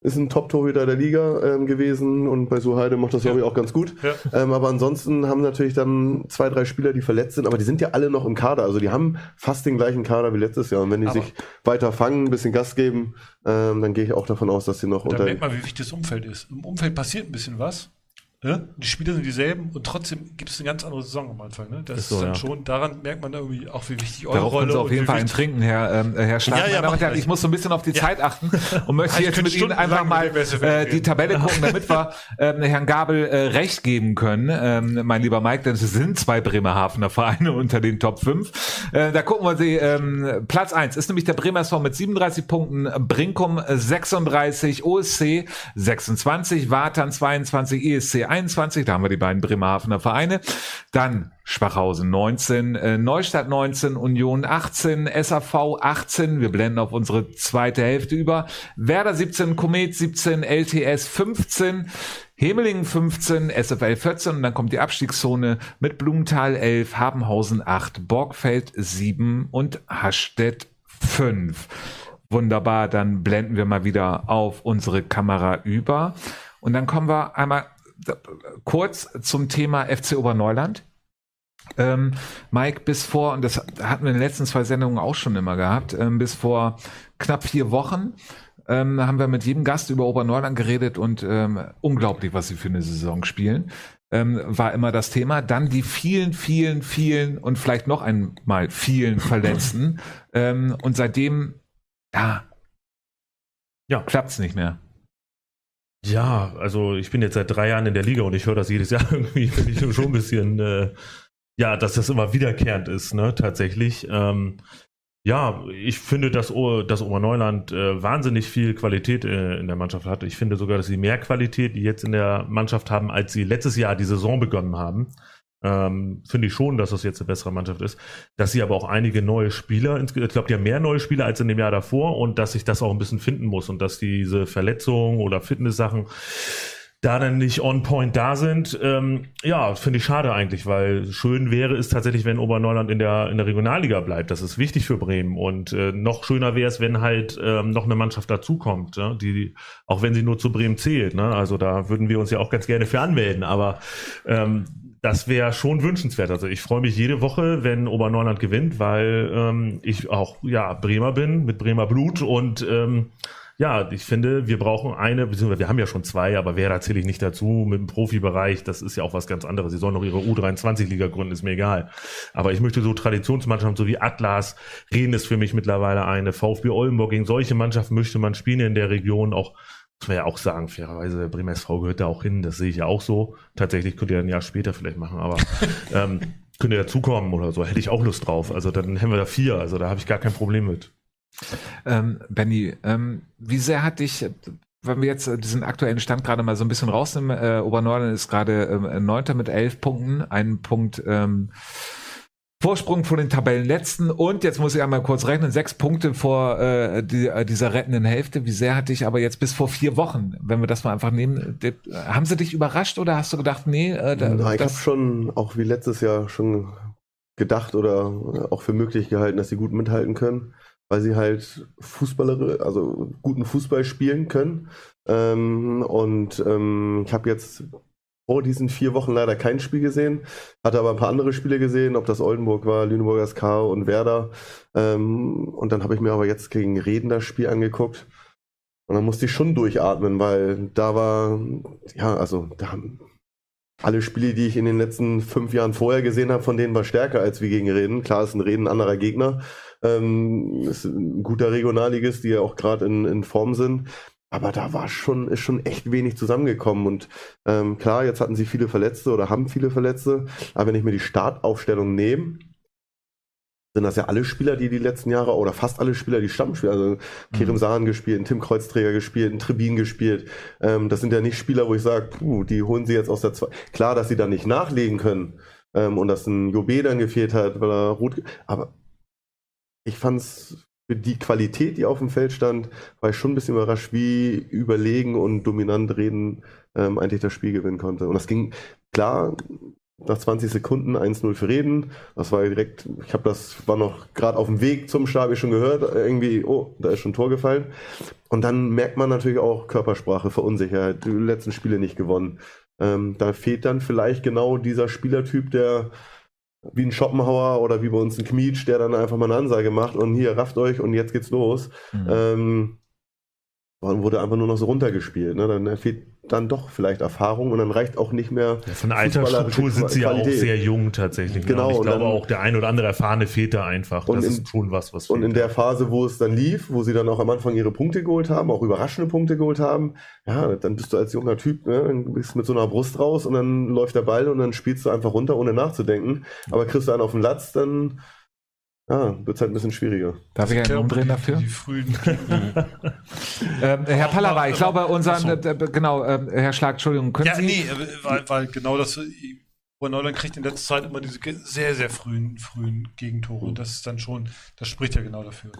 ist ein Top-Torhüter der Liga ähm, gewesen und bei Suheide macht das, glaube ich, auch ganz gut. Ja. Ähm, aber ansonsten haben natürlich dann zwei, drei Spieler, die verletzt sind, aber die sind ja alle noch im Kader. Also die haben fast den gleichen Kader wie letztes Jahr. Und wenn die Aber- sich weiter fangen, ein bisschen Gas geben, ähm, dann gehe ich auch davon aus, dass sie noch Da unter. merkt man, wie wichtig das Umfeld ist. Im Umfeld passiert ein bisschen was. Ne? Die Spieler sind dieselben und trotzdem gibt es eine ganz andere Saison am Anfang. Ne? Das Ist ist, so, dann ja. schon, daran merkt man irgendwie auch, wie wichtig eure Darauf Rolle Sie auf jeden Fall ein Trinken, Herr, ähm, Herr Stark. Ja, ja, ich muss so ein bisschen auf die. Zeit achten und möchte jetzt mit Ihnen einfach mal äh, die. Tabelle gucken, damit wir ähm, Herrn Gabel äh, recht geben können, ähm, mein lieber Mike, denn es sind zwei Bremerhavener Vereine unter den Top 5. Äh, da gucken wir sie, ähm, Platz 1 ist nämlich der Bremer SV mit 37 Punkten, Brinkum äh, 36, OSC 26, Watern 22, ESC 21, da haben wir die beiden Bremerhavener Vereine. Dann Schwachhausen 19, äh, Neustadt 19, Union 18, SAV 18, wir blenden auf unsere zweite Hälfte über, Werder 17, Komet 17, LTS 15, Hemelingen 15, SFL 14 und dann kommt die Abstiegszone mit Blumenthal 11, Habenhausen 8, Borgfeld 7 und Hastedt 5. Wunderbar, dann blenden wir mal wieder auf unsere Kamera über und dann kommen wir einmal kurz zum Thema FC Oberneuland. Ähm, Mike, bis vor, und das hatten wir in den letzten zwei Sendungen auch schon immer gehabt, ähm, bis vor knapp vier Wochen ähm, haben wir mit jedem Gast über Oberneuland geredet und ähm, unglaublich, was sie für eine Saison spielen. Ähm, war immer das Thema. Dann die vielen, vielen, vielen und vielleicht noch einmal vielen Verletzten. ähm, und seitdem, ja, Ja. klappt's nicht mehr. Ja, also ich bin jetzt seit drei Jahren in der Liga und ich höre das jedes Jahr irgendwie, finde ich schon ein bisschen, äh, ja, dass das immer wiederkehrend ist, ne, tatsächlich. Ähm, ja, ich finde, dass, dass Oberneuland äh, wahnsinnig viel Qualität äh, in der Mannschaft hat. Ich finde sogar, dass sie mehr Qualität jetzt in der Mannschaft haben, als sie letztes Jahr die Saison begonnen haben. Ähm, finde ich schon, dass das jetzt eine bessere Mannschaft ist. Dass sie aber auch einige neue Spieler, ich glaube, die haben mehr neue Spieler als in dem Jahr davor und dass sich das auch ein bisschen finden muss und dass diese Verletzungen oder Fitness-Sachen da dann nicht on point da sind, ähm, ja, finde ich schade eigentlich, weil schön wäre es tatsächlich, wenn Oberneuland in der, in der Regionalliga bleibt. Das ist wichtig für Bremen. Und äh, noch schöner wäre es, wenn halt ähm, noch eine Mannschaft dazukommt, ja, die, auch wenn sie nur zu Bremen zählt. Ne? Also da würden wir uns ja auch ganz gerne für anmelden, aber ähm, das wäre schon wünschenswert. Also ich freue mich jede Woche, wenn Oberneuland gewinnt, weil ähm, ich auch ja Bremer bin mit Bremer Blut und ähm, ja, ich finde, wir brauchen eine, beziehungsweise wir haben ja schon zwei, aber wer zähle ich nicht dazu mit dem Profibereich, das ist ja auch was ganz anderes. Sie sollen noch ihre U23-Liga gründen, ist mir egal. Aber ich möchte so Traditionsmannschaften, so wie Atlas, Reden ist für mich mittlerweile eine, VfB Oldenburg, gegen solche Mannschaften möchte man spielen in der Region, auch muss man ja auch sagen, fairerweise, der Bremer SV gehört da auch hin, das sehe ich ja auch so. Tatsächlich könnt ihr ein Jahr später vielleicht machen, aber ähm, könnt ihr dazukommen oder so, hätte ich auch Lust drauf. Also dann haben wir da vier, also da habe ich gar kein Problem mit. Ähm, Benny, ähm, wie sehr hat dich, wenn wir jetzt diesen aktuellen Stand gerade mal so ein bisschen rausnehmen, äh, Obernorden ist gerade ähm, Neunter mit elf Punkten, einen Punkt ähm, Vorsprung vor den Tabellenletzten und jetzt muss ich einmal kurz rechnen, sechs Punkte vor äh, die, äh, dieser rettenden Hälfte. Wie sehr hat dich aber jetzt bis vor vier Wochen, wenn wir das mal einfach nehmen, äh, haben sie dich überrascht oder hast du gedacht, nee, äh, da, Na, ich habe schon, auch wie letztes Jahr, schon gedacht oder auch für möglich gehalten, dass sie gut mithalten können, weil sie halt Fußballere, also guten Fußball spielen können. Ähm, und ähm, ich habe jetzt vor diesen vier Wochen leider kein Spiel gesehen, hatte aber ein paar andere Spiele gesehen, ob das Oldenburg war, Lüneburger SK und Werder. Ähm, und dann habe ich mir aber jetzt gegen Reden das Spiel angeguckt. Und dann musste ich schon durchatmen, weil da war, ja, also da, alle Spiele, die ich in den letzten fünf Jahren vorher gesehen habe, von denen war stärker als wir gegen Reden. Klar, ist ein Reden anderer Gegner. Ähm, ist ein guter Regionalligist, die ja auch gerade in, in Form sind. Aber da war schon, ist schon echt wenig zusammengekommen. Und ähm, klar, jetzt hatten sie viele Verletzte oder haben viele Verletzte. Aber wenn ich mir die Startaufstellung nehme, sind das ja alle Spieler, die die letzten Jahre, oder fast alle Spieler, die Stammspieler, also Kerem Sahan gespielt, Tim Kreuzträger gespielt, Trebin gespielt. Ähm, das sind ja nicht Spieler, wo ich sage, puh, die holen sie jetzt aus der zwei. Klar, dass sie dann nicht nachlegen können ähm, und dass ein Jobé dann gefehlt hat, weil er rot. Aber ich fand's für die Qualität, die auf dem Feld stand, war ich schon ein bisschen überrascht, wie überlegen und dominant Reden ähm, eigentlich das Spiel gewinnen konnte. Und das ging klar nach 20 Sekunden 1-0 für Reden. Das war direkt, ich habe das, war noch gerade auf dem Weg zum Start, hab ich schon gehört, irgendwie, oh, da ist schon ein Tor gefallen. Und dann merkt man natürlich auch Körpersprache, Verunsicherheit, die letzten Spiele nicht gewonnen. Ähm, da fehlt dann vielleicht genau dieser Spielertyp, der wie ein Schopenhauer oder wie bei uns ein Kmietsch, der dann einfach mal eine Ansage macht und hier, rafft euch und jetzt geht's los. Mhm. Ähm, dann wurde einfach nur noch so runtergespielt. Ne? Dann fehlt dann doch vielleicht Erfahrung und dann reicht auch nicht mehr. Ja, von Altersstruktur sind sie ja auch sehr jung tatsächlich. Genau, Und ich glaube dann- auch, der ein oder andere Erfahrene fehlt da einfach. Und das in- ist schon was, was Und in der Phase, wo es dann lief, wo sie dann auch am Anfang ihre Punkte geholt haben, auch überraschende Punkte geholt haben, ja, dann bist du als junger Typ, ne, dann bist mit so einer Brust raus und dann läuft der Ball und dann spielst du einfach runter, ohne nachzudenken. Aber kriegst du einen auf den Latz, dann ja, wird es halt ein bisschen schwieriger. Darf ich einen umdrehen dafür? Die frühen Ähm, Herr Auch Pallava, ich glaube, unser, so. äh, äh, genau, äh, Herr Schlag, Entschuldigung, können Ja, Sie? nee, äh, weil, weil genau das, äh, Neuland kriegt in letzter Zeit immer diese sehr, sehr frühen, frühen Gegentore. Und das ist dann schon, das spricht ja genau dafür.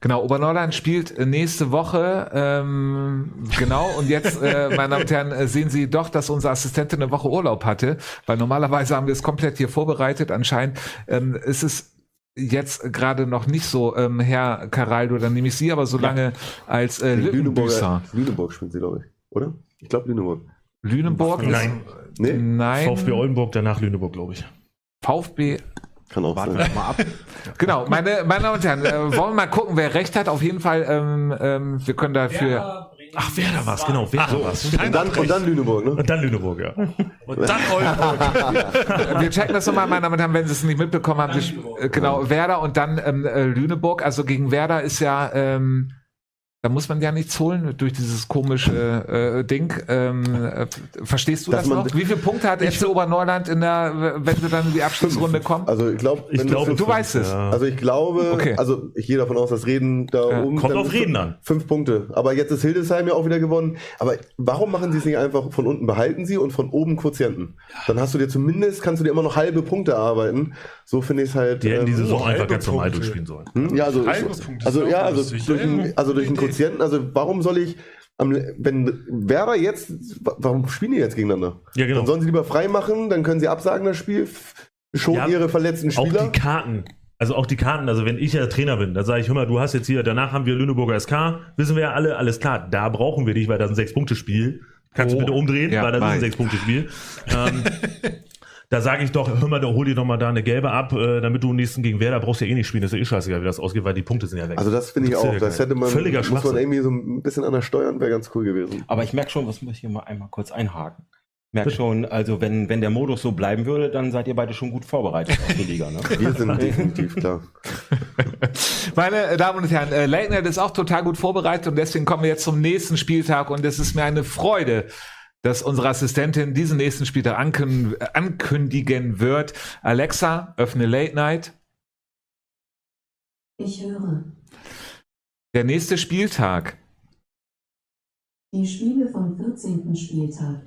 Genau, Oberneuland spielt äh, nächste Woche. Ähm, genau, und jetzt, äh, meine Damen und Herren, äh, sehen Sie doch, dass unsere Assistentin eine Woche Urlaub hatte, weil normalerweise haben wir es komplett hier vorbereitet. Anscheinend ähm, ist es jetzt gerade noch nicht so, ähm, Herr Caraldo, dann nehme ich Sie aber so lange als äh, Lüttenbüßer. Lüneburg spielt sie, glaube ich. Oder? Ich glaube Lüneburg. Lüneburg? Nein. Nee, Nein. VfB Oldenburg, danach Lüneburg, glaube ich. VfB kann auch Warten sein. wir mal ab. Genau, meine, meine Damen und Herren, äh, wollen wir mal gucken, wer recht hat. Auf jeden Fall, ähm, ähm, wir können dafür. Werder Bremen Ach, Werder war's, genau, Werder war's. Und dann, und dann Lüneburg, ne? Und dann Lüneburg, ja. Und dann Oldenburg. Wir checken das nochmal, meine Damen und Herren, wenn Sie es nicht mitbekommen haben. Sie, genau, Werder und dann ähm, äh, Lüneburg. Also gegen Werder ist ja, ähm, da muss man ja nichts holen durch dieses komische äh, Ding. Ähm, äh, verstehst du Dass das man- noch? Wie viele Punkte hat FC Oberneuland in der, wenn sie dann in die Abschlussrunde kommen? Also ich glaube, Ich glaube, du weißt es. Ja. Also ich glaube, Okay. also ich gehe davon aus, dass Reden da Ja, oben. kommt auf Reden an. Fünf Punkte. Aber jetzt ist Hildesheim ja auch wieder gewonnen. Aber warum machen sie es nicht einfach von unten behalten sie und von oben Quotienten? Dann hast du dir zumindest, kannst du dir immer noch halbe Punkte erarbeiten. So finde ich es halt. Die hätten die ähm, Saison einfach ganz normal durchspielen sollen. hm? Ja, also, Halbe Punkte also ja, also lustig. durch, einen, also durch einen. Quotienten, also warum soll ich, am, wenn Werder jetzt, warum spielen die jetzt gegeneinander? Ja, genau. Dann sollen sie lieber frei machen, dann können sie absagen das Spiel, schon Ja, ihre verletzten Auch Spieler. die Karten. Also auch die Karten, also wenn ich ja Trainer bin, dann sage ich, hör mal, du hast jetzt hier, danach haben wir Lüneburger SK, wissen wir ja alle, alles klar, da brauchen wir dich, weil das ein Sechs-Punkte-Spiel. Kannst Oh. du bitte umdrehen, Ja, weil das ist weiß. ein Sechs-Punkte-Spiel. ähm, da sage ich doch, hör mal, da hol dir doch mal da eine gelbe ab, äh, damit du nächsten gegen Werder brauchst ja eh nicht spielen, das ist ja eh scheißegal, wie das ausgeht, weil die Punkte sind ja weg. Also das finde ich Das auch. Das hätte man, Völliger muss man irgendwie so ein bisschen anders steuern, wäre ganz cool gewesen. Aber ich merke schon, was muss ich hier mal einmal kurz einhaken. Ich merke schon, also wenn, wenn der Modus so bleiben würde, dann seid ihr beide schon gut vorbereitet auf die Liga. Ne? Wir sind definitiv klar. Meine Damen und Herren, äh, Late Night ist auch total gut vorbereitet und deswegen kommen wir jetzt zum nächsten Spieltag und es ist mir eine Freude, dass unsere Assistentin diesen nächsten Spieltag ankün ankündigen wird. Alexa, öffne Late Night. Ich höre. Der nächste Spieltag. Die Spiele vom 14. Spieltag.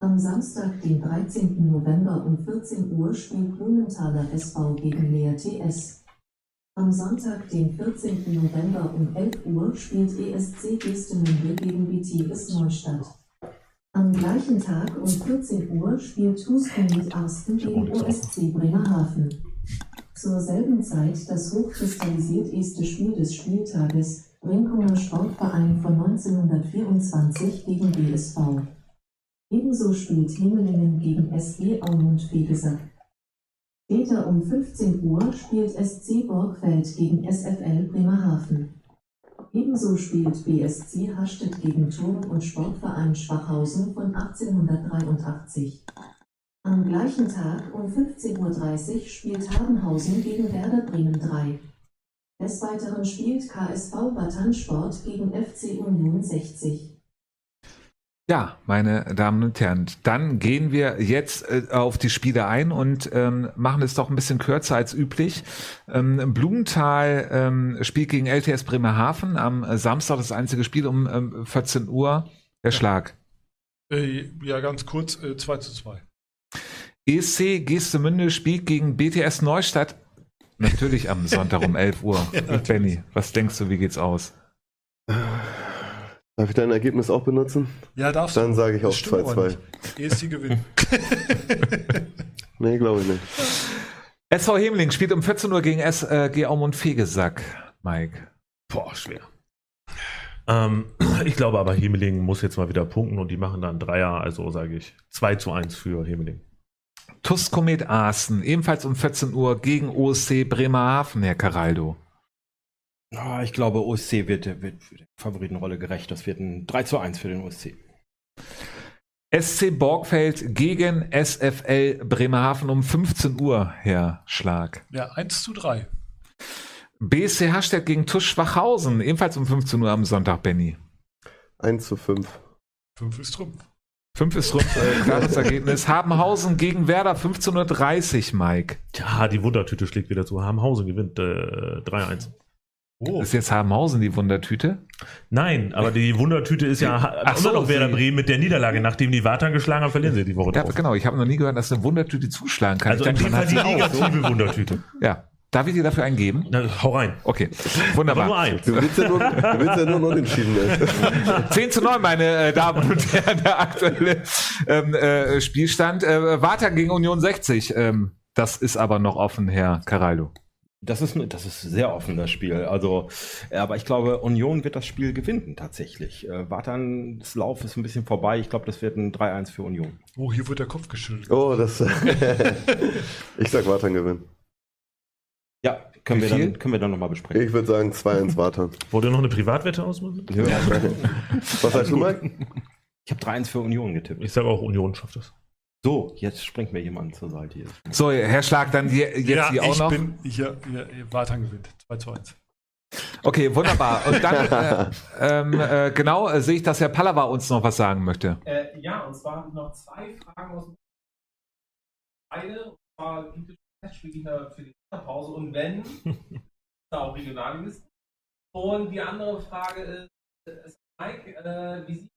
Am Samstag, den 13. November um 14 Uhr spielt Blumenthaler SV gegen Lea TS. Am Sonntag, den 14. November um 11 Uhr spielt ESC Gestemünde gegen BTS Neustadt. Am gleichen Tag um 14 Uhr spielt Husqvarna Arsten gegen OSC Bremerhaven. Zur selben Zeit das hochkristallisiert erste Spiel des Spieltages, Brinkumer Sportverein von 1924 gegen BSV. Ebenso spielt Himmelingen gegen SG Aumund Vegesack. Später um 15 Uhr spielt SC Borgfeld gegen SFL Bremerhaven. Ebenso spielt BSC Hastedt gegen Turm- und Sportverein Schwachhausen von 1883. Am gleichen Tag um 15.30 Uhr spielt Habenhausen gegen Werder Bremen 3. Des Weiteren spielt KSV Batansport gegen FC Union 60. Ja, meine Damen und Herren, dann gehen wir jetzt äh, auf die Spiele ein und ähm, machen es doch ein bisschen kürzer als üblich. Ähm, Blumenthal ähm, spielt gegen LTS Bremerhaven am äh, Samstag das einzige Spiel um ähm, 14 Uhr. Der Schlag. Äh, ja, ganz kurz, äh, 2 zu 2. ESC Gestemünde spielt gegen BTS Neustadt. Natürlich am Sonntag um 11 Uhr. Ja, Benny, was denkst du, wie geht's aus? Darf ich dein Ergebnis auch benutzen? Ja, darfst Dann du. sage ich auch Das stimmt aber 2-2. nicht. ESC gewinnt. Nee, glaube ich nicht. SV Hemling spielt um 14 Uhr gegen SG Aumund Fegesack. Mike. Boah, schwer. Ähm, ich glaube aber, Hemeling muss jetzt mal wieder punkten und die machen dann Dreier, also sage ich 2 zu 1 für Hemeling. TUS Komet Aachen, ebenfalls um 14 Uhr gegen OSC Bremerhaven, Herr Caraldo. Ah, ich glaube, OSC wird, wird der Favoritenrolle gerecht. Das wird ein 3 zu 1 für den OSC. SC Borgfeld gegen SFL Bremerhaven um 15 Uhr, Herr Schlag. Ja, 1 zu 3. BSC Hashtag gegen TUS Schwachhausen, ebenfalls um 15 Uhr am Sonntag, Benny. 1 zu 5. 5 ist Trumpf. 5 ist rund, äh, klares Ergebnis. Habenhausen gegen Werder 15.30 Uhr, Mike. Ja, die Wundertüte schlägt wieder zu. Habenhausen gewinnt äh, 3-1. Oh, Ist jetzt Habenhausen die Wundertüte? Nein, aber die Wundertüte ist ja Ach so, immer noch Werder Bremen mit der Niederlage. Nachdem die Wartan geschlagen haben, verlieren sie die Woche Ja, drauf. genau. Ich habe noch nie gehört, dass eine Wundertüte zuschlagen kann. Also ich in dem Fall die auch. negative Wundertüte. Ja. Darf ich dir dafür eingeben? Na, hau rein. Okay. Aber Wunderbar. nur eins. Du willst ja nur, du willst ja nur noch unentschieden. ey. 10 zu 9, meine äh, Damen und Herren, der aktuelle ähm, äh, Spielstand. Äh, Warta gegen Union 60. Ähm, das ist aber noch offen, Herr Caraldo. Das ist, das ist sehr offen, das Spiel. Also, äh, aber ich glaube, Union wird das Spiel gewinnen, tatsächlich. Äh, Wartans Lauf ist ein bisschen vorbei. Ich glaube, das wird ein 3-1 für Union. oh, hier wird der Kopf geschüttelt. Oh, das. ich sag Wartan gewinnen. Ja, können, Wie wir viel? dann, können wir dann nochmal besprechen. Ich würde sagen 2-1 Wartan. Wollt ihr noch eine Privatwette ausmachen? Was sagst du, Mike? Ich habe 3-1 für Union getippt. Ich sage auch, Union schafft das. So, jetzt springt mir jemand zur Seite hier. So, Herr Schlag, dann die, jetzt ja, die auch ich noch. bin hier, hier, hier Wartan gewinnt. 2 zu 1. Okay, wunderbar. Und dann, äh, ähm, äh, genau, äh, sehe ich, dass Herr Pallava uns noch was sagen möchte. Äh, ja, und zwar ich noch zwei Fragen aus dem Eine, und zwar gibt es Testspiele für die Winterpause und wenn, da auch Regionalligisten. Und die andere Frage ist, ist Mike, äh, wie sieht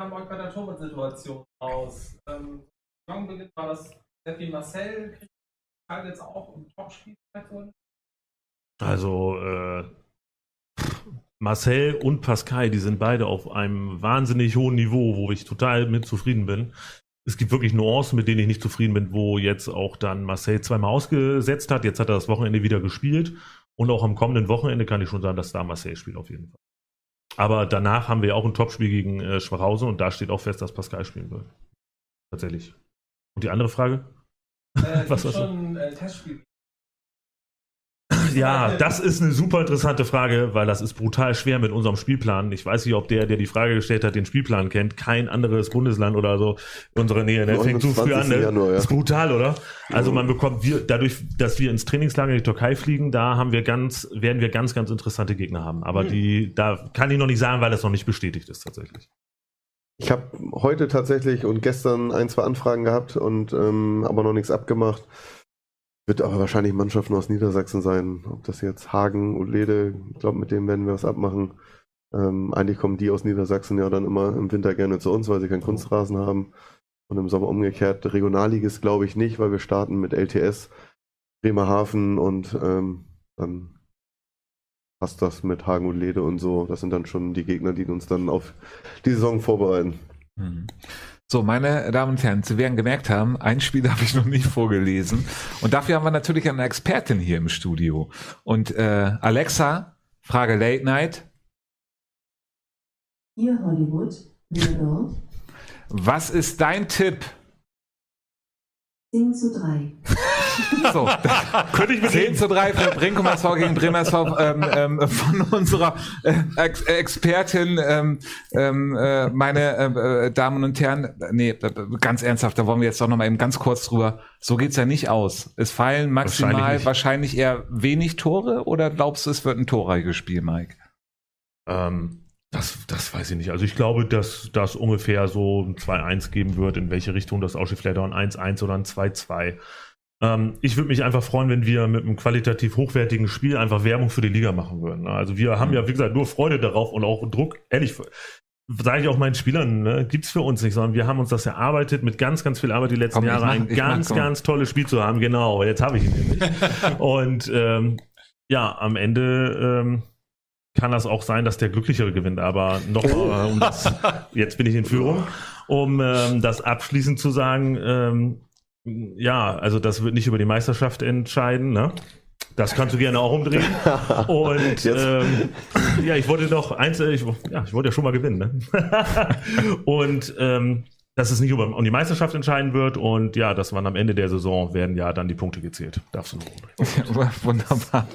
Hamburg bei der Torwart-Situation aus? Ähm, Saisonbeginn war das viel Marcel, Karl jetzt auch im Topspiel Also äh, Marcel und Pascal, die sind beide auf einem wahnsinnig hohen Niveau, wo ich total mit zufrieden bin. Es gibt wirklich Nuancen, mit denen ich nicht zufrieden bin, wo jetzt auch dann Marcel zweimal ausgesetzt hat. Jetzt hat er das Wochenende wieder gespielt. Und auch am kommenden Wochenende kann ich schon sagen, dass da Marcel spielt auf jeden Fall. Aber danach haben wir auch ein Topspiel gegen äh, Schwachhausen und da steht auch fest, dass Pascal spielen wird. Tatsächlich. Und die andere Frage? Äh, Was war's schon äh, Testspiel. Ja, das ist eine super interessante Frage, weil das ist brutal schwer mit unserem Spielplan. Ich weiß nicht, ob der, der die Frage gestellt hat, den Spielplan kennt. Kein anderes Bundesland oder so in unserer Nähe. Der fängt so früh an. 29. Ne? Januar, ja. Ist brutal, oder? Also man bekommt wir dadurch, dass wir ins Trainingslager in die Türkei fliegen, da haben wir ganz, werden wir ganz, ganz interessante Gegner haben. Aber die, da kann ich noch nicht sagen, weil das noch nicht bestätigt ist tatsächlich. Ich habe heute tatsächlich und gestern ein, zwei Anfragen gehabt und ähm, aber noch nichts abgemacht. Wird aber wahrscheinlich Mannschaften aus Niedersachsen sein. Ob das jetzt Hagen und Lede, ich glaube, mit denen werden wir was abmachen. Ähm, eigentlich kommen die aus Niedersachsen ja dann immer im Winter gerne zu uns, weil sie keinen Kunstrasen haben. Und im Sommer umgekehrt. Regionalliges glaube ich nicht, weil wir starten mit LTS, Bremerhaven und ähm, dann passt das mit Hagen und Lede und so. Das sind dann schon die Gegner, die uns dann auf die Saison vorbereiten. Mhm. So, meine Damen und Herren, Sie werden gemerkt haben, ein Spiel habe ich noch nicht vorgelesen. Und dafür haben wir natürlich eine Expertin hier im Studio. Und äh, Alexa, Frage Late Night. Hier Hollywood, dort? Was ist dein Tipp? 10 zu 3. So, Könnte ich mit 10 zu 3 für Brinkum SV gegen Bremer SV ähm, ähm, von unserer äh, Ex Expertin, ähm, ähm, äh, meine äh, äh, Damen und Herren. Nee, äh, ganz ernsthaft, da wollen wir jetzt doch noch mal eben ganz kurz drüber. So geht's ja nicht aus. Es fallen maximal Wahrscheinlich wahrscheinlich, eher wenig Tore oder glaubst du, es wird ein torreiches Spiel, Mike? Ähm, das, das weiß ich nicht. Also ich glaube, dass das ungefähr so ein 2-1 geben wird, in welche Richtung das aussieht. Vielleicht auch ein 1-1 oder ein 2-2. Ähm, ich würde mich einfach freuen, wenn wir mit einem qualitativ hochwertigen Spiel einfach Werbung für die Liga machen würden. ne? Also wir haben ja, wie gesagt, nur Freude darauf und auch Druck. Ehrlich, sage ich auch meinen Spielern, ne, gibt's für uns nicht, sondern wir haben uns das erarbeitet mit ganz, ganz viel Arbeit die letzten Komm, Jahre, mach- ein ich mach ganz, ganz tolles Spiel zu haben. Genau, jetzt habe ich ihn nämlich. und ähm, ja, am Ende ähm, kann das auch sein, dass der Glücklichere gewinnt. Aber nochmal, um das, jetzt bin ich in Führung, um ähm, das abschließend zu sagen, ähm, ja, also das wird nicht über die Meisterschaft entscheiden, ne? Das kannst du gerne auch umdrehen. Und ähm, ja, ich wollte doch eins, äh, ich, ja, ich wollte ja schon mal gewinnen. Ne? und ähm, dass es nicht über, um die Meisterschaft entscheiden wird und ja, dass man am Ende der Saison werden ja dann die Punkte gezählt. Darfst du noch. Wunderbar.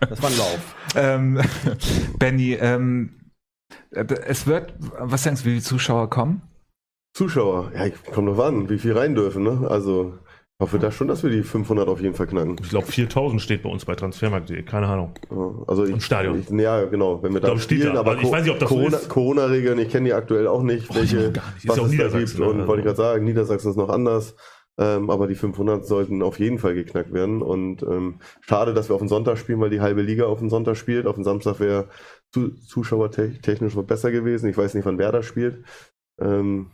Das war ein Lauf. ähm, Benny, ähm, äh, es wird, was denkst du, wie viele Zuschauer kommen? Zuschauer, ja, kommt drauf an, wie viel rein dürfen, ne? Also, ich hoffe da schon, dass wir die 500 auf jeden Fall knacken. Ich glaube 4000 steht bei uns bei Transfermarkt.de, keine Ahnung. Also ich, Im Stadion. Ich, ja, genau, wenn wir da Glaub, steht spielen, da, aber aber ich weiß nicht, ob das so Corona, ist. Corona-Regeln, ich kenne die aktuell auch nicht, welche, gar nicht. Ist was auch es da Niedersachsen, gibt. Und ne? wollte ich gerade sagen, Niedersachsen ist noch anders. Ähm, aber die 500 sollten auf jeden Fall geknackt werden. Und ähm, schade, dass wir auf den Sonntag spielen, weil die halbe Liga auf den Sonntag spielt. Auf den Samstag wäre zu, zuschauertechnisch noch besser gewesen. Ich weiß nicht, wann wer da spielt. Ähm,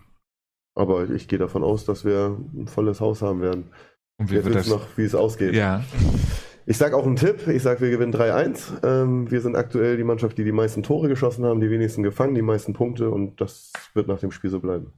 aber ich gehe davon aus, dass wir ein volles Haus haben werden. Und wie Jetzt wird wissen das? noch, wie es ausgeht. Ja, Ich sage auch einen Tipp. Ich sage, wir gewinnen 3-1. Ähm, wir sind aktuell die Mannschaft, die die meisten Tore geschossen haben, die wenigsten gefangen, die meisten Punkte und das wird nach dem Spiel so bleiben.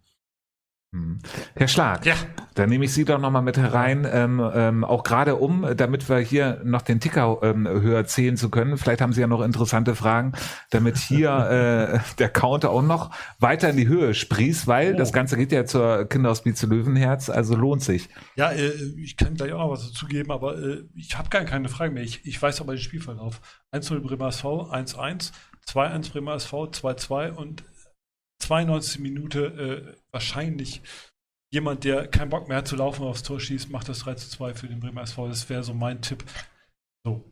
Hm. Herr Schlag, Ja. dann nehme ich Sie doch nochmal mit herein, ähm, ähm, auch gerade um, damit wir hier noch den Ticker ähm, höher zählen zu können. Vielleicht haben Sie ja noch interessante Fragen, damit hier äh, der Counter auch noch weiter in die Höhe sprießt, weil Oh. das Ganze geht ja zur Kinderhospiz Löwenherz, also lohnt sich. Ja, äh, ich kann gleich auch noch was dazu geben, aber äh, ich habe gar keine Fragen mehr. Ich, ich weiß aber den Spielverlauf. 1-0 Bremer SV, 1-1, 2-1 Bremer SV, 2-2 und 92. Minute äh, wahrscheinlich jemand, der keinen Bock mehr hat zu laufen, aufs Tor schießt, macht das 3-2 für den Bremer SV. Das wäre so mein Tipp. So.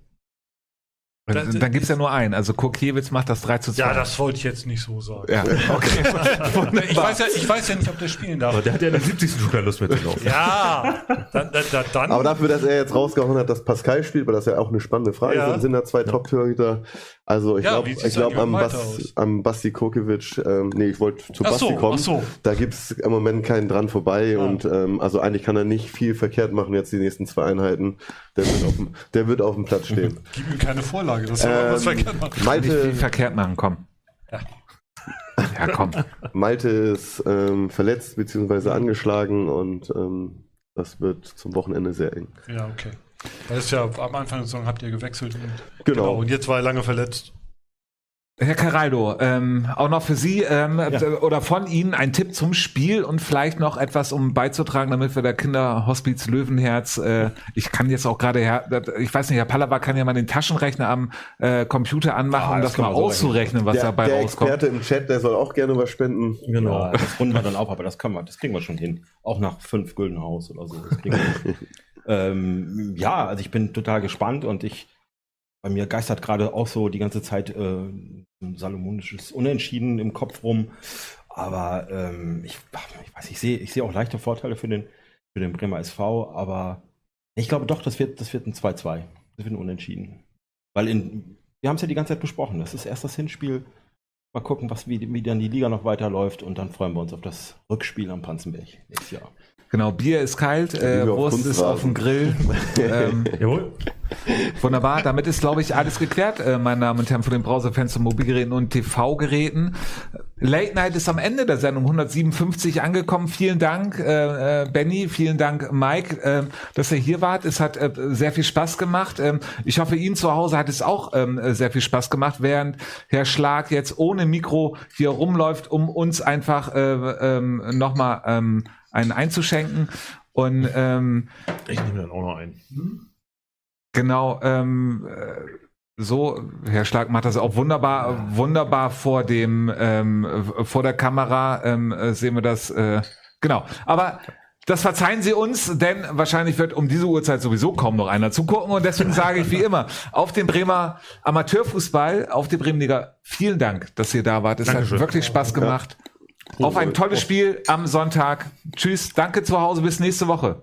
Das- dann gibt's ja nur einen, also Kurkiewicz macht das 3 zu 2. Ja, das wollte ich jetzt nicht so sagen. ja, okay. Ich weiß ja, ich weiß ja nicht, ob der spielen Aber darf. der hat ja in der 70. schon keine Lust mehr zu laufen. Ja, dann, dann, dann, Aber dafür, dass er jetzt rausgehauen hat, dass Pascal spielt, weil das ja auch eine spannende Frage Ja. ist, sind da zwei Top-Torhüter. Also ich Ja, glaube ich glaub, am, Bas, am Basti Kokiewicz, ähm, nee, ich wollte zu Ach Basti so, kommen. ach so. Da gibt's im Moment keinen dran vorbei Ah. und ähm, also eigentlich kann er nicht viel verkehrt machen jetzt die nächsten zwei Einheiten. Der wird auf dem, der wird auf dem Platz stehen. gib ihm keine Vorlage. Das ist aber was ähm, verkehrt machen. Nicht viel Malte, verkehrt machen, komm. Ja. Ja, komm. Malte ist ähm, verletzt bzw. angeschlagen und ähm, das wird zum Wochenende sehr eng. Ja, okay. Das ist ja am Anfang der Saison habt ihr gewechselt. Und, Genau. Und jetzt war er lange verletzt. Herr Caraldo, ähm, auch noch für Sie ähm, äh, oder von Ihnen ein Tipp zum Spiel und vielleicht noch etwas, um beizutragen, damit wir der Kinderhospiz Löwenherz, äh, ich kann jetzt auch gerade, ich weiß nicht, Herr Pallava kann ja mal den Taschenrechner am äh, Computer anmachen, Ja, um das das mal so auszurechnen, was der, dabei der rauskommt. Experte im Chat, der soll auch gerne was spenden. Genau. Ja, das runden wir dann auf, aber das können wir, das kriegen wir schon hin. Auch nach fünf Güldenhaus oder so. Ähm, ja, also ich bin total gespannt und ich, bei mir geistert gerade auch so die ganze Zeit äh, ein salomonisches Unentschieden im Kopf rum. Aber ähm, ich, ich weiß, ich sehe, ich sehe auch leichte Vorteile für den, für den Bremer SV, aber ich glaube doch, das wird, das wird ein 2-2. Das wird ein Unentschieden. Weil in, wir haben es ja die ganze Zeit besprochen. Das ist erst das Hinspiel. Mal gucken, was, wie, wie dann die Liga noch weiterläuft und dann freuen wir uns auf das Rückspiel am Panzenberg nächstes Jahr. Genau, Bier ist kalt, äh, Liebe auf Wurst ist auf dem Grill. ähm, Jawohl. Wunderbar, damit ist, glaube ich, alles geklärt, äh, meine Damen und Herren, von den Browserfans zu Mobilgeräten und TV-Geräten. Late Night ist am Ende der Sendung 157 angekommen. Vielen Dank, äh, äh, Benny, vielen Dank, Mike, äh, dass ihr hier wart. Es hat äh, sehr viel Spaß gemacht. Ähm, ich hoffe, Ihnen zu Hause hat es auch ähm, äh, sehr viel Spaß gemacht, während Herr Schlag jetzt ohne Mikro hier rumläuft, um uns einfach äh, ähm, nochmal ähm, einen einzuschenken. Und ähm, Ich nehme dann auch noch einen. Genau, ähm, äh, so, Herr Schlag macht das auch wunderbar, wunderbar vor dem, ähm, äh, vor der Kamera ähm, äh, sehen wir das, äh, genau. Aber das verzeihen Sie uns, denn wahrscheinlich wird um diese Uhrzeit sowieso kaum noch einer zugucken und deswegen sage ich wie immer, auf den Bremer Amateurfußball, auf die Bremenliga, vielen Dank, dass ihr da wart. Es Dankeschön. hat wirklich Spaß gemacht. Auf ein tolles Spiel am Sonntag. Tschüss, danke zu Hause, bis nächste Woche.